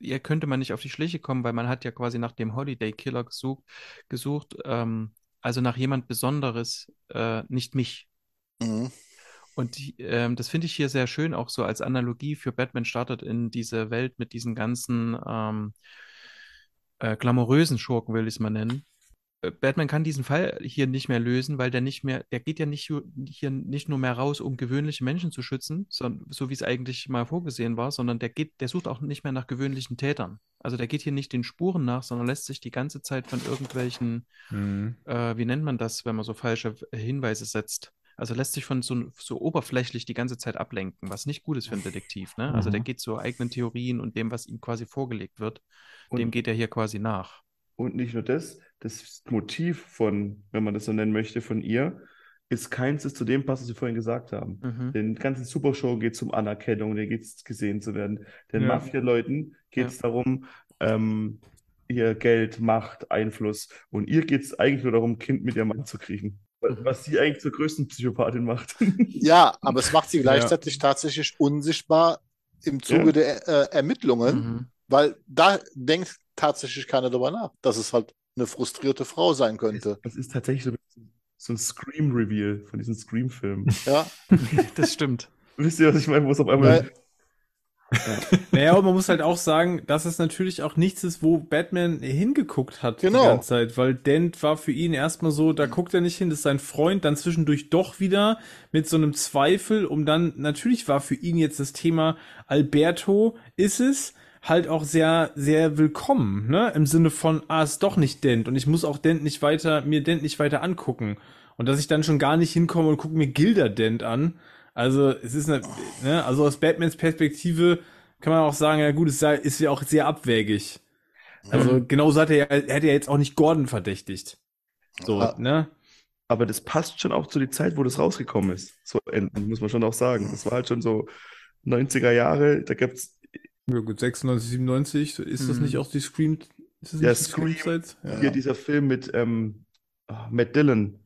ihr könnte man nicht auf die Schliche kommen, weil man hat ja quasi nach dem Holiday Killer gesucht, gesucht ähm, also nach jemand Besonderes, äh, nicht mich. Mhm. Und ähm, das finde ich hier sehr schön, auch so als Analogie für Batman startet in diese Welt mit diesen ganzen ähm, äh, glamourösen Schurken, will ich es mal nennen. Äh, Batman kann diesen Fall hier nicht mehr lösen, weil der nicht mehr, der geht ja nicht hier nicht nur mehr raus, um gewöhnliche Menschen zu schützen, sondern, so wie es eigentlich mal vorgesehen war, sondern der geht, der sucht auch nicht mehr nach gewöhnlichen Tätern. Also der geht hier nicht den Spuren nach, sondern lässt sich die ganze Zeit von irgendwelchen, mhm. äh, wie nennt man das, wenn man so falsche Hinweise setzt? Also lässt sich von so, so oberflächlich die ganze Zeit ablenken, was nicht gut ist für einen Detektiv. Ne? Also der mhm. geht zu eigenen Theorien und dem, was ihm quasi vorgelegt wird, und, dem geht er hier quasi nach. Und nicht nur das, das Motiv von, wenn man das so nennen möchte, von ihr, ist keins, das zu dem passt, was wir vorhin gesagt haben. Mhm. Den ganzen Supershow geht es um Anerkennung, der geht es gesehen zu werden. Den ja. Mafia-Leuten geht es ja. darum, ähm, ihr Geld, Macht, Einfluss. Und ihr geht es eigentlich nur darum, Kind mit ihrem Mann zu kriegen. Mhm. Was sie eigentlich zur größten Psychopathin macht. Ja, aber es macht sie gleichzeitig ja. tatsächlich unsichtbar im Zuge der äh, Ermittlungen, mhm. weil da denkt tatsächlich keiner darüber nach, dass es halt eine frustrierte Frau sein könnte. Das ist tatsächlich so, so ein Scream-Reveal von diesen Scream-Filmen. Ja. das stimmt. Wisst ihr, was ich meine, wo es auf einmal. Ja. naja, aber man muss halt auch sagen, dass es natürlich auch nichts ist, wo Batman hingeguckt hat genau. die ganze Zeit, weil Dent war für ihn erstmal so, da guckt er nicht hin, das ist sein Freund, dann zwischendurch doch wieder mit so einem Zweifel, um dann, natürlich war für ihn jetzt das Thema Alberto ist es, halt auch sehr, sehr willkommen, ne? Im Sinne von, ah, ist doch nicht Dent und ich muss auch Dent nicht weiter, mir Dent nicht weiter angucken. Und dass ich dann schon gar nicht hinkomme und gucke mir Gilda Dent an. Also, es ist eine, ne, also aus Batmans Perspektive kann man auch sagen, ja gut, es ist ja auch sehr abwägig. Also, mhm. genauso hat er ja, er hat ja jetzt auch nicht Gordon verdächtigt. So, ja. ne? Aber das passt schon auch zu der Zeit, wo das rausgekommen ist. So enden, muss man schon auch sagen. Das war halt schon so 90er Jahre, da gab's ja gut, 96, 97, ist das mhm. nicht auch die Scream? Ist das ja, Scream, Scream ja. Hier dieser Film mit ähm, oh, Matt Dillon.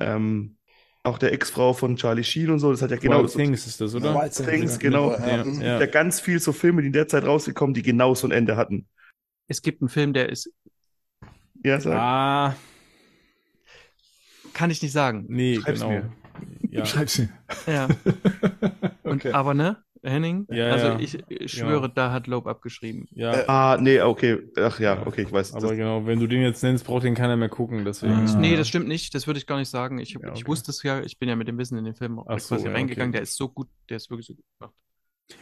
Ähm, auch der Ex-Frau von Charlie Sheen und so, das hat ja genau. Wild so, Things ist das, oder? Wild Things, genau. Ja, ja. ja. ganz viel so Filme, die in der Zeit rausgekommen, die genau so ein Ende hatten. Es gibt einen Film, der ist. Ja, sag. Ah. Kann ich nicht sagen. Nee, Schreib's genau. Mir. Ja. Schreib's mir. Ja. Und, okay. Aber ne? Henning? Ja, also ja. ich, ich schwöre, ja. da hat Loeb abgeschrieben. Ja. Äh, ah, nee, okay. Ach ja, okay, ich weiß. Aber das... genau, wenn du den jetzt nennst, braucht den keiner mehr gucken. Deswegen. Ah. Nee, das stimmt nicht. Das würde ich gar nicht sagen. Ich, okay. ich wusste es ja, ich bin ja mit dem Wissen in den Film Ach quasi so, reingegangen. Okay. Der ist so gut, der ist wirklich so gut gemacht.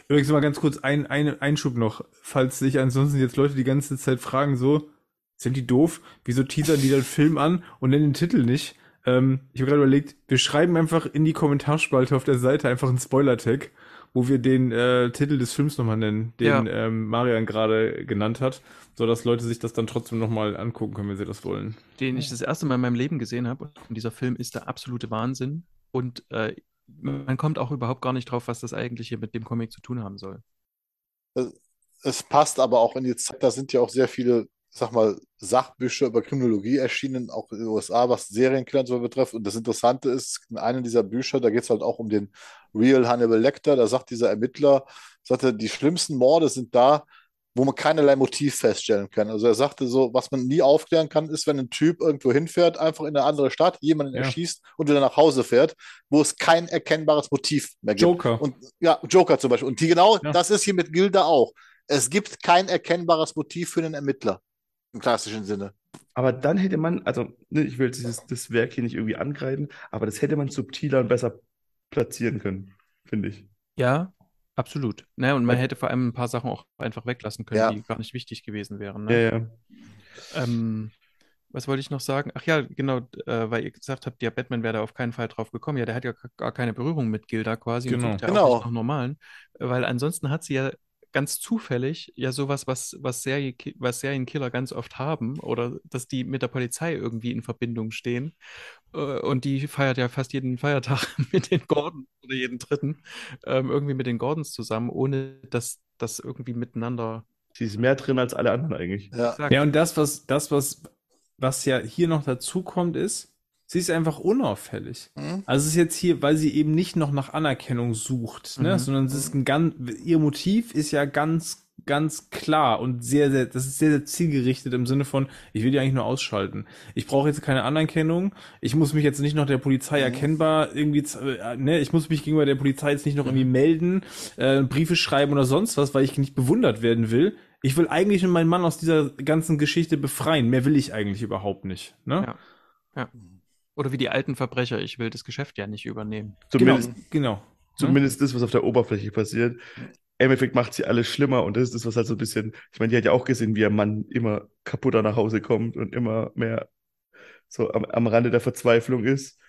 Übrigens mal ganz kurz ein, ein Einschub noch, falls sich ansonsten jetzt Leute die ganze Zeit fragen, so, sind die doof? Wieso teasern die den Film an und nennen den Titel nicht? Ähm, ich habe gerade überlegt, wir schreiben einfach in die Kommentarspalte auf der Seite einfach einen Spoiler-Tag wo wir den äh, Titel des Films nochmal nennen, den ja. ähm, Marian gerade genannt hat, so dass Leute sich das dann trotzdem nochmal angucken können, wenn sie das wollen. Den ich das erste Mal in meinem Leben gesehen habe. Und dieser Film ist der absolute Wahnsinn. Und äh, man kommt auch überhaupt gar nicht drauf, was das eigentlich hier mit dem Comic zu tun haben soll. Es passt aber auch in die Zeit, da sind ja auch sehr viele, sag mal, Sachbücher über Kriminologie erschienen, auch in den USA, was Serienkiller und so betrifft. Und das Interessante ist, in einem dieser Bücher, da geht es halt auch um den Real Hannibal Lecter, da sagt dieser Ermittler, sagte, die schlimmsten Morde sind da, wo man keinerlei Motiv feststellen kann. Also er sagte so, was man nie aufklären kann, ist, wenn ein Typ irgendwo hinfährt, einfach in eine andere Stadt, jemanden ja. erschießt und wieder nach Hause fährt, wo es kein erkennbares Motiv mehr gibt. Joker. Und ja, Joker zum Beispiel. Und die genau, ja. das ist hier mit Gilda auch. Es gibt kein erkennbares Motiv für einen Ermittler im klassischen Sinne. Aber dann hätte man, also ne, ich will dieses, das Werk hier nicht irgendwie angreifen, aber das hätte man subtiler und besser platzieren können, finde ich. Ja, Absolut. Ne, und man hätte vor allem ein paar Sachen auch einfach weglassen können, ja. die gar nicht wichtig gewesen wären. Ne? Ja, ja. Ähm, was wollte ich noch sagen? Ach ja, genau, äh, weil ihr gesagt habt, der Batman wäre da auf keinen Fall drauf gekommen. Ja, der hat ja gar keine Berührung mit Gilda quasi genau. und sucht ja genau. auch nicht nach normalen. Weil ansonsten hat sie ja ganz zufällig ja sowas, was, was, Serie, was Serienkiller ganz oft haben oder dass die mit der Polizei irgendwie in Verbindung stehen. Äh, und die feiert ja fast jeden Feiertag mit den Gordons oder jeden dritten ähm, irgendwie mit den Gordons zusammen, ohne dass das irgendwie miteinander. Sie ist mehr drin als alle anderen eigentlich. Ja, ja und das, was, das, was, was ja hier noch dazu kommt, ist, Sie ist einfach unauffällig. Mhm. Also es ist jetzt hier, weil sie eben nicht noch nach Anerkennung sucht, ne? Mhm. sondern es ist ein ganz, ihr Motiv ist ja ganz, ganz klar und sehr, sehr, das ist sehr, sehr zielgerichtet im Sinne von, ich will die eigentlich nur ausschalten. Ich brauche jetzt keine Anerkennung. Ich muss mich jetzt nicht noch der Polizei mhm. erkennbar irgendwie, äh, ne? Ich muss mich gegenüber der Polizei jetzt nicht noch irgendwie melden, äh, Briefe schreiben oder sonst was, weil ich nicht bewundert werden will. Ich will eigentlich nur meinen Mann aus dieser ganzen Geschichte befreien. Mehr will ich eigentlich überhaupt nicht. Ne? Ja. ja. Oder wie die alten Verbrecher, ich will das Geschäft ja nicht übernehmen. Zumindest, genau. genau. Zumindest das, was auf der Oberfläche passiert. Im Endeffekt macht sie alles schlimmer und das ist das, was halt so ein bisschen, ich meine, die hat ja auch gesehen, wie ihr Mann immer kaputter nach Hause kommt und immer mehr so am, am Rande der Verzweiflung ist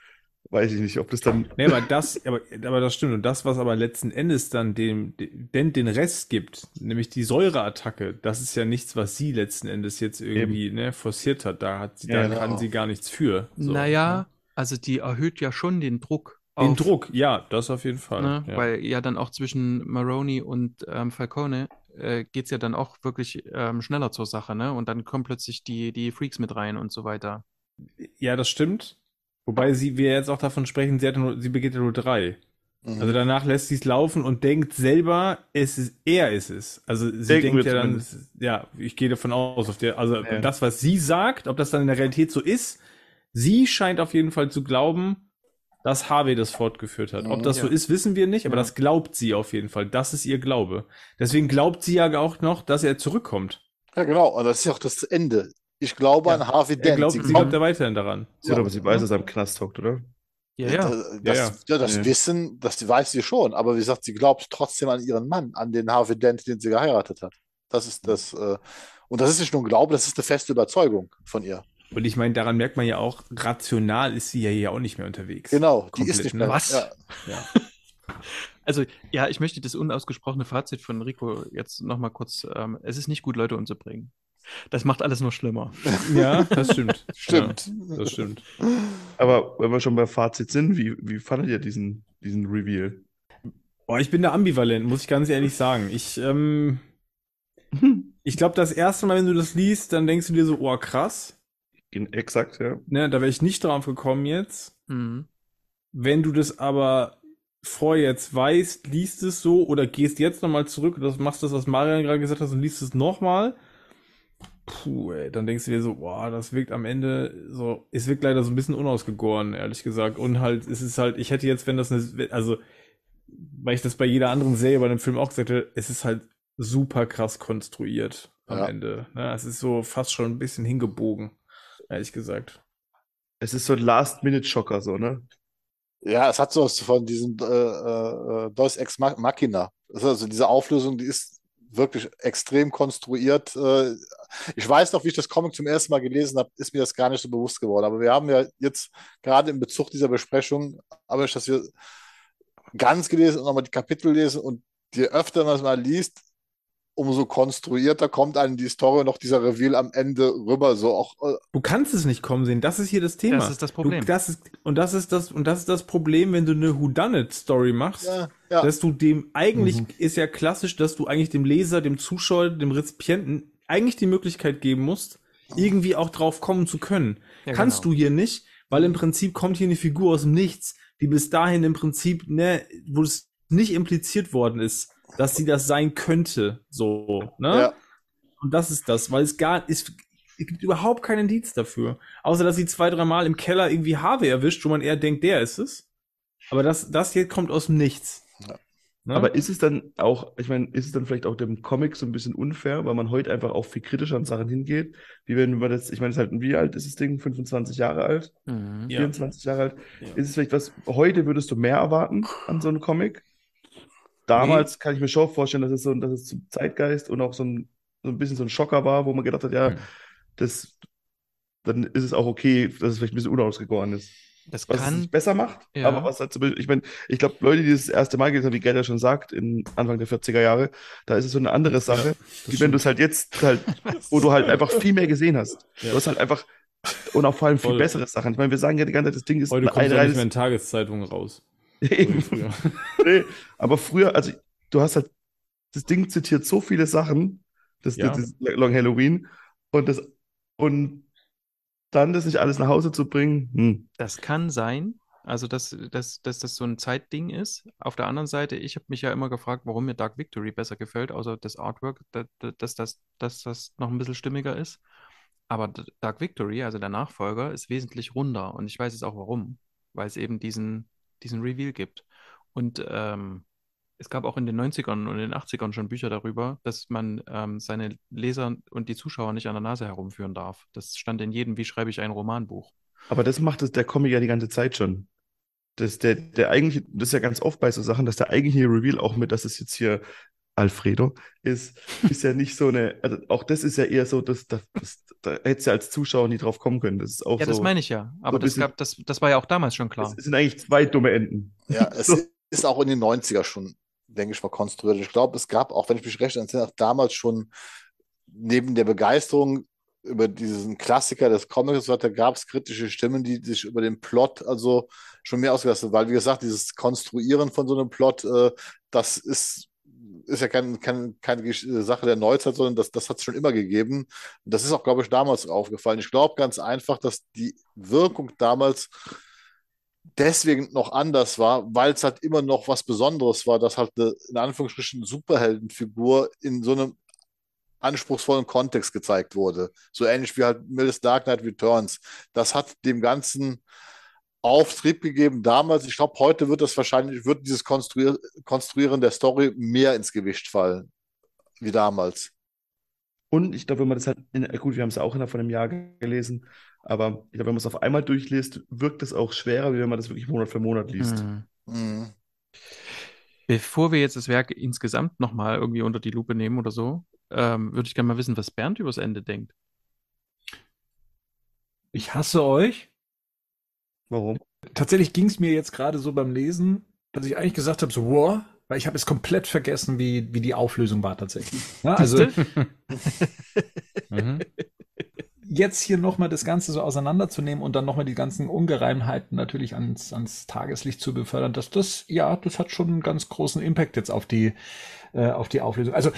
weiß ich nicht, ob das dann. Nee, aber das, aber, aber das stimmt. Und das, was aber letzten Endes dann dem, den, den Rest gibt, nämlich die Säureattacke, das ist ja nichts, was sie letzten Endes jetzt irgendwie ne, forciert hat. Da hat sie, ja, da genau. kann sie gar nichts für. So, naja, ne? also die erhöht ja schon den Druck. Den auf, Druck, ja, das auf jeden Fall. Ne, ja. Weil ja dann auch zwischen Maroney und ähm, Falcone äh, geht es ja dann auch wirklich ähm, schneller zur Sache, ne? Und dann kommen plötzlich die, die Freaks mit rein und so weiter. Ja, das stimmt. Wobei sie, wir jetzt auch davon sprechen, sie, hat nur, sie begeht ja nur drei. Mhm. Also danach lässt sie es laufen und denkt selber, es ist, er ist es. Also sie Denken denkt ja dann, ist, ja, ich gehe davon aus, auf der, also ja. das, was sie sagt, ob das dann in der Realität so ist, sie scheint auf jeden Fall zu glauben, dass Harvey das fortgeführt hat. Ob mhm, das ja. so ist, wissen wir nicht, aber ja. das glaubt sie auf jeden Fall. Das ist ihr Glaube. Deswegen glaubt sie ja auch noch, dass er zurückkommt. Ja, genau. Und das ist ja auch das Ende. Ich glaube ja. an Harvey Dent. Glaubt, sie glaubt ja weiterhin daran. Ja, aber sie weiß, dass er im Knast hockt, oder? Ja, ja. Das, ja, ja. das Wissen, das weiß sie schon. Aber wie gesagt, sie glaubt trotzdem an ihren Mann, an den Harvey Dent, den sie geheiratet hat. Das ist das. Äh, und das ist nicht nur ein Glaube, das ist eine feste Überzeugung von ihr. Und ich meine, daran merkt man ja auch, rational ist sie ja hier auch nicht mehr unterwegs. Genau, die ist nicht mehr. Ne? Was? Ja. Also, ja, ich möchte das unausgesprochene Fazit von Rico jetzt nochmal kurz. Ähm, es ist nicht gut, Leute umzubringen. Das macht alles nur schlimmer. Ja, das stimmt. stimmt. Ja, das stimmt. Aber wenn wir schon bei Fazit sind, wie, wie fandet ihr diesen, diesen Reveal? Boah, ich bin da ambivalent, muss ich ganz ehrlich sagen. Ich, ähm, ich glaube, das erste Mal, wenn du das liest, dann denkst du dir so, oh, krass. Exakt, ja. Ne, da wäre ich nicht drauf gekommen jetzt. Mhm. Wenn du das aber vor jetzt weißt, liest es so oder gehst jetzt nochmal zurück und das machst das, was Marian gerade gesagt hat, und liest es nochmal, puh, ey, dann denkst du dir so, boah, das wirkt am Ende so, es wirkt leider so ein bisschen unausgegoren, ehrlich gesagt. Und halt, es ist halt, ich hätte jetzt, wenn das eine, also, weil ich das bei jeder anderen Serie bei einem Film auch gesagt hätte, es ist halt super krass konstruiert am ja. Ende. Ne? Es ist so fast schon ein bisschen hingebogen, ehrlich gesagt. Es ist so ein Last-Minute-Schocker, so, ne? Ja, es hat so was von diesem äh, äh, Deus Ex Machina. Also diese Auflösung, die ist wirklich extrem konstruiert. Äh, ich weiß noch, wie ich das Comic zum ersten Mal gelesen habe, ist mir das gar nicht so bewusst geworden. Aber wir haben ja jetzt gerade im Bezug dieser Besprechung, aber ich, dass wir ganz gelesen und nochmal die Kapitel lesen und je öfter man es mal liest, umso konstruierter kommt einem die Story noch dieser Reveal am Ende rüber. So auch, äh du kannst es nicht kommen sehen. Das ist hier das Thema. Das ist das Problem. Du, das ist, und das ist das, und das ist das Problem, wenn du eine Whodunit-Story machst, ja, ja. dass du dem eigentlich mhm. ist ja klassisch, dass du eigentlich dem Leser, dem Zuschauer, dem Rezipienten eigentlich die Möglichkeit geben musst, irgendwie auch drauf kommen zu können. Ja, Kannst genau. du hier nicht, weil im Prinzip kommt hier eine Figur aus dem Nichts, die bis dahin im Prinzip, ne, wo es nicht impliziert worden ist, dass sie das sein könnte, so, ne? Ja. Und das ist das, weil es gar, es, es gibt überhaupt keinen Indiz dafür. Außer, dass sie zwei, dreimal im Keller irgendwie Harvey erwischt, wo man eher denkt, der ist es. Aber das, das hier kommt aus dem Nichts. Ja. Ne? Aber ist es dann auch, ich meine, ist es dann vielleicht auch dem Comic so ein bisschen unfair, weil man heute einfach auch viel kritischer an Sachen hingeht? Wie wenn man das, ich meine, es ist halt, wie alt ist das Ding? 25 Jahre alt? Mhm, 24 ja. Jahre alt? Ja. Ist es vielleicht was, heute würdest du mehr erwarten an so einem Comic? Damals nee. kann ich mir schon vorstellen, dass es so, dass es zum Zeitgeist und auch so ein, so ein bisschen so ein Schocker war, wo man gedacht hat, ja, mhm. das, dann ist es auch okay, dass es vielleicht ein bisschen unausgegoren ist. Das was kann es besser macht, ja. aber was halt zum Beispiel, ich meine, ich glaube, Leute, die das erste Mal gelesen haben, wie Gerd ja schon sagt, in Anfang der 40er Jahre, da ist es so eine andere Sache, ja, wie wenn du es halt jetzt halt, wo du halt einfach viel mehr gesehen hast. Ja. Du hast halt einfach und auch vor allem Voll. viel bessere Sachen. Ich meine, wir sagen ja die ganze Zeit, das Ding ist Heute kommt ja nicht mehr in Tageszeitungen raus. Früher. nee, aber früher, also du hast halt, das Ding zitiert so viele Sachen, das, ja. das Long Halloween, und das, und dann das nicht alles nach Hause zu bringen. Hm. Das kann sein, also dass, dass, dass das so ein Zeitding ist. Auf der anderen Seite, ich habe mich ja immer gefragt, warum mir Dark Victory besser gefällt, außer das Artwork, dass, dass, dass, dass das noch ein bisschen stimmiger ist. Aber Dark Victory, also der Nachfolger, ist wesentlich runder und ich weiß jetzt auch warum, weil es eben diesen diesen Reveal gibt. Und ähm, es gab auch in den 90ern und den 80ern schon Bücher darüber, dass man ähm, seine Leser und die Zuschauer nicht an der Nase herumführen darf. Das stand in jedem, wie schreibe ich ein Romanbuch. Aber das macht es der Comic ja die ganze Zeit schon. Das, der, der eigentliche, das ist ja ganz oft bei so Sachen, dass der eigentliche Reveal auch mit, dass es jetzt hier Alfredo ist, ist ja nicht so eine, also auch das ist ja eher so, dass, dass, dass da hättest du ja als Zuschauer nie drauf kommen können. Das ist auch ja, so, das meine ich ja. Aber so das, gab, das, das war ja auch damals schon klar. Es sind eigentlich zwei dumme Enden. Ja, es so. ist auch in den 90er schon, denke ich mal, konstruiert. Ich glaube, es gab auch, wenn ich mich recht erinnere, auch damals schon neben der Begeisterung über diesen Klassiker des Comics, da gab es kritische Stimmen, die sich über den Plot also schon mehr ausgelassen haben. Weil, wie gesagt, dieses Konstruieren von so einem Plot, äh, das ist ist ja kein, kein, keine Sache der Neuzeit, sondern das, das hat es schon immer gegeben. Das ist auch, glaube ich, damals aufgefallen. Ich glaube ganz einfach, dass die Wirkung damals deswegen noch anders war, weil es halt immer noch was Besonderes war, dass halt eine, in Anführungsstrichen, Superheldenfigur in so einem anspruchsvollen Kontext gezeigt wurde. So ähnlich wie halt Mills Dark Knight Returns. Das hat dem Ganzen Auftrieb gegeben damals. Ich glaube, heute wird das wahrscheinlich, wird dieses Konstruier Konstruieren der Story mehr ins Gewicht fallen, wie damals. Und ich glaube, wenn man das halt, in, gut, wir haben es ja auch innerhalb von einem Jahr gelesen, aber ich glaube, wenn man es auf einmal durchliest, wirkt es auch schwerer, wie wenn man das wirklich Monat für Monat liest. Mhm. Mhm. Bevor wir jetzt das Werk insgesamt nochmal irgendwie unter die Lupe nehmen oder so, ähm, würde ich gerne mal wissen, was Bernd übers Ende denkt. Ich hasse euch. Warum? Tatsächlich ging es mir jetzt gerade so beim Lesen, dass ich eigentlich gesagt habe, so, wow, weil ich habe es komplett vergessen, wie, wie die Auflösung war tatsächlich. Ja, also mhm. jetzt hier nochmal das Ganze so auseinanderzunehmen und dann nochmal die ganzen Ungereimheiten natürlich ans, ans Tageslicht zu befördern, dass das, ja, das hat schon einen ganz großen Impact jetzt auf die, äh, auf die Auflösung. Also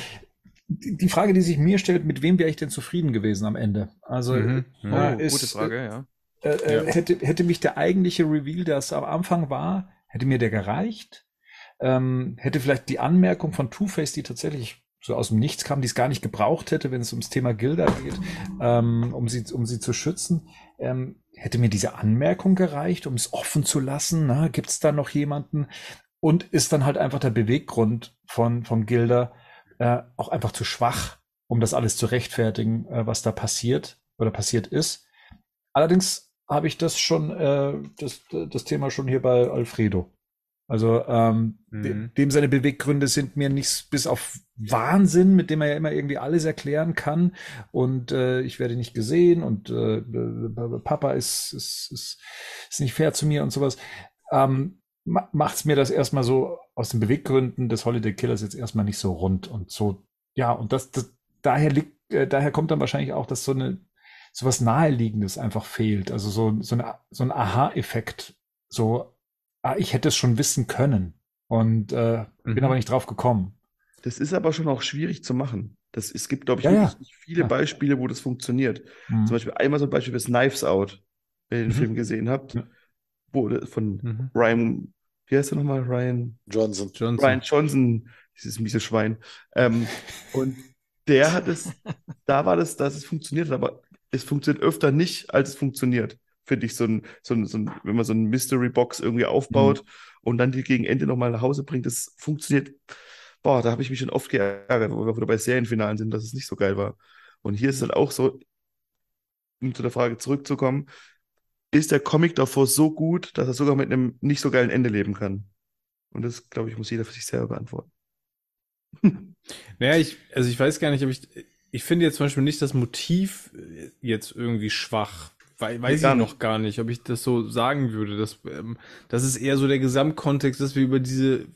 die Frage, die sich mir stellt, mit wem wäre ich denn zufrieden gewesen am Ende? Also mhm. ja, oh, ist, gute Frage, ja. Äh, äh, ja. hätte, hätte mich der eigentliche Reveal, der es am Anfang war, hätte mir der gereicht? Ähm, hätte vielleicht die Anmerkung von Two-Face, die tatsächlich so aus dem Nichts kam, die es gar nicht gebraucht hätte, wenn es ums Thema Gilda geht, ähm, um sie, um sie zu schützen, ähm, hätte mir diese Anmerkung gereicht, um es offen zu lassen. Gibt es da noch jemanden? Und ist dann halt einfach der Beweggrund von, von Gilda äh, auch einfach zu schwach, um das alles zu rechtfertigen, äh, was da passiert oder passiert ist. Allerdings habe ich das schon, äh, das, das Thema schon hier bei Alfredo. Also ähm, mhm. dem, dem seine Beweggründe sind mir nichts bis auf Wahnsinn, mit dem er ja immer irgendwie alles erklären kann. Und äh, ich werde nicht gesehen und äh, Papa ist, ist, ist, ist nicht fair zu mir und sowas. Ähm, macht es mir das erstmal so aus den Beweggründen des Holiday Killers jetzt erstmal nicht so rund und so, ja, und das, das daher liegt, äh, daher kommt dann wahrscheinlich auch, dass so eine, so was Naheliegendes einfach fehlt. Also so, so, eine, so ein Aha-Effekt. So, ah, ich hätte es schon wissen können und äh, mhm. bin aber nicht drauf gekommen. Das ist aber schon auch schwierig zu machen. Das, es gibt, glaube ich, ja, wirklich ja. viele ja. Beispiele, wo das funktioniert. Mhm. Zum Beispiel einmal so ein Beispiel ist Knives Out, wenn ihr den mhm. Film gesehen habt, wo von mhm. Ryan, wie heißt er nochmal? Ryan Johnson. Johnson. Ryan Johnson, dieses miese Schwein. Ähm, und der hat es, da war das, dass es funktioniert, aber es funktioniert öfter nicht, als es funktioniert. Finde ich so ein, so ein, so ein, wenn man so ein Mystery Box irgendwie aufbaut mhm. und dann die gegen Ende nochmal nach Hause bringt, das funktioniert. Boah, da habe ich mich schon oft geärgert, wo wir bei Serienfinalen sind, dass es nicht so geil war. Und hier ist es halt auch so, um zu der Frage zurückzukommen, ist der Comic davor so gut, dass er sogar mit einem nicht so geilen Ende leben kann? Und das, glaube ich, muss jeder für sich selber beantworten. Naja, ich, also ich weiß gar nicht, ob ich, ich finde jetzt zum Beispiel nicht das Motiv jetzt irgendwie schwach. Weiß, weiß ich noch gar nicht, ob ich das so sagen würde. Dass, ähm, das ist eher so der Gesamtkontext, dass wir über diese,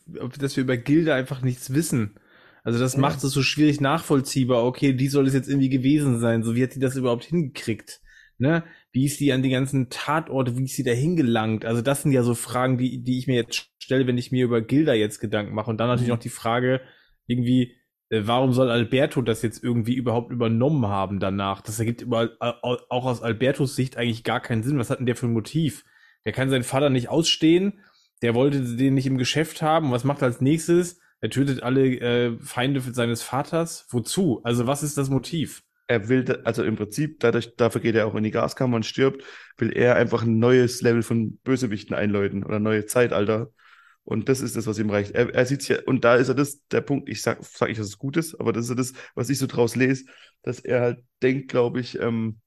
dass wir über Gilde einfach nichts wissen. Also das ja. macht es so schwierig nachvollziehbar. Okay, die soll es jetzt irgendwie gewesen sein. So wie hat die das überhaupt hingekriegt? Ne? Wie ist die an die ganzen Tatorte, wie ist sie da hingelangt? Also das sind ja so Fragen, die, die ich mir jetzt stelle, wenn ich mir über Gilda jetzt Gedanken mache. Und dann natürlich mhm. noch die Frage, irgendwie, äh, warum soll Alberto das jetzt irgendwie überhaupt übernommen haben danach? Das ergibt überall, auch aus Albertos Sicht eigentlich gar keinen Sinn. Was hat denn der für ein Motiv? Der kann seinen Vater nicht ausstehen, der wollte den nicht im Geschäft haben. Was macht er als nächstes? Er tötet alle äh, Feinde seines Vaters. Wozu? Also was ist das Motiv? Er will, also im Prinzip, dadurch, dafür geht er auch in die Gaskammer und stirbt, will er einfach ein neues Level von Bösewichten einläuten oder ein neues Zeitalter. Und das ist das, was ihm reicht. Er, er sieht ja, und da ist er das, der Punkt, ich sag, sag ich, dass es gut ist, aber das ist ja das, was ich so draus lese, dass er halt denkt, glaube ich, ähm,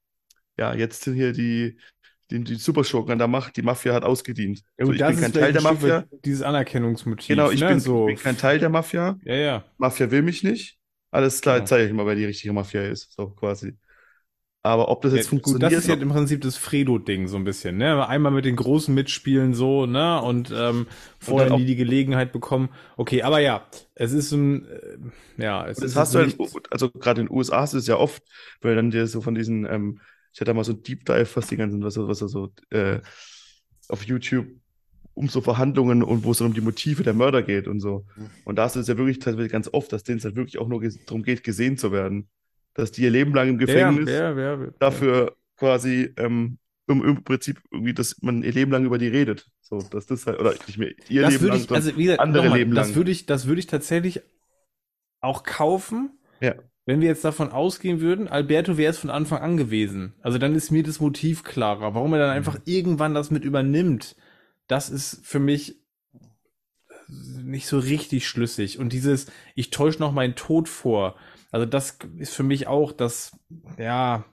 ja, jetzt sind hier die, die, die Superschurken an der Macht, die Mafia hat ausgedient. Ja, so, ich bin kein Teil der Mafia. Dieses Anerkennungsmotiv. Genau, ich, ne? bin, so. bin kein Teil der Mafia. Ja, ja. Mafia will mich nicht. Alles klar, ja. zeige ich mal, wer die richtige Mafia ist. So quasi. Aber ob das jetzt ja, funktioniert. Gut, das ist ja im Prinzip das Fredo-Ding so ein bisschen, ne? Einmal mit den Großen mitspielen so, ne? Und ähm, vorher nie die Gelegenheit bekommen. Okay, aber ja, es ist ein, äh, ja, es das ist. hast du in, also gerade in den USA ist es ja oft, weil dann dir so von diesen, ähm, ich hatte mal so ein Deep Dive, was die ganzen, was, was er so äh, auf YouTube um so Verhandlungen und wo es dann um die Motive der Mörder geht und so. Mhm. Und da ist es ja wirklich tatsächlich ganz oft, dass denen es halt wirklich auch nur darum geht, gesehen zu werden dass die ihr Leben lang im Gefängnis ja, ja, ja, dafür quasi ähm, im, im, Prinzip irgendwie, dass man ihr Leben lang über die redet. So, dass das halt, oder nicht mehr ihr das Leben lang, ich, also wie gesagt, andere mal, Leben lang. Das würde ich, das würde ich tatsächlich auch kaufen. Ja. Wenn wir jetzt davon ausgehen würden, Alberto wäre es von Anfang an gewesen. Also dann ist mir das Motiv klarer. Warum er dann einfach mhm. irgendwann das mit übernimmt, das ist für mich nicht so richtig schlüssig. Und dieses, ich täusche noch meinen Tod vor, also das ist für mich auch, das, ja,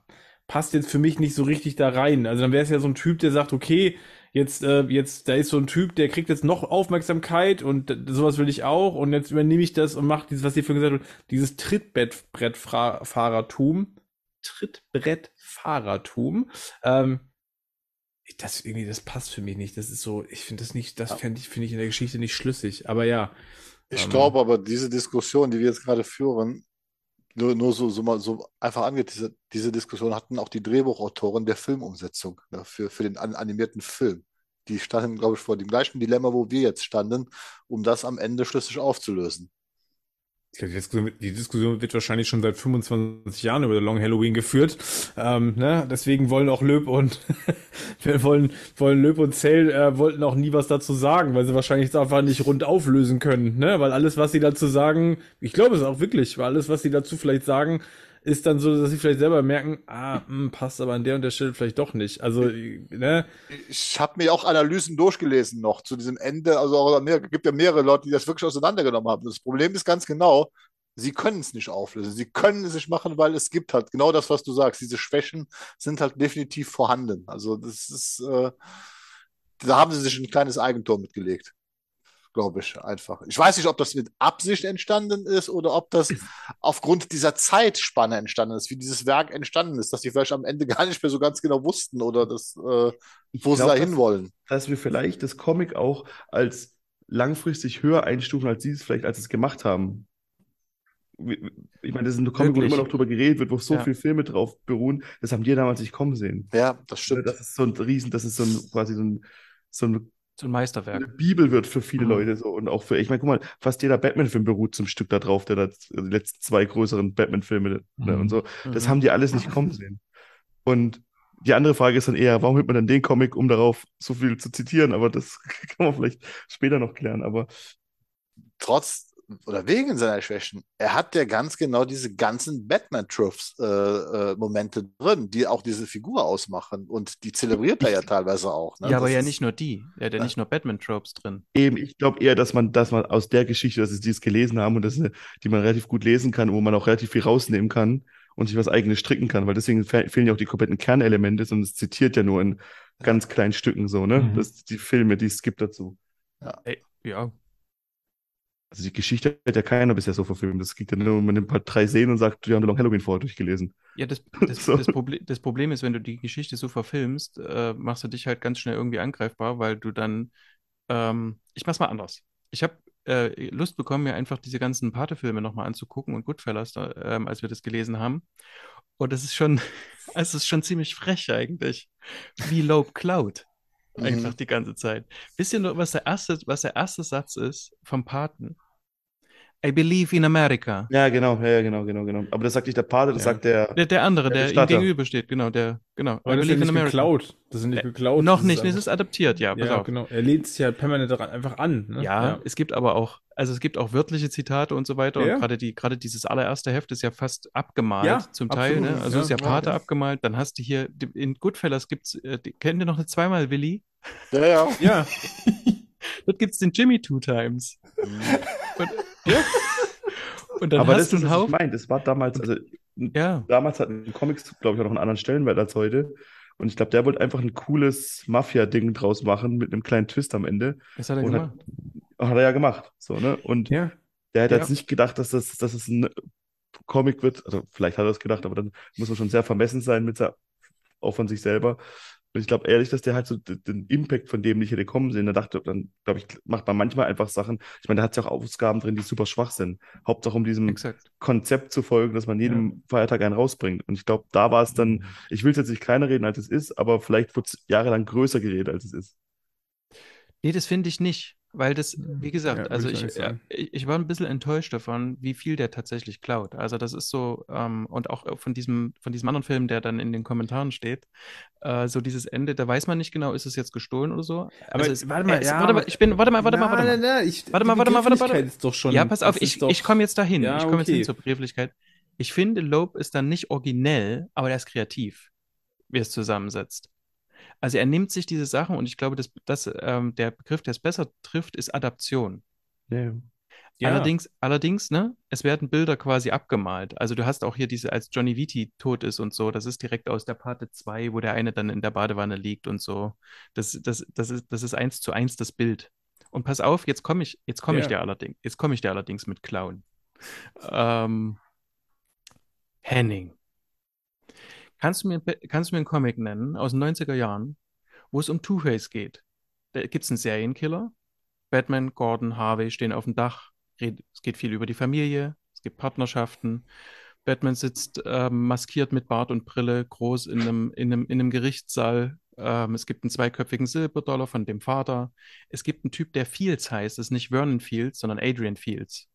passt jetzt für mich nicht so richtig da rein. Also dann wäre es ja so ein Typ, der sagt, okay, jetzt, äh, jetzt, da ist so ein Typ, der kriegt jetzt noch Aufmerksamkeit und sowas will ich auch und jetzt übernehme ich das und mache dieses, was ihr vorhin gesagt habt, dieses Trittbrettfahrertum. Trittbrettfahrertum. Ähm, das irgendwie, das passt für mich nicht. Das ist so, ich finde das nicht, das finde ich, finde ich in der Geschichte nicht schlüssig. Aber ja. Ich ähm, glaube aber, diese Diskussion, die wir jetzt gerade führen, nur, nur so, so mal so einfach angeteasert, diese Diskussion hatten auch die Drehbuchautoren der Filmumsetzung ne, für, für den an, animierten Film. Die standen, glaube ich, vor dem gleichen Dilemma, wo wir jetzt standen, um das am Ende schlüssig aufzulösen. Die Diskussion, die Diskussion, wird wahrscheinlich schon seit 25 Jahren über Long Halloween geführt. Ähm, ne? Deswegen wollen auch Löb und wir wollen, wollen Löb und Zell äh, wollten auch nie was dazu sagen, weil sie wahrscheinlich einfach nicht rund auflösen können. Ne? Weil alles, was sie dazu sagen, ich glaube es auch wirklich, weil alles, was sie dazu vielleicht sagen, ist dann so, dass sie vielleicht selber merken, ah, mh, hm, passt aber an der und der Stelle vielleicht doch nicht. Also, ne? Ich habe mir auch Analysen durchgelesen noch zu diesem Ende. Also mehr, gibt ja mehrere Leute, die das wirklich auseinandergenommen haben. Das Problem ist ganz genau, sie können es nicht auflösen. Sie können es nicht machen, weil es gibt halt genau das, was du sagst. Diese Schwächen sind halt definitiv vorhanden. Also das ist, äh, da haben sie sich ein kleines Eigentor mitgelegt. Glaube ich, einfach. Ich weiß nicht, ob das mit Absicht entstanden ist oder ob das aufgrund dieser Zeitspanne entstanden ist, wie dieses Werk entstanden ist, dass die vielleicht am Ende gar nicht mehr so ganz genau wussten oder das, äh, wo glaub, sie da hinwollen. Dass, dass wir vielleicht das Comic auch als langfristig höher einstufen, als sie es vielleicht als es gemacht haben. Ich meine, das ist ein Comic, Wirklich? wo immer noch drüber geredet wird, wo so ja. viele Filme drauf beruhen. Das haben die damals nicht kommen sehen. Ja, das stimmt. Das ist so ein Riesen, das ist so ein quasi so ein, so ein so ein Meisterwerk. Eine Bibel wird für viele mhm. Leute so und auch für, ich meine, guck mal, fast jeder Batman-Film beruht zum Stück da drauf, der da also die letzten zwei größeren Batman-Filme mhm. ne, und mhm. so. Das mhm. haben die alles nicht kommen sehen. Und die andere Frage ist dann eher, warum nimmt man dann den Comic, um darauf so viel zu zitieren? Aber das kann man vielleicht später noch klären. Aber trotz oder wegen seiner Schwächen, er hat ja ganz genau diese ganzen Batman-Truths-Momente äh, äh, drin, die auch diese Figur ausmachen. Und die zelebriert er ja teilweise auch. Ne? Ja, das aber ja nicht nur die. Er hat ja, ja. nicht nur Batman-Tropes drin. Eben, ich glaube eher, dass man, dass man aus der Geschichte, dass sie es gelesen haben und das, die man relativ gut lesen kann, wo man auch relativ viel rausnehmen kann und sich was eigenes stricken kann, weil deswegen fehlen ja auch die kompletten Kernelemente, sondern es zitiert ja nur in ganz kleinen Stücken so, ne? Mhm. Das, die Filme, die es gibt dazu. Ja. Ey, ja, also die Geschichte hat ja keiner bisher so verfilmt. Das geht ja nur, man nimmt halt drei Szenen und sagt, wir haben Long Halloween vorher durchgelesen. Ja, das, das, so. das, Proble das, Problem ist, wenn du die Geschichte so verfilmst, äh, machst du dich halt ganz schnell irgendwie angreifbar, weil du dann, ähm, ich mach's mal anders. Ich habe äh, Lust bekommen, mir einfach diese ganzen Pate-Filme nochmal anzugucken und Goodfellas, da, ähm, als wir das gelesen haben. Und das ist schon, es ist schon ziemlich frech eigentlich, wie Low Cloud. Mhm. Einfach die ganze Zeit. Wisst ihr noch, was der erste, was der erste Satz ist vom Paten? I believe in America. Ja, genau, ja, genau, genau, genau. Aber das sagt nicht der Pate, das ja. sagt der. Der, der andere, der, der ihm gegenübersteht, genau, der, genau. Aber I das ist ja nicht geklaut. Das sind nicht äh, geklaut. Noch nicht, es ist adaptiert, ja, pass ja, auf. genau. Er lehnt sich ja permanent einfach an. Ne? Ja, ja, es gibt aber auch, also es gibt auch wörtliche Zitate und so weiter. Ja. Und gerade die, gerade dieses allererste Heft ist ja fast abgemalt ja, zum Teil. Absolut. Ne? Also ist ja Pate abgemalt. Dann hast du hier, in Goodfellas gibt's, äh, kennt ihr noch eine zweimal Willi? Ja, ja. ja. Dort gibt es den Jimmy Two Times. Und, ja. Und dann Aber hast das du einen ist, Haufen. Ich meine, das war damals, also ja. damals hatten Comics, glaube ich, auch noch einen anderen Stellenwert als heute. Und ich glaube, der wollte einfach ein cooles Mafia-Ding draus machen mit einem kleinen Twist am Ende. Das hat er und gemacht. Hat, hat, er ja gemacht. So, ne? Und ja. der hätte ja. jetzt nicht gedacht, dass das, dass es ein Comic wird. Also vielleicht hat er das gedacht, aber dann muss man schon sehr vermessen sein mit auch von sich selber. Und ich glaube ehrlich, dass der halt so den Impact von dem nicht hätte kommen sehen. Da dachte, dann glaube ich, macht man manchmal einfach Sachen. Ich meine, da hat es ja auch Ausgaben drin, die super schwach sind. Hauptsache um diesem Exakt. Konzept zu folgen, dass man jedem ja. Feiertag einen rausbringt. Und ich glaube, da war es dann, mhm. ich will es jetzt nicht kleiner reden, als es ist, aber vielleicht wird es jahrelang größer geredet, als es ist. Nee, das finde ich nicht. Weil das, wie gesagt, ja, also ich, ja, ich war ein bisschen enttäuscht davon, wie viel der tatsächlich klaut. Also das ist so, ähm, und auch von diesem, von diesem anderen Film, der dann in den Kommentaren steht, äh, so dieses Ende, da weiß man nicht genau, ist es jetzt gestohlen oder so. Aber also es, warte mal, ja, warte mal, ich bin, warte mal, warte mal, warte mal. Na, na, ich, warte mal, warte mal, warte mal. Ist doch schon, ja, pass auf, ich, doch... ich komme jetzt dahin. Ja, ich komme okay. jetzt hin zur Begrifflichkeit. Ich finde, Loeb ist dann nicht originell, aber er ist kreativ, wie es zusammensetzt. Also er nimmt sich diese Sachen und ich glaube, dass, dass ähm, der Begriff, der es besser trifft, ist Adaption. Ja. Ja. Allerdings, allerdings, ne, es werden Bilder quasi abgemalt. Also du hast auch hier diese, als Johnny Vitti tot ist und so, das ist direkt aus der Parte 2, wo der eine dann in der Badewanne liegt und so. Das, das, das, ist, das ist eins zu eins das Bild. Und pass auf, jetzt komme ich, jetzt komme ja. ich dir allerdings, jetzt komme ich dir allerdings mit Clown. Ähm, Henning. Kannst du mir, kannst du mir einen Comic nennen aus den 90er Jahren, wo es um Two-Face geht? Da gibt es einen Serienkiller. Batman, Gordon, Harvey stehen auf dem Dach. Es geht viel über die Familie. Es gibt Partnerschaften. Batman sitzt ähm, maskiert mit Bart und Brille groß in einem, in einem, in einem Gerichtssaal. Ähm, es gibt einen zweiköpfigen Silberdollar von dem Vater. Es gibt einen Typ, der Fields heißt. Das ist nicht Vernon Fields, sondern Adrian Fields.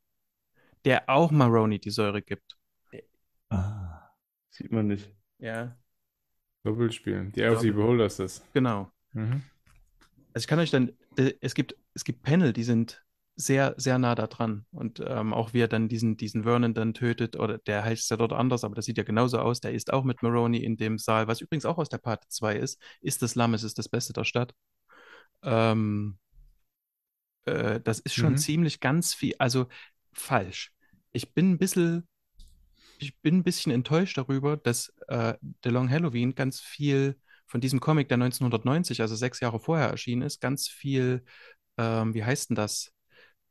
Der auch Maroni die Säure gibt. Ah, sieht man nicht. Ja. Doppelspielen. Die AFC Beholders das. Genau. Mhm. Also ich kann euch dann, es gibt, es gibt Panel, die sind sehr, sehr nah da dran. Und ähm, auch wie er dann diesen, diesen Vernon dann tötet, oder der heißt ja dort anders, aber das sieht ja genauso aus. Der ist auch mit Maroney in dem Saal, was übrigens auch aus der Part 2 ist. Ist das Lamm, es ist das Beste der Stadt. Ähm, äh, das ist schon mhm. ziemlich ganz viel, also falsch. Ich bin ein bisschen ich bin ein bisschen enttäuscht darüber, dass äh, The Long Halloween ganz viel von diesem Comic, der 1990, also sechs Jahre vorher erschienen ist, ganz viel, ähm, wie heißt denn das?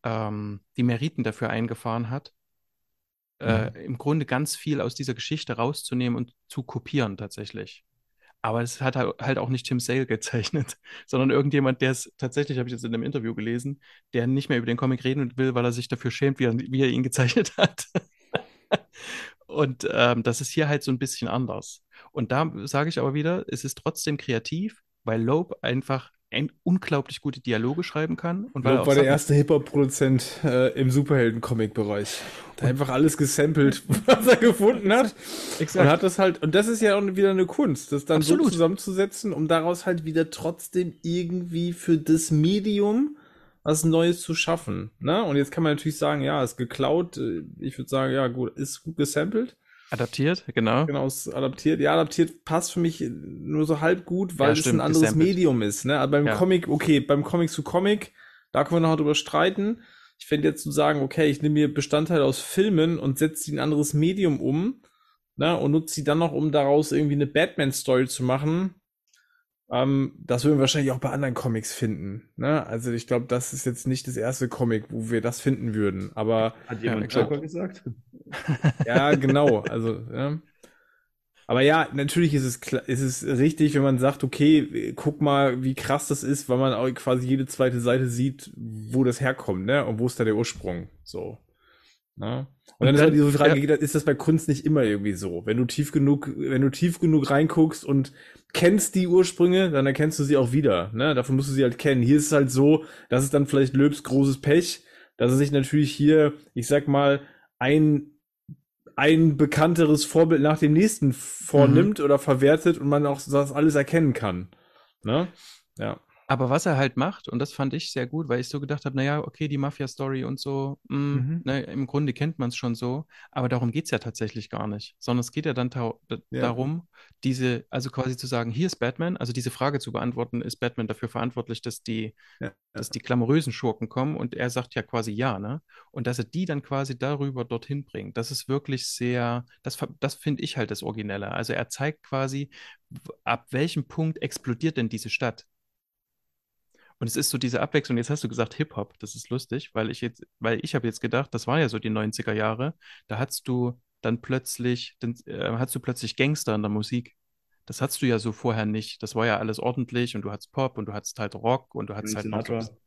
ähm, die Meriten dafür eingefahren hat, äh, mhm. im Grunde ganz viel aus dieser Geschichte rauszunehmen und zu kopieren tatsächlich. Aber es hat halt auch nicht Tim Sale gezeichnet, sondern irgendjemand, der es tatsächlich, habe ich jetzt in einem Interview gelesen, der nicht mehr über den Comic reden will, weil er sich dafür schämt, wie er, wie er ihn gezeichnet hat. und ähm, das ist hier halt so ein bisschen anders. Und da sage ich aber wieder, es ist trotzdem kreativ, weil Loeb einfach ein unglaublich gute Dialoge schreiben kann. Und Loeb war der erste Hip-Hop-Produzent äh, im Superhelden-Comic-Bereich. Da einfach alles gesampelt, was er gefunden hat. Exakt. Und hat das halt, und das ist ja auch wieder eine Kunst, das dann Absolut. so zusammenzusetzen, um daraus halt wieder trotzdem irgendwie für das Medium was Neues zu schaffen. Ne? Und jetzt kann man natürlich sagen, ja, ist geklaut. Ich würde sagen, ja, gut, ist gut gesampelt. Adaptiert, genau. Genau, ist adaptiert. Ja, adaptiert passt für mich nur so halb gut, weil ja, es ein anderes gesampelt. Medium ist. Ne? Aber beim ja. Comic, okay, beim Comic zu Comic, da können wir noch drüber streiten. Ich fände jetzt zu sagen, okay, ich nehme mir Bestandteile aus Filmen und setze sie in ein anderes Medium um ne, und nutze sie dann noch, um daraus irgendwie eine Batman-Story zu machen. Ähm, das würden wir wahrscheinlich auch bei anderen Comics finden. Ne? Also ich glaube, das ist jetzt nicht das erste Comic, wo wir das finden würden. Aber hat jemand ja, Joker gesagt? Ja, genau. Also ja. Aber ja, natürlich ist es, ist es richtig, wenn man sagt, okay, guck mal, wie krass das ist, weil man auch quasi jede zweite Seite sieht, wo das herkommt, ne? Und wo ist da der Ursprung? So. Ne? Und, dann, dann ist halt diese Frage, ja. ist das bei Kunst nicht immer irgendwie so? Wenn du tief genug, wenn du tief genug reinguckst und kennst die Ursprünge, dann erkennst du sie auch wieder. Ne? Dafür musst du sie halt kennen. Hier ist es halt so, das ist dann vielleicht Löbs großes Pech, dass er sich natürlich hier, ich sag mal, ein ein bekannteres Vorbild nach dem nächsten vornimmt mhm. oder verwertet und man auch das alles erkennen kann. Ne? Ja. Aber was er halt macht, und das fand ich sehr gut, weil ich so gedacht habe, naja, okay, die Mafia-Story und so, mh, mhm. ne, im Grunde kennt man es schon so, aber darum geht es ja tatsächlich gar nicht, sondern es geht ja dann ja. darum, diese, also quasi zu sagen, hier ist Batman, also diese Frage zu beantworten, ist Batman dafür verantwortlich, dass die, ja. dass die glamourösen Schurken kommen und er sagt ja quasi ja, ne? Und dass er die dann quasi darüber dorthin bringt, das ist wirklich sehr, das, das finde ich halt das Originelle. Also er zeigt quasi, ab welchem Punkt explodiert denn diese Stadt? Und es ist so diese Abwechslung. Jetzt hast du gesagt Hip-Hop. Das ist lustig, weil ich jetzt, weil ich habe jetzt gedacht, das war ja so die 90er Jahre. Da hattest du dann plötzlich, dann äh, hattest du plötzlich Gangster in der Musik. Das hattest du ja so vorher nicht. Das war ja alles ordentlich und du hattest Pop und du hattest halt Rock und du hattest Frank halt Sinatra. noch.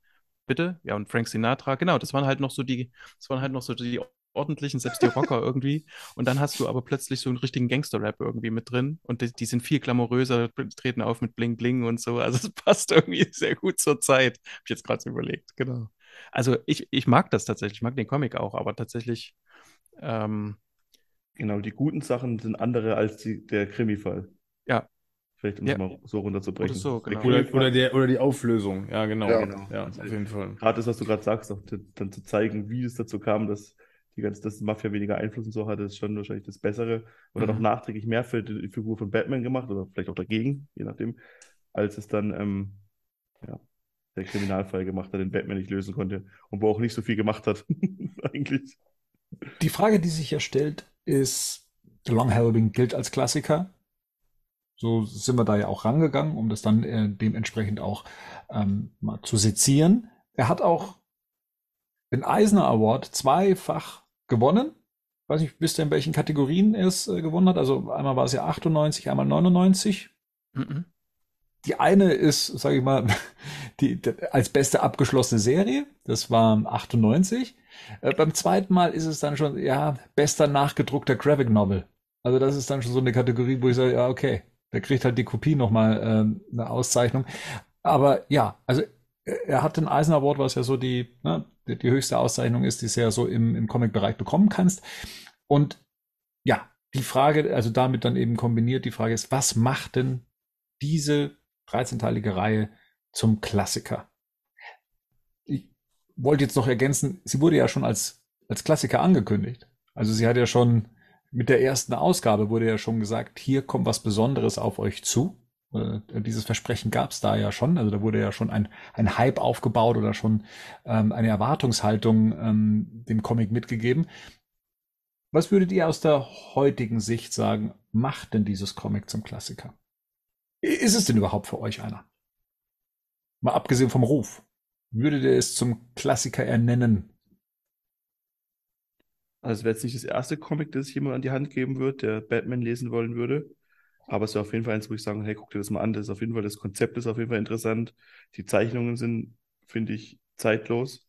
Bitte? Ja, und Frank Sinatra, genau, das waren halt noch so die, das waren halt noch so die ordentlichen, selbst die Rocker irgendwie. Und dann hast du aber plötzlich so einen richtigen Gangster-Rap irgendwie mit drin. Und die, die, sind viel glamouröser, treten auf mit Bling Bling und so. Also es passt irgendwie sehr gut zur Zeit. Hab ich jetzt gerade so überlegt, genau. Also ich, ich mag das tatsächlich, ich mag den Comic auch, aber tatsächlich. Ähm, genau, die guten Sachen sind andere als die, der Krimi-Fall. Ja. Vielleicht um ja. es mal so runterzubrechen. Oder, so, genau. oder, oder, der, oder die Auflösung, ja, genau. Ja, genau. ja auf jeden Fall. Gerade das, was du gerade sagst, auch dann zu zeigen, wie es dazu kam, dass die ganze, dass Mafia weniger Einfluss und so hatte, ist schon wahrscheinlich das Bessere. Und mhm. auch nachträglich mehr für die Figur von Batman gemacht oder vielleicht auch dagegen, je nachdem, als es dann ähm, ja, der Kriminalfall gemacht hat, den Batman nicht lösen konnte und wo auch nicht so viel gemacht hat, eigentlich. Die Frage, die sich ja stellt, ist, The Long Halloween gilt als Klassiker. So sind wir da ja auch rangegangen, um das dann äh, dementsprechend auch ähm, mal zu sezieren. Er hat auch den Eisner Award zweifach gewonnen. Weiß nicht, wisst ihr, in welchen Kategorien er es äh, gewonnen hat? Also einmal war es ja 98, einmal 99. Mhm. Die eine ist, sage ich mal, die, die, als beste abgeschlossene Serie. Das war 98. Äh, beim zweiten Mal ist es dann schon, ja, bester nachgedruckter Graphic Novel. Also das ist dann schon so eine Kategorie, wo ich sage, ja, okay, der kriegt halt die Kopie nochmal äh, eine Auszeichnung. Aber ja, also er hat den Eisner Award, was ja so die, ne, die, die höchste Auszeichnung ist, die du ja so im, im Comic-Bereich bekommen kannst. Und ja, die Frage, also damit dann eben kombiniert, die Frage ist, was macht denn diese 13-teilige Reihe zum Klassiker? Ich wollte jetzt noch ergänzen, sie wurde ja schon als, als Klassiker angekündigt. Also sie hat ja schon mit der ersten Ausgabe wurde ja schon gesagt, hier kommt was Besonderes auf euch zu. Äh, dieses Versprechen gab es da ja schon. Also da wurde ja schon ein, ein Hype aufgebaut oder schon ähm, eine Erwartungshaltung ähm, dem Comic mitgegeben. Was würdet ihr aus der heutigen Sicht sagen, macht denn dieses Comic zum Klassiker? Ist es denn überhaupt für euch einer? Mal abgesehen vom Ruf. Würdet ihr es zum Klassiker ernennen? Also es wäre jetzt nicht das erste Comic, das ich jemand an die Hand geben würde, der Batman lesen wollen würde. Aber es wäre auf jeden Fall eins, wo ich sagen, hey, guck dir das mal an. Das ist auf jeden Fall, das Konzept ist auf jeden Fall interessant. Die Zeichnungen sind, finde ich, zeitlos.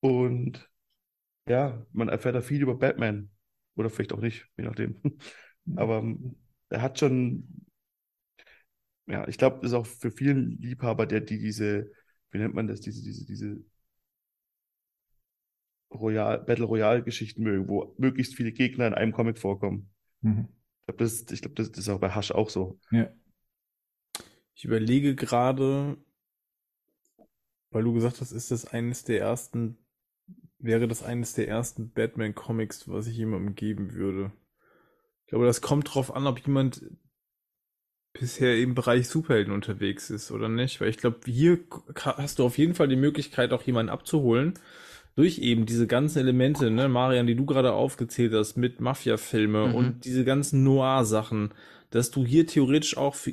Und ja, man erfährt da viel über Batman. Oder vielleicht auch nicht, je nachdem. Aber ähm, er hat schon, ja, ich glaube, das ist auch für vielen Liebhaber, der die diese, wie nennt man das, diese, diese, diese Royal, Battle Royale-Geschichten mögen, wo möglichst viele Gegner in einem Comic vorkommen. Mhm. Ich glaube, das, glaub, das, ist auch bei Hush auch so. Ja. Ich überlege gerade, weil du gesagt hast, ist das eines der ersten, wäre das eines der ersten Batman-Comics, was ich jemandem geben würde. Ich glaube, das kommt drauf an, ob jemand bisher im Bereich Superhelden unterwegs ist oder nicht. Weil ich glaube, hier hast du auf jeden Fall die Möglichkeit, auch jemanden abzuholen, durch eben diese ganzen Elemente, ne, Marian, die du gerade aufgezählt hast, mit Mafia-Filme mhm. und diese ganzen Noir-Sachen, dass du hier theoretisch auch für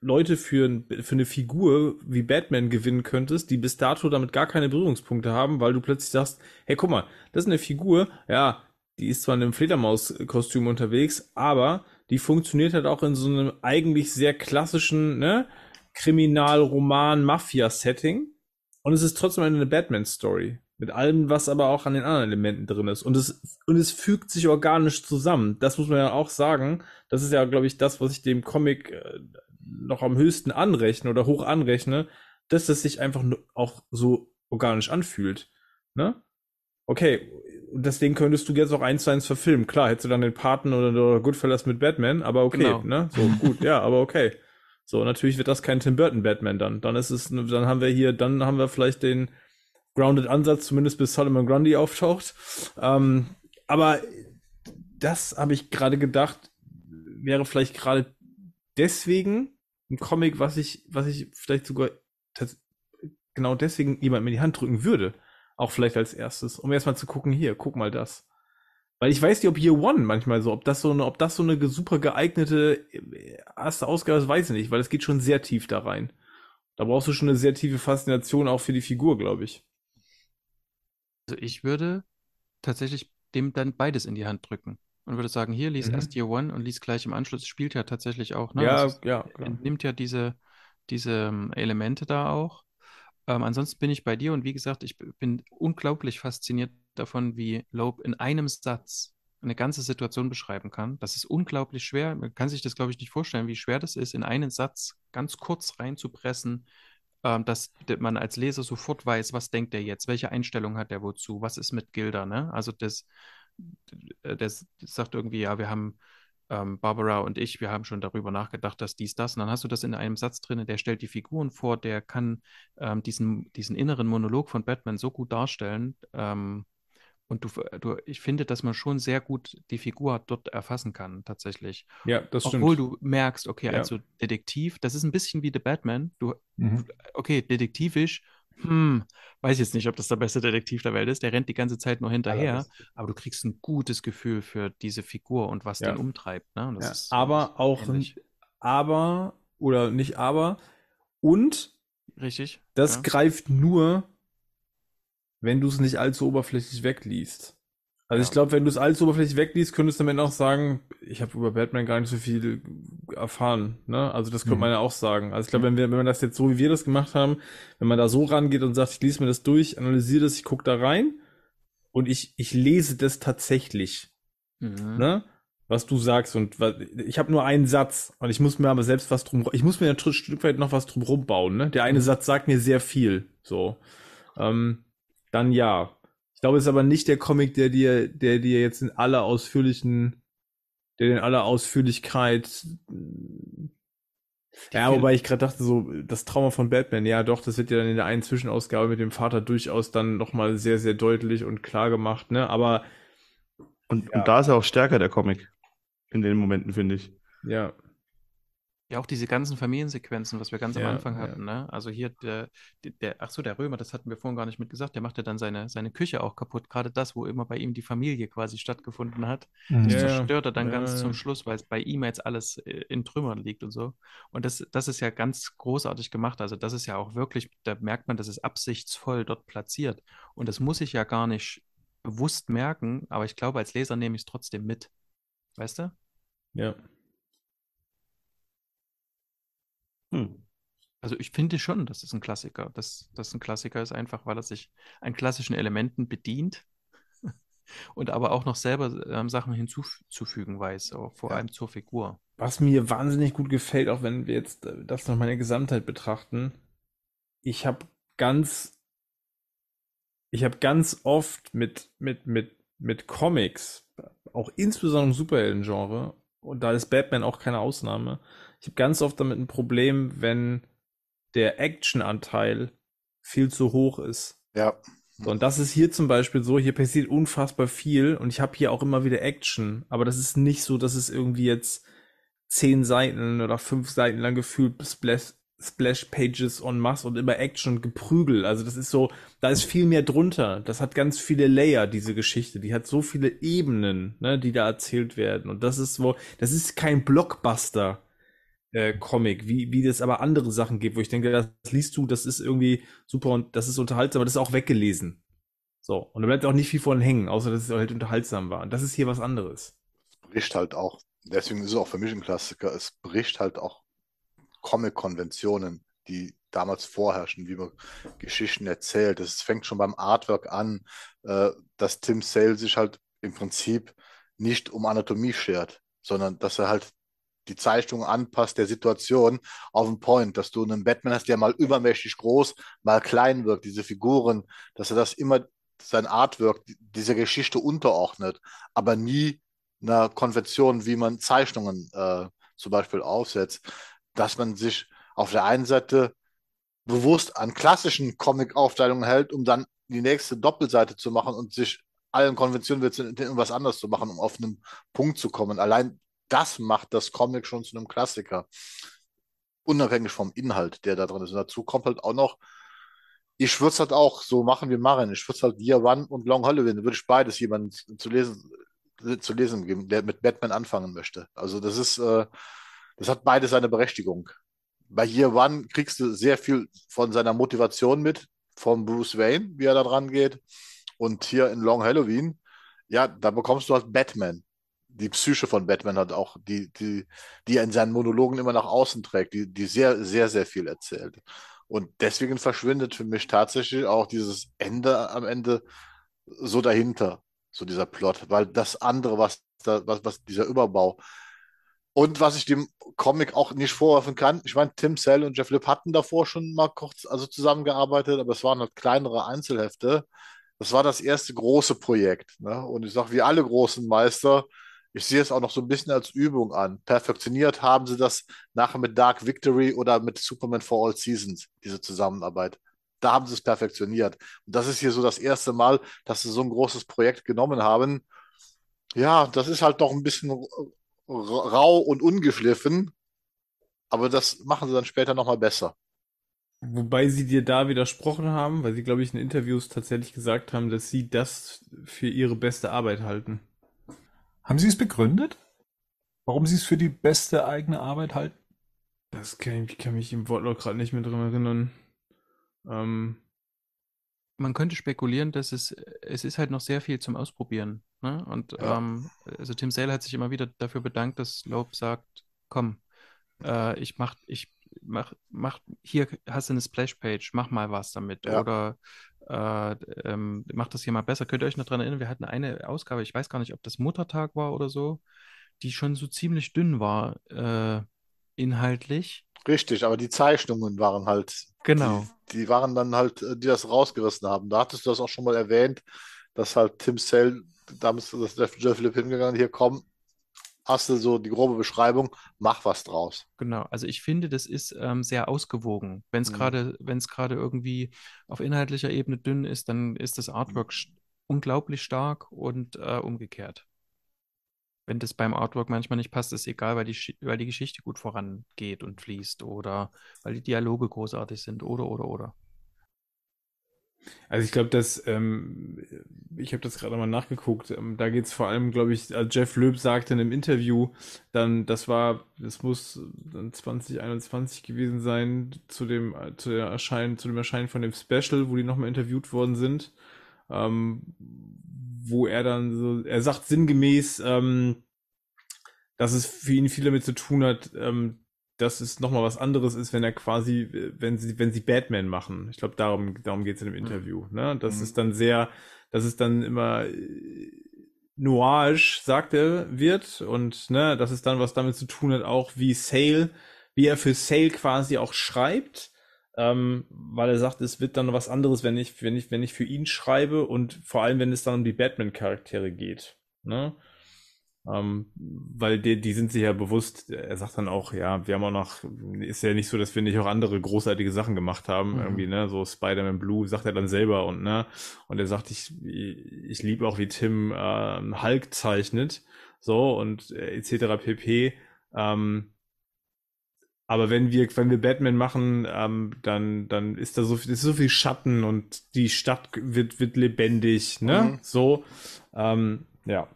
Leute für, für eine Figur wie Batman gewinnen könntest, die bis dato damit gar keine Berührungspunkte haben, weil du plötzlich sagst, hey, guck mal, das ist eine Figur, ja, die ist zwar in einem Fledermaus-Kostüm unterwegs, aber die funktioniert halt auch in so einem eigentlich sehr klassischen, ne, Kriminal-Roman-Mafia-Setting. Und es ist trotzdem eine Batman-Story. Mit allem, was aber auch an den anderen Elementen drin ist. Und es, und es fügt sich organisch zusammen. Das muss man ja auch sagen. Das ist ja, glaube ich, das, was ich dem Comic äh, noch am höchsten anrechne oder hoch anrechne, dass es sich einfach auch so organisch anfühlt. Ne? Okay, deswegen könntest du jetzt auch eins zu eins verfilmen. Klar, hättest du dann den Paten oder, oder Goodfellas mit Batman, aber okay, genau. ne? So, gut, ja, aber okay. So, natürlich wird das kein Tim Burton Batman dann. Dann ist es, dann haben wir hier, dann haben wir vielleicht den, grounded Ansatz, zumindest bis Solomon Grundy auftaucht. Ähm, aber das habe ich gerade gedacht, wäre vielleicht gerade deswegen ein Comic, was ich, was ich vielleicht sogar genau deswegen jemandem in die Hand drücken würde. Auch vielleicht als erstes, um erstmal zu gucken, hier, guck mal das. Weil ich weiß nicht, ob Year One manchmal so, ob das so eine, ob das so eine super geeignete äh, erste Ausgabe ist, weiß ich nicht, weil es geht schon sehr tief da rein. Da brauchst du schon eine sehr tiefe Faszination auch für die Figur, glaube ich. Also ich würde tatsächlich dem dann beides in die Hand drücken und würde sagen, hier, lies mhm. erst Year One und lies gleich im Anschluss. Spielt ja tatsächlich auch, ne? Ja, also ja. Klar. Nimmt ja diese, diese ähm, Elemente da auch. Ähm, ansonsten bin ich bei dir und wie gesagt, ich bin unglaublich fasziniert davon, wie Loeb in einem Satz eine ganze Situation beschreiben kann. Das ist unglaublich schwer. Man kann sich das, glaube ich, nicht vorstellen, wie schwer das ist, in einen Satz ganz kurz reinzupressen, ähm, dass man als Leser sofort weiß, was denkt er jetzt, welche Einstellung hat er wozu, was ist mit Gilda, ne? Also das, das, das sagt irgendwie, ja, wir haben ähm, Barbara und ich, wir haben schon darüber nachgedacht, dass dies, das. Und dann hast du das in einem Satz drin, der stellt die Figuren vor, der kann ähm, diesen, diesen inneren Monolog von Batman so gut darstellen, ähm, und du, du, ich finde, dass man schon sehr gut die Figur dort erfassen kann, tatsächlich. Ja, das stimmt. Obwohl du merkst, okay, ja. also Detektiv, das ist ein bisschen wie The Batman. Du, mhm. okay, detektivisch, hm, weiß jetzt nicht, ob das der beste Detektiv der Welt ist. Der rennt die ganze Zeit nur hinterher, aber du kriegst ein gutes Gefühl für diese Figur und was ja. den umtreibt. Ne? Ja, aber auch, ähnlich. aber, oder nicht aber, und Richtig. Das greift nur wenn du es nicht allzu oberflächlich wegliest. Also ja. ich glaube, wenn du es allzu oberflächlich wegliest, könntest du damit auch sagen, ich habe über Batman gar nicht so viel erfahren. Ne? Also das könnte mhm. man ja auch sagen. Also ich glaube, wenn, wir, wenn man das jetzt so, wie wir das gemacht haben, wenn man da so rangeht und sagt, ich lese mir das durch, analysiere das, ich gucke da rein und ich, ich lese das tatsächlich. Mhm. Ne? Was du sagst und was, ich habe nur einen Satz und ich muss mir aber selbst was drum, ich muss mir ein Stück weit noch was drum rumbauen. Ne? Der eine mhm. Satz sagt mir sehr viel. So. Ähm, dann ja. Ich glaube, es ist aber nicht der Comic, der dir, der dir jetzt in aller ausführlichen, der in aller Ausführlichkeit ja, wobei ich gerade dachte, so, das Trauma von Batman, ja doch, das wird ja dann in der einen Zwischenausgabe mit dem Vater durchaus dann nochmal sehr, sehr deutlich und klar gemacht, ne? Aber. Und, ja. und da ist er auch stärker, der Comic. In den Momenten, finde ich. Ja. Ja, auch diese ganzen Familiensequenzen, was wir ganz ja, am Anfang hatten, ja. ne? Also hier der, der, ach so, der Römer, das hatten wir vorhin gar nicht mit gesagt, der macht ja dann seine, seine Küche auch kaputt. Gerade das, wo immer bei ihm die Familie quasi stattgefunden hat. Das ja, zerstört er dann ganz zum Schluss, weil es bei ihm jetzt alles äh, in Trümmern liegt und so. Und das, das ist ja ganz großartig gemacht. Also das ist ja auch wirklich, da merkt man, das ist absichtsvoll dort platziert. Und das muss ich ja gar nicht bewusst merken, aber ich glaube, als Leser nehme ich es trotzdem mit. Weißt du? Ja. Hm. Also ich finde schon, das ist ein Klassiker. Dass das ein Klassiker ist einfach, weil er sich an klassischen Elementen bedient und aber auch noch selber ähm, Sachen hinzuzufügen weiß, auch vor ja. allem zur Figur. Was mir wahnsinnig gut gefällt, auch wenn wir jetzt äh, das noch mal in der Gesamtheit betrachten, ich habe ganz ich habe ganz oft mit mit mit mit Comics, auch insbesondere im Superhelden-Genre, und da ist Batman auch keine Ausnahme, ich habe ganz oft damit ein Problem, wenn der Action-Anteil viel zu hoch ist. Ja. So, und das ist hier zum Beispiel so, hier passiert unfassbar viel und ich habe hier auch immer wieder Action, aber das ist nicht so, dass es irgendwie jetzt zehn Seiten oder fünf Seiten lang gefühlt Splash, Splash Pages en masse und immer Action und Geprügel. Also das ist so, da ist viel mehr drunter. Das hat ganz viele Layer, diese Geschichte. Die hat so viele Ebenen, ne, die da erzählt werden. Und das ist so, das ist kein Blockbuster äh, Comic, wie, wie das aber andere Sachen gibt, wo ich denke, das liest du, das ist irgendwie super und das ist unterhaltsam, aber das ist auch weggelesen. So, und da bleibt auch nicht viel von hängen, außer dass es halt unterhaltsam war. Und das ist hier was anderes. Es bricht halt auch, deswegen ist es auch für mich ein Klassiker, es bricht halt auch Comic-Konventionen, die damals vorherrschen, wie man Geschichten erzählt. Es fängt schon beim Artwork an, äh, dass Tim Sale sich halt im Prinzip nicht um Anatomie schert, sondern dass er halt die Zeichnung anpasst der Situation auf den Point, dass du einen Batman hast, der mal übermächtig groß, mal klein wirkt, diese Figuren, dass er das immer sein Artwork dieser Geschichte unterordnet, aber nie einer Konvention, wie man Zeichnungen äh, zum Beispiel aufsetzt, dass man sich auf der einen Seite bewusst an klassischen Comic-Aufteilungen hält, um dann die nächste Doppelseite zu machen und sich allen Konventionen wird irgendwas anderes zu machen, um auf einen Punkt zu kommen. Allein das macht das Comic schon zu einem Klassiker. Unabhängig vom Inhalt, der da drin ist. Und dazu kommt halt auch noch, ich würde es halt auch so machen wie Marin. Ich würde es halt Year One und Long Halloween, würde ich beides jemandem zu lesen, zu lesen geben, der mit Batman anfangen möchte. Also das ist, äh, das hat beides seine Berechtigung. Bei Year One kriegst du sehr viel von seiner Motivation mit, von Bruce Wayne, wie er da dran geht. Und hier in Long Halloween, ja, da bekommst du halt Batman die Psyche von Batman hat auch, die, die, die er in seinen Monologen immer nach außen trägt, die, die sehr, sehr, sehr viel erzählt. Und deswegen verschwindet für mich tatsächlich auch dieses Ende am Ende so dahinter, so dieser Plot, weil das andere, was da, was, was dieser Überbau und was ich dem Comic auch nicht vorwerfen kann, ich meine, Tim Sale und Jeff Lipp hatten davor schon mal kurz also zusammengearbeitet, aber es waren halt kleinere Einzelhefte. Das war das erste große Projekt. Ne? Und ich sage, wie alle großen Meister, ich sehe es auch noch so ein bisschen als Übung an. Perfektioniert haben sie das nachher mit Dark Victory oder mit Superman for All Seasons, diese Zusammenarbeit. Da haben sie es perfektioniert. Und das ist hier so das erste Mal, dass sie so ein großes Projekt genommen haben. Ja, das ist halt doch ein bisschen rau und ungeschliffen. Aber das machen sie dann später nochmal besser. Wobei sie dir da widersprochen haben, weil sie, glaube ich, in Interviews tatsächlich gesagt haben, dass sie das für ihre beste Arbeit halten. Haben Sie es begründet? Warum Sie es für die beste eigene Arbeit halten? Das kann ich, kann mich im Wortlaut gerade nicht mehr dran erinnern. Ähm, man könnte spekulieren, dass es, es ist halt noch sehr viel zum Ausprobieren. Ne? Und ja. ähm, also Tim Sale hat sich immer wieder dafür bedankt, dass Loeb sagt, komm, äh, ich mach, ich mach, mach, hier hast du eine Splash-Page, mach mal was damit. Ja. Oder äh, ähm, macht das hier mal besser. Könnt ihr euch noch daran erinnern, wir hatten eine Ausgabe, ich weiß gar nicht, ob das Muttertag war oder so, die schon so ziemlich dünn war, äh, inhaltlich. Richtig, aber die Zeichnungen waren halt, genau. Die, die, waren dann halt, äh, die das rausgerissen haben. Da hattest du das auch schon mal erwähnt, dass halt Tim Sale, damals ist Jeff Philipp hingegangen, hier komm, hast du so die grobe Beschreibung, mach was draus. Genau, also ich finde, das ist ähm, sehr ausgewogen. Wenn es mhm. gerade, wenn es gerade irgendwie auf inhaltlicher Ebene dünn ist, dann ist das Artwork mhm. unglaublich stark und äh, umgekehrt. wenn das beim Artwork manchmal nicht passt, ist egal, weil die, weil die Geschichte gut vorangeht und fließt oder weil die Dialoge großartig sind oder oder oder. Also ich glaube, dass ähm, ich habe das gerade mal nachgeguckt. Ähm, da geht es vor allem, glaube ich, also Jeff Loeb sagte in einem Interview, dann das war, das muss dann 2021 gewesen sein zu dem zu der Erscheinen, zu dem Erscheinen von dem Special, wo die nochmal interviewt worden sind ähm, wo er dann so, er sagt sinngemäß, ähm, dass es für ihn viel damit zu tun hat, ähm, dass es nochmal was anderes ist, wenn er quasi, wenn sie, wenn sie Batman machen. Ich glaube, darum, darum geht es in dem mhm. Interview. Ne? Das mhm. ist dann sehr, das ist dann immer äh, noirisch, sagt er, wird. Und ne, das ist dann, was damit zu tun hat, auch wie Sale, wie er für Sale quasi auch schreibt ähm, weil er sagt, es wird dann was anderes, wenn ich, wenn ich, wenn ich für ihn schreibe und vor allem, wenn es dann um die Batman-Charaktere geht. Ne? Ähm, weil die, die sind sich ja bewusst, er sagt dann auch, ja, wir haben auch noch, ist ja nicht so, dass wir nicht auch andere großartige Sachen gemacht haben, mhm. irgendwie, ne, so Spider-Man Blue, sagt er dann selber und, ne, und er sagt, ich, ich liebe auch, wie Tim äh, Hulk zeichnet, so und äh, etc. pp. Ähm, aber wenn wir, wenn wir Batman machen, ähm, dann, dann ist da so viel, ist so viel Schatten und die Stadt wird, wird lebendig, ne? Mhm. So, ähm, ja.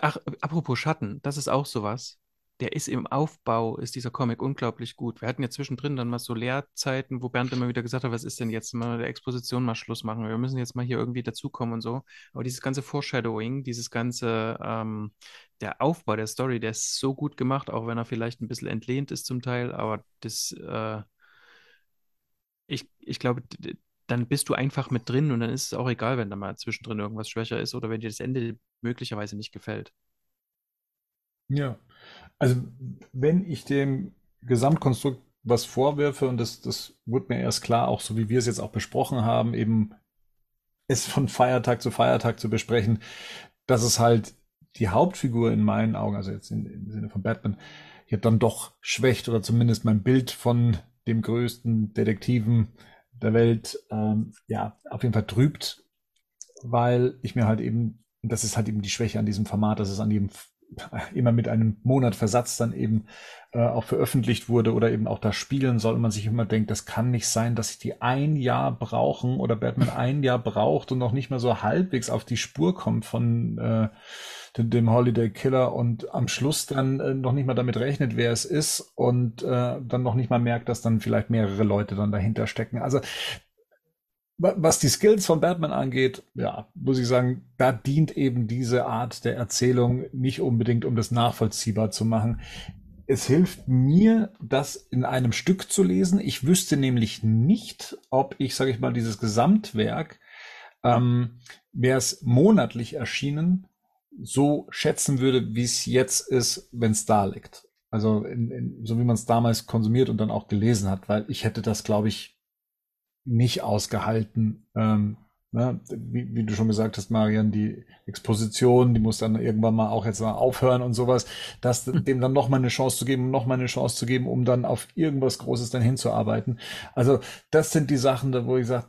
Ach, apropos Schatten, das ist auch sowas der ist im Aufbau, ist dieser Comic unglaublich gut. Wir hatten ja zwischendrin dann mal so Leerzeiten, wo Bernd immer wieder gesagt hat, was ist denn jetzt mal der Exposition mal Schluss machen, wir müssen jetzt mal hier irgendwie dazukommen und so. Aber dieses ganze Foreshadowing, dieses ganze, ähm, der Aufbau der Story, der ist so gut gemacht, auch wenn er vielleicht ein bisschen entlehnt ist zum Teil, aber das, äh, ich, ich glaube, dann bist du einfach mit drin und dann ist es auch egal, wenn da mal zwischendrin irgendwas schwächer ist oder wenn dir das Ende möglicherweise nicht gefällt. Ja, also wenn ich dem Gesamtkonstrukt was vorwerfe, und das, das wird mir erst klar, auch so wie wir es jetzt auch besprochen haben, eben es von Feiertag zu Feiertag zu besprechen, dass es halt die Hauptfigur in meinen Augen, also jetzt in, im Sinne von Batman, hier dann doch schwächt oder zumindest mein Bild von dem größten Detektiven der Welt, ähm, ja, auf jeden Fall trübt, weil ich mir halt eben, das ist halt eben die Schwäche an diesem Format, dass es an jedem immer mit einem Monat Versatz dann eben äh, auch veröffentlicht wurde oder eben auch da spielen soll. Und man sich immer denkt, das kann nicht sein, dass die ein Jahr brauchen oder Batman ein Jahr braucht und noch nicht mal so halbwegs auf die Spur kommt von äh, dem, Holiday Killer und am Schluss dann äh, noch nicht mal damit rechnet, wer es ist und äh, dann noch nicht mal merkt, dass dann vielleicht mehrere Leute dann dahinter stecken. Also was die Skills von Batman angeht, ja, muss ich sagen, da dient eben diese Art der Erzählung nicht unbedingt, um das nachvollziehbar zu machen. Es hilft mir, das in einem Stück zu lesen. Ich wüsste nämlich nicht, ob ich, sage ich mal, dieses Gesamtwerk, ähm, wäre es monatlich erschienen, so schätzen würde, wie es jetzt ist, wenn es da liegt. Also in, in, so wie man es damals konsumiert und dann auch gelesen hat, weil ich hätte das, glaube ich, nicht ausgehalten. Ähm, ne? wie, wie, du schon gesagt hast, Marian, die Exposition, die muss dann irgendwann mal auch jetzt mal aufhören und sowas, das dem dann noch mal eine Chance zu geben, noch mal eine Chance zu geben, um dann auf irgendwas Großes dann hinzuarbeiten. Also das sind die Sachen, wo ich sage,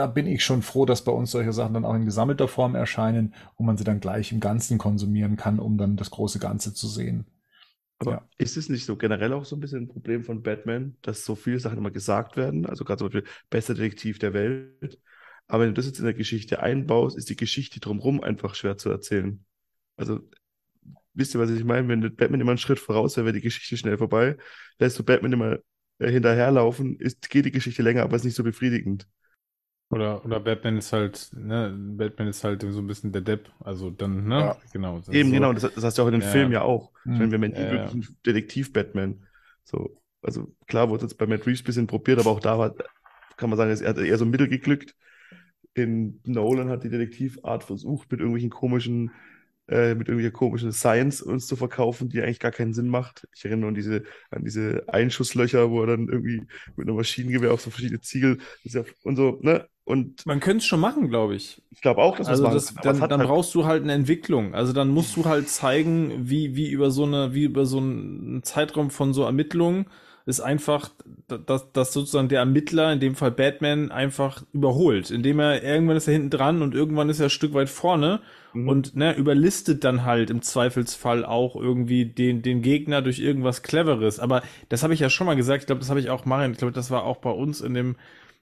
da bin ich schon froh, dass bei uns solche Sachen dann auch in gesammelter Form erscheinen und man sie dann gleich im Ganzen konsumieren kann, um dann das große Ganze zu sehen. Aber ja. ist es nicht so generell auch so ein bisschen ein Problem von Batman, dass so viele Sachen immer gesagt werden? Also gerade zum Beispiel bester Detektiv der Welt. Aber wenn du das jetzt in der Geschichte einbaust, ist die Geschichte drumherum einfach schwer zu erzählen. Also, wisst ihr, was ich meine? Wenn Batman immer einen Schritt voraus wäre, wäre die Geschichte schnell vorbei. Lässt du Batman immer äh, hinterherlaufen, ist, geht die Geschichte länger, aber ist nicht so befriedigend. Oder, oder Batman ist halt, ne, Batman ist halt so ein bisschen der Depp. Also dann, ne, ja. genau. Eben, so. genau, das, das hast du auch in den ja. Filmen ja auch. Mhm. Meine, wir haben ja, einen Detektiv-Batman. So, also klar wurde es bei Matt Reeves ein bisschen probiert, aber auch da war, kann man sagen, er hat eher so Mittel geglückt. In Nolan hat die Detektivart versucht, mit irgendwelchen komischen äh, mit irgendwelcher komischen Science uns zu verkaufen, die eigentlich gar keinen Sinn macht. Ich erinnere an diese, an diese Einschusslöcher, wo er dann irgendwie mit einem Maschinengewehr auf so verschiedene Ziegel ja, und so, ne? Und man könnte es schon machen, glaube ich. Ich glaube auch, dass also das, dann, dann halt brauchst du halt eine Entwicklung. Also dann musst du halt zeigen, wie, wie über so eine, wie über so einen Zeitraum von so Ermittlungen ist einfach, dass, dass sozusagen der Ermittler, in dem Fall Batman, einfach überholt, indem er irgendwann ist er hinten dran und irgendwann ist er ein Stück weit vorne mhm. und ne, überlistet dann halt im Zweifelsfall auch irgendwie den, den Gegner durch irgendwas Cleveres. Aber das habe ich ja schon mal gesagt, ich glaube, das habe ich auch Marian, ich glaube, das war auch bei uns in dem,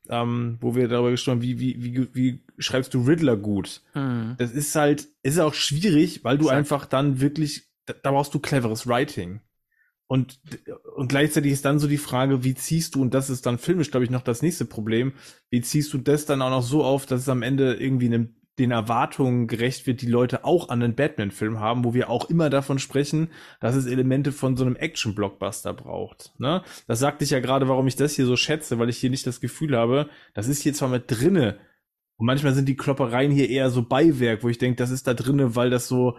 ähm, wo wir darüber gesprochen haben, wie, wie, wie, wie schreibst du Riddler gut? Mhm. Das ist halt, ist auch schwierig, weil du Exakt. einfach dann wirklich, da, da brauchst du cleveres Writing. Und, und gleichzeitig ist dann so die Frage, wie ziehst du, und das ist dann filmisch, glaube ich, noch das nächste Problem, wie ziehst du das dann auch noch so auf, dass es am Ende irgendwie einem, den Erwartungen gerecht wird, die Leute auch an einen Batman-Film haben, wo wir auch immer davon sprechen, dass es Elemente von so einem Action-Blockbuster braucht. Ne? Das sagte ich ja gerade, warum ich das hier so schätze, weil ich hier nicht das Gefühl habe, das ist hier zwar mit drinne, und manchmal sind die Kloppereien hier eher so Beiwerk, wo ich denke, das ist da drinne, weil das so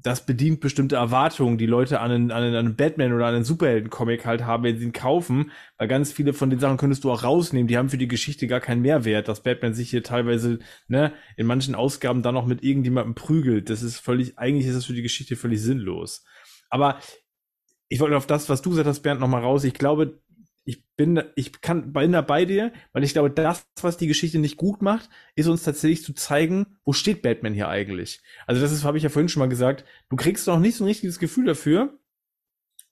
das bedient bestimmte Erwartungen, die Leute an einen, an einen, an einen Batman oder an einen Superhelden-Comic halt haben, wenn sie ihn kaufen, weil ganz viele von den Sachen könntest du auch rausnehmen, die haben für die Geschichte gar keinen Mehrwert, dass Batman sich hier teilweise, ne, in manchen Ausgaben dann noch mit irgendjemandem prügelt, das ist völlig, eigentlich ist das für die Geschichte völlig sinnlos. Aber ich wollte auf das, was du gesagt hast, Bernd, nochmal raus. Ich glaube, ich bin, ich kann, bin da bei dir, weil ich glaube, das, was die Geschichte nicht gut macht, ist uns tatsächlich zu zeigen, wo steht Batman hier eigentlich. Also das ist, habe ich ja vorhin schon mal gesagt, du kriegst noch nicht so ein richtiges Gefühl dafür.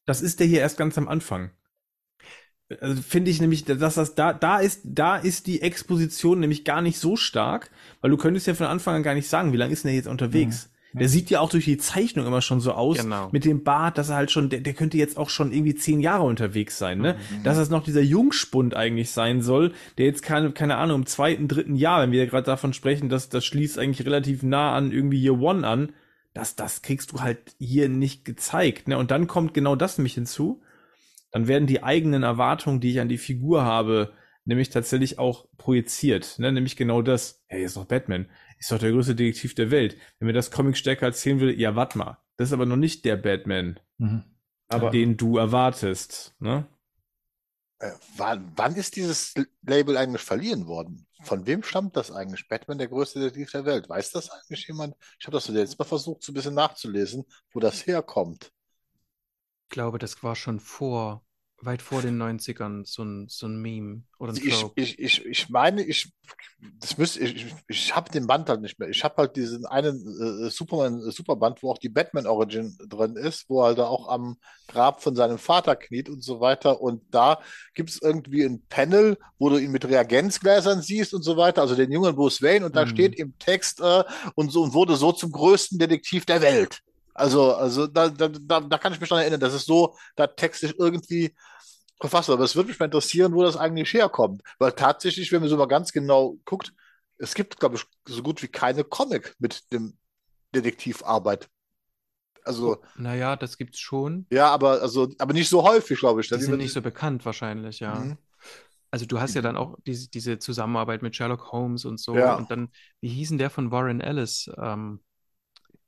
Das ist der hier erst ganz am Anfang. Also finde ich nämlich, dass das da, da ist, da ist die Exposition nämlich gar nicht so stark, weil du könntest ja von Anfang an gar nicht sagen, wie lange ist denn der jetzt unterwegs? Mhm. Der sieht ja auch durch die Zeichnung immer schon so aus, genau. mit dem Bart, dass er halt schon, der, der könnte jetzt auch schon irgendwie zehn Jahre unterwegs sein, ne? Mhm. Dass es noch dieser Jungspund eigentlich sein soll, der jetzt keine, keine Ahnung, im zweiten, dritten Jahr, wenn wir gerade davon sprechen, dass das schließt eigentlich relativ nah an irgendwie Year One an, das, das kriegst du halt hier nicht gezeigt, ne? Und dann kommt genau das nämlich hinzu. Dann werden die eigenen Erwartungen, die ich an die Figur habe, nämlich tatsächlich auch projiziert, ne? Nämlich genau das. Hey, ist doch Batman ist doch der größte Detektiv der Welt. Wenn mir das Comic stärker erzählen würde, ja, warte mal, das ist aber noch nicht der Batman, mhm. aber, den du erwartest. Ne? Äh, wann, wann ist dieses Label eigentlich verliehen worden? Von wem stammt das eigentlich? Batman, der größte Detektiv der Welt. Weiß das eigentlich jemand? Ich habe das jetzt mal versucht, so ein bisschen nachzulesen, wo das herkommt. Ich glaube, das war schon vor weit vor den 90ern so ein, so ein Meme oder ein ich, ich, ich, ich meine, ich, das müsste, ich, ich habe den Band halt nicht mehr. Ich habe halt diesen einen äh, Superman äh, Superband, wo auch die Batman Origin drin ist, wo er da auch am Grab von seinem Vater kniet und so weiter. Und da gibt es irgendwie ein Panel, wo du ihn mit Reagenzgläsern siehst und so weiter, also den jungen Bruce Wayne, und da mhm. steht im Text äh, und so und wurde so zum größten Detektiv der Welt. Also, also da, da, da, kann ich mich daran erinnern, dass es so da textlich irgendwie verfasst Aber es würde mich mal interessieren, wo das eigentlich herkommt. Weil tatsächlich, wenn man so mal ganz genau guckt, es gibt, glaube ich, so gut wie keine Comic mit dem Detektivarbeit. Also. Naja, das gibt's schon. Ja, aber, also, aber nicht so häufig, glaube ich. Die sind nicht so bekannt wahrscheinlich, ja. Mhm. Also du hast ja dann auch diese, diese Zusammenarbeit mit Sherlock Holmes und so. Ja. Und dann, wie hießen der von Warren Ellis, ähm,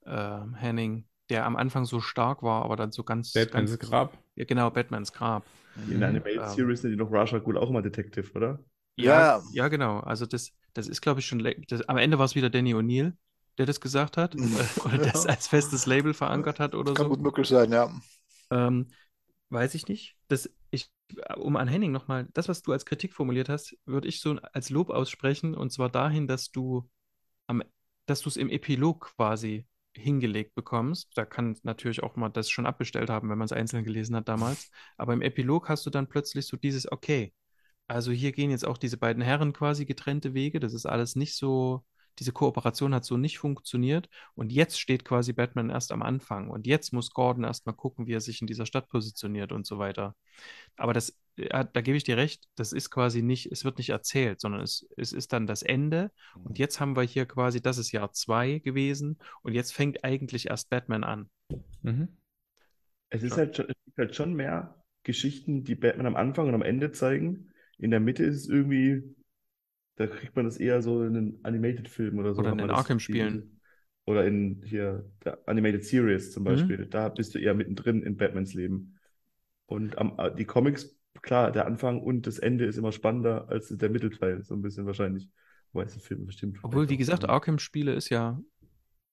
äh, Henning? Der am Anfang so stark war, aber dann so ganz. Batmans ganz, Grab. Ja, genau, Batmans Grab. In der Animated ähm, Series sind die noch Rasha Ghul auch immer Detective, oder? Ja, ja, ja, genau. Also das, das ist, glaube ich, schon. Das, am Ende war es wieder Danny O'Neill, der das gesagt hat. oder das als festes Label verankert hat oder Kann so. Kann gut möglich sein, ja. Ähm, weiß ich nicht. Das, ich, um an Henning nochmal, das, was du als Kritik formuliert hast, würde ich so als Lob aussprechen. Und zwar dahin, dass du am, dass du es im Epilog quasi hingelegt bekommst. Da kann natürlich auch mal das schon abbestellt haben, wenn man es einzeln gelesen hat damals. Aber im Epilog hast du dann plötzlich so dieses, okay, also hier gehen jetzt auch diese beiden Herren quasi getrennte Wege. Das ist alles nicht so diese Kooperation hat so nicht funktioniert und jetzt steht quasi Batman erst am Anfang und jetzt muss Gordon erst mal gucken, wie er sich in dieser Stadt positioniert und so weiter. Aber das, da gebe ich dir recht, das ist quasi nicht, es wird nicht erzählt, sondern es, es ist dann das Ende und mhm. jetzt haben wir hier quasi, das ist Jahr zwei gewesen und jetzt fängt eigentlich erst Batman an. Mhm. Es ist halt, schon, es gibt halt schon mehr Geschichten, die Batman am Anfang und am Ende zeigen. In der Mitte ist es irgendwie da kriegt man das eher so in einen Animated-Film oder so. Oder in den Arkham-Spielen. Oder in hier der Animated Series zum mhm. Beispiel. Mhm. Da bist du eher mittendrin in Batmans Leben. Und am, äh, die Comics, klar, der Anfang und das Ende ist immer spannender als der Mittelteil, so ein bisschen wahrscheinlich. Weiß der Film bestimmt. Obwohl, wie gesagt, Arkham-Spiele ist ja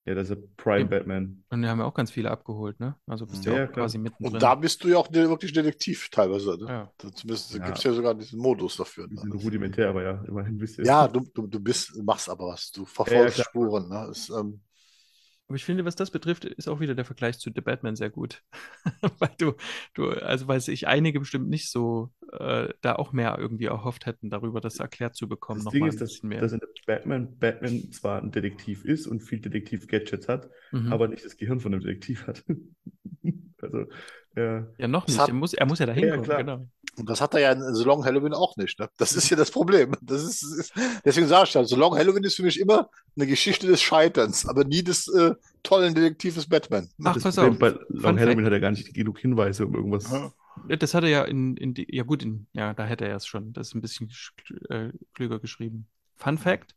Ja, das ist Prime ja. Batman. Und wir haben ja auch ganz viele abgeholt, ne? Also bist du ja, ja, auch quasi mittendrin. Und da bist du ja auch wirklich Detektiv teilweise. Ne? Ja. Zumindest ja. gibt es ja sogar diesen Modus dafür. Ne? rudimentär, aber ja, immerhin bist du. Ja, du, du, du bist, machst aber was. Du verfolgst Spuren. Ne? Ist, ähm, aber ich finde, was das betrifft, ist auch wieder der Vergleich zu The Batman sehr gut. weil du, du, also weil sich einige bestimmt nicht so äh, da auch mehr irgendwie erhofft hätten, darüber das erklärt zu bekommen. Das Ding ist, dass, dass in Batman Batman zwar ein Detektiv ist und viel Detektiv-Gadgets hat, mhm. aber nicht das Gehirn von einem Detektiv hat. also, ja. Ja, noch nicht. Er muss, er muss ja dahin ja, kommen, genau. Und das hat er ja in The Long Halloween auch nicht. Ne? Das ist ja das Problem. Das ist, ist deswegen sage ich ja, The Long Halloween ist für mich immer eine Geschichte des Scheiterns, aber nie des äh, tollen Detektives Batman. Ach, pass auf. Bei Long Halloween hat er gar nicht genug Hinweise um irgendwas. Ja. Das hat er ja in, in die, ja gut, in, ja, da hätte er es schon. Das ist ein bisschen äh, klüger geschrieben. Fun Fact: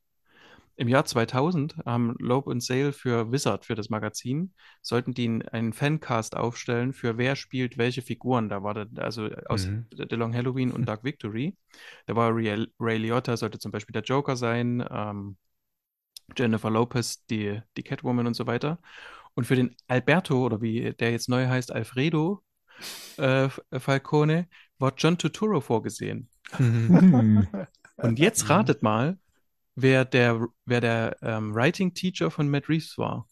im Jahr 2000 haben Loeb und Sale für Wizard, für das Magazin, sollten die einen Fancast aufstellen für wer spielt welche Figuren. Da war das, also aus mhm. The Long Halloween und Dark Victory. Da war Ray, Ray Liotta, sollte zum Beispiel der Joker sein, ähm, Jennifer Lopez, die, die Catwoman und so weiter. Und für den Alberto, oder wie der jetzt neu heißt, Alfredo äh, Falcone, war John Turturro vorgesehen. und jetzt ratet mal, wer der, wer der ähm, Writing Teacher von Matt Reeves war.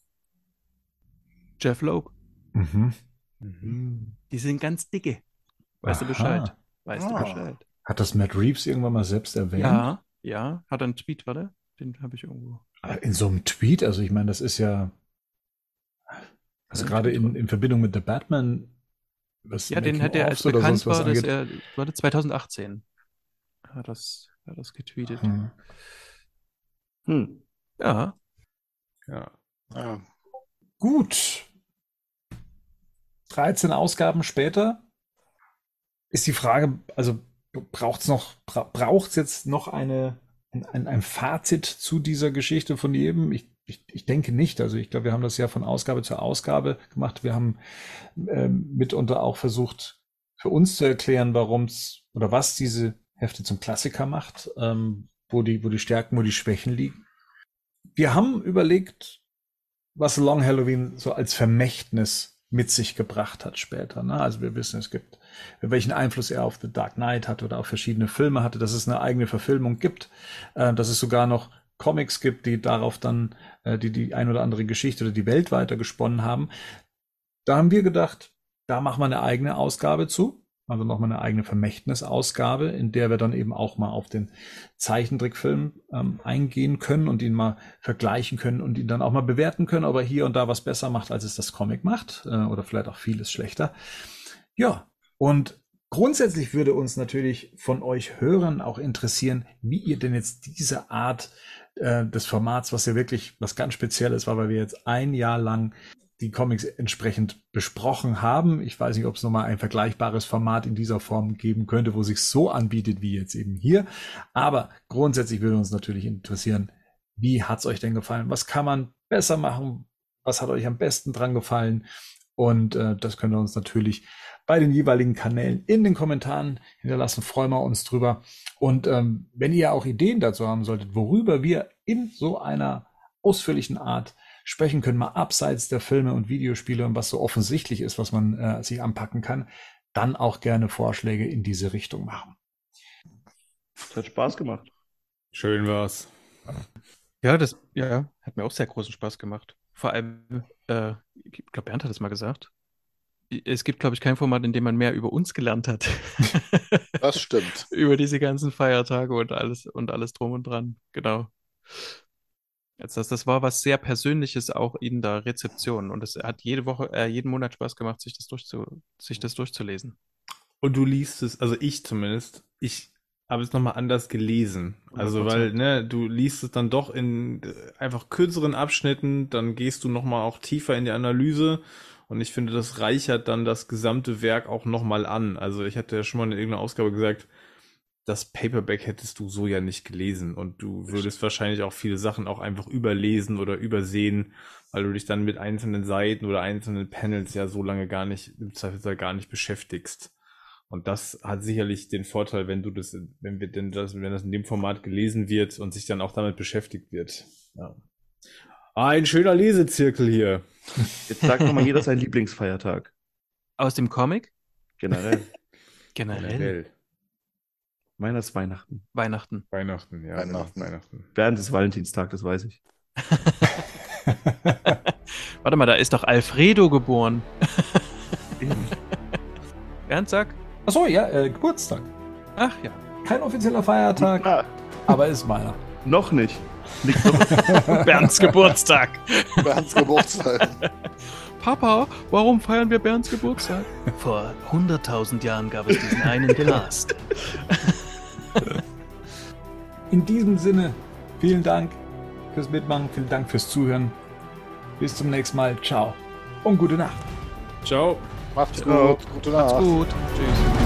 Jeff Loeb. Mhm. Mhm. Die sind ganz dicke. Weißt Aha. du Bescheid? Weißt ah. du Bescheid? Hat das Matt Reeves irgendwann mal selbst erwähnt? Ja, ja. Hat er einen Tweet, warte? Den habe ich irgendwo. Ah, in so einem Tweet? Also ich meine, das ist ja. Also ja, gerade in, in Verbindung mit The Batman. Was ja, den hat er als bekannt war, dass er, warte, 2018 hat das, hat das getweetet. Hm. Hm. Ja. Ja. ja. Gut. 13 Ausgaben später ist die Frage, also braucht es noch, bra braucht es jetzt noch eine, ein, ein Fazit zu dieser Geschichte von jedem? Ich, ich, ich denke nicht. Also ich glaube, wir haben das ja von Ausgabe zu Ausgabe gemacht. Wir haben ähm, mitunter auch versucht, für uns zu erklären, warum es oder was diese Hefte zum Klassiker macht, ähm, wo die, wo die Stärken, wo die Schwächen liegen. Wir haben überlegt, was Long Halloween so als Vermächtnis mit sich gebracht hat später. Ne? Also wir wissen, es gibt, welchen Einfluss er auf The Dark Knight hatte oder auf verschiedene Filme hatte, dass es eine eigene Verfilmung gibt, äh, dass es sogar noch Comics gibt, die darauf dann äh, die die ein oder andere Geschichte oder die Welt weiter gesponnen haben. Da haben wir gedacht, da machen wir eine eigene Ausgabe zu also nochmal eine eigene Vermächtnisausgabe, in der wir dann eben auch mal auf den Zeichentrickfilm ähm, eingehen können und ihn mal vergleichen können und ihn dann auch mal bewerten können, ob er hier und da was besser macht, als es das Comic macht äh, oder vielleicht auch vieles schlechter. Ja, und grundsätzlich würde uns natürlich von euch Hörern auch interessieren, wie ihr denn jetzt diese Art äh, des Formats, was ja wirklich was ganz Spezielles war, weil wir jetzt ein Jahr lang die Comics entsprechend besprochen haben. Ich weiß nicht, ob es nochmal ein vergleichbares Format in dieser Form geben könnte, wo sich so anbietet wie jetzt eben hier. Aber grundsätzlich würde uns natürlich interessieren, wie hat's euch denn gefallen? Was kann man besser machen? Was hat euch am besten dran gefallen? Und äh, das könnt ihr uns natürlich bei den jeweiligen Kanälen in den Kommentaren hinterlassen. Freuen wir uns drüber. Und ähm, wenn ihr auch Ideen dazu haben solltet, worüber wir in so einer ausführlichen Art sprechen können, mal abseits der Filme und Videospiele und was so offensichtlich ist, was man äh, sich anpacken kann, dann auch gerne Vorschläge in diese Richtung machen. Das hat Spaß gemacht. Schön war's. Ja, das ja, hat mir auch sehr großen Spaß gemacht. Vor allem, äh, ich glaube, Bernd hat es mal gesagt. Es gibt, glaube ich, kein Format, in dem man mehr über uns gelernt hat. Das stimmt. über diese ganzen Feiertage und alles und alles drum und dran. Genau. Jetzt, das, das war was sehr Persönliches auch in der Rezeption und es hat jede Woche, äh, jeden Monat Spaß gemacht, sich das, durchzu, sich das durchzulesen. Und du liest es, also ich zumindest, ich habe es nochmal anders gelesen. Also, weil, ne, du liest es dann doch in äh, einfach kürzeren Abschnitten, dann gehst du nochmal auch tiefer in die Analyse und ich finde, das reichert dann das gesamte Werk auch nochmal an. Also, ich hatte ja schon mal in irgendeiner Ausgabe gesagt, das Paperback hättest du so ja nicht gelesen und du würdest wahrscheinlich auch viele Sachen auch einfach überlesen oder übersehen, weil du dich dann mit einzelnen Seiten oder einzelnen Panels ja so lange gar nicht, im Zweifelsfall gar nicht beschäftigst. Und das hat sicherlich den Vorteil, wenn du das, wenn wir denn das, wenn das in dem Format gelesen wird und sich dann auch damit beschäftigt wird. Ja. Ein schöner Lesezirkel hier. Jetzt sagt nochmal jeder seinen Lieblingsfeiertag. Aus dem Comic? Generell. Generell. Generell. Meiner ist Weihnachten. Weihnachten. Weihnachten, ja. Weihnachten. Weihnachten. Während des Valentinstag, das weiß ich. Warte mal, da ist doch Alfredo geboren. Ernstag? Achso, ja, äh, Geburtstag. Ach ja. Kein offizieller Feiertag, ja. aber ist meiner. Noch nicht. nicht Bernds Geburtstag. Bernds Geburtstag. Papa, warum feiern wir Bernds Geburtstag? Vor 100.000 Jahren gab es diesen einen Cast. In diesem Sinne, vielen Dank fürs Mitmachen, vielen Dank fürs Zuhören. Bis zum nächsten Mal. Ciao und gute Nacht. Ciao. Macht's gut. Gute Nacht. Macht's gut. Tschüss.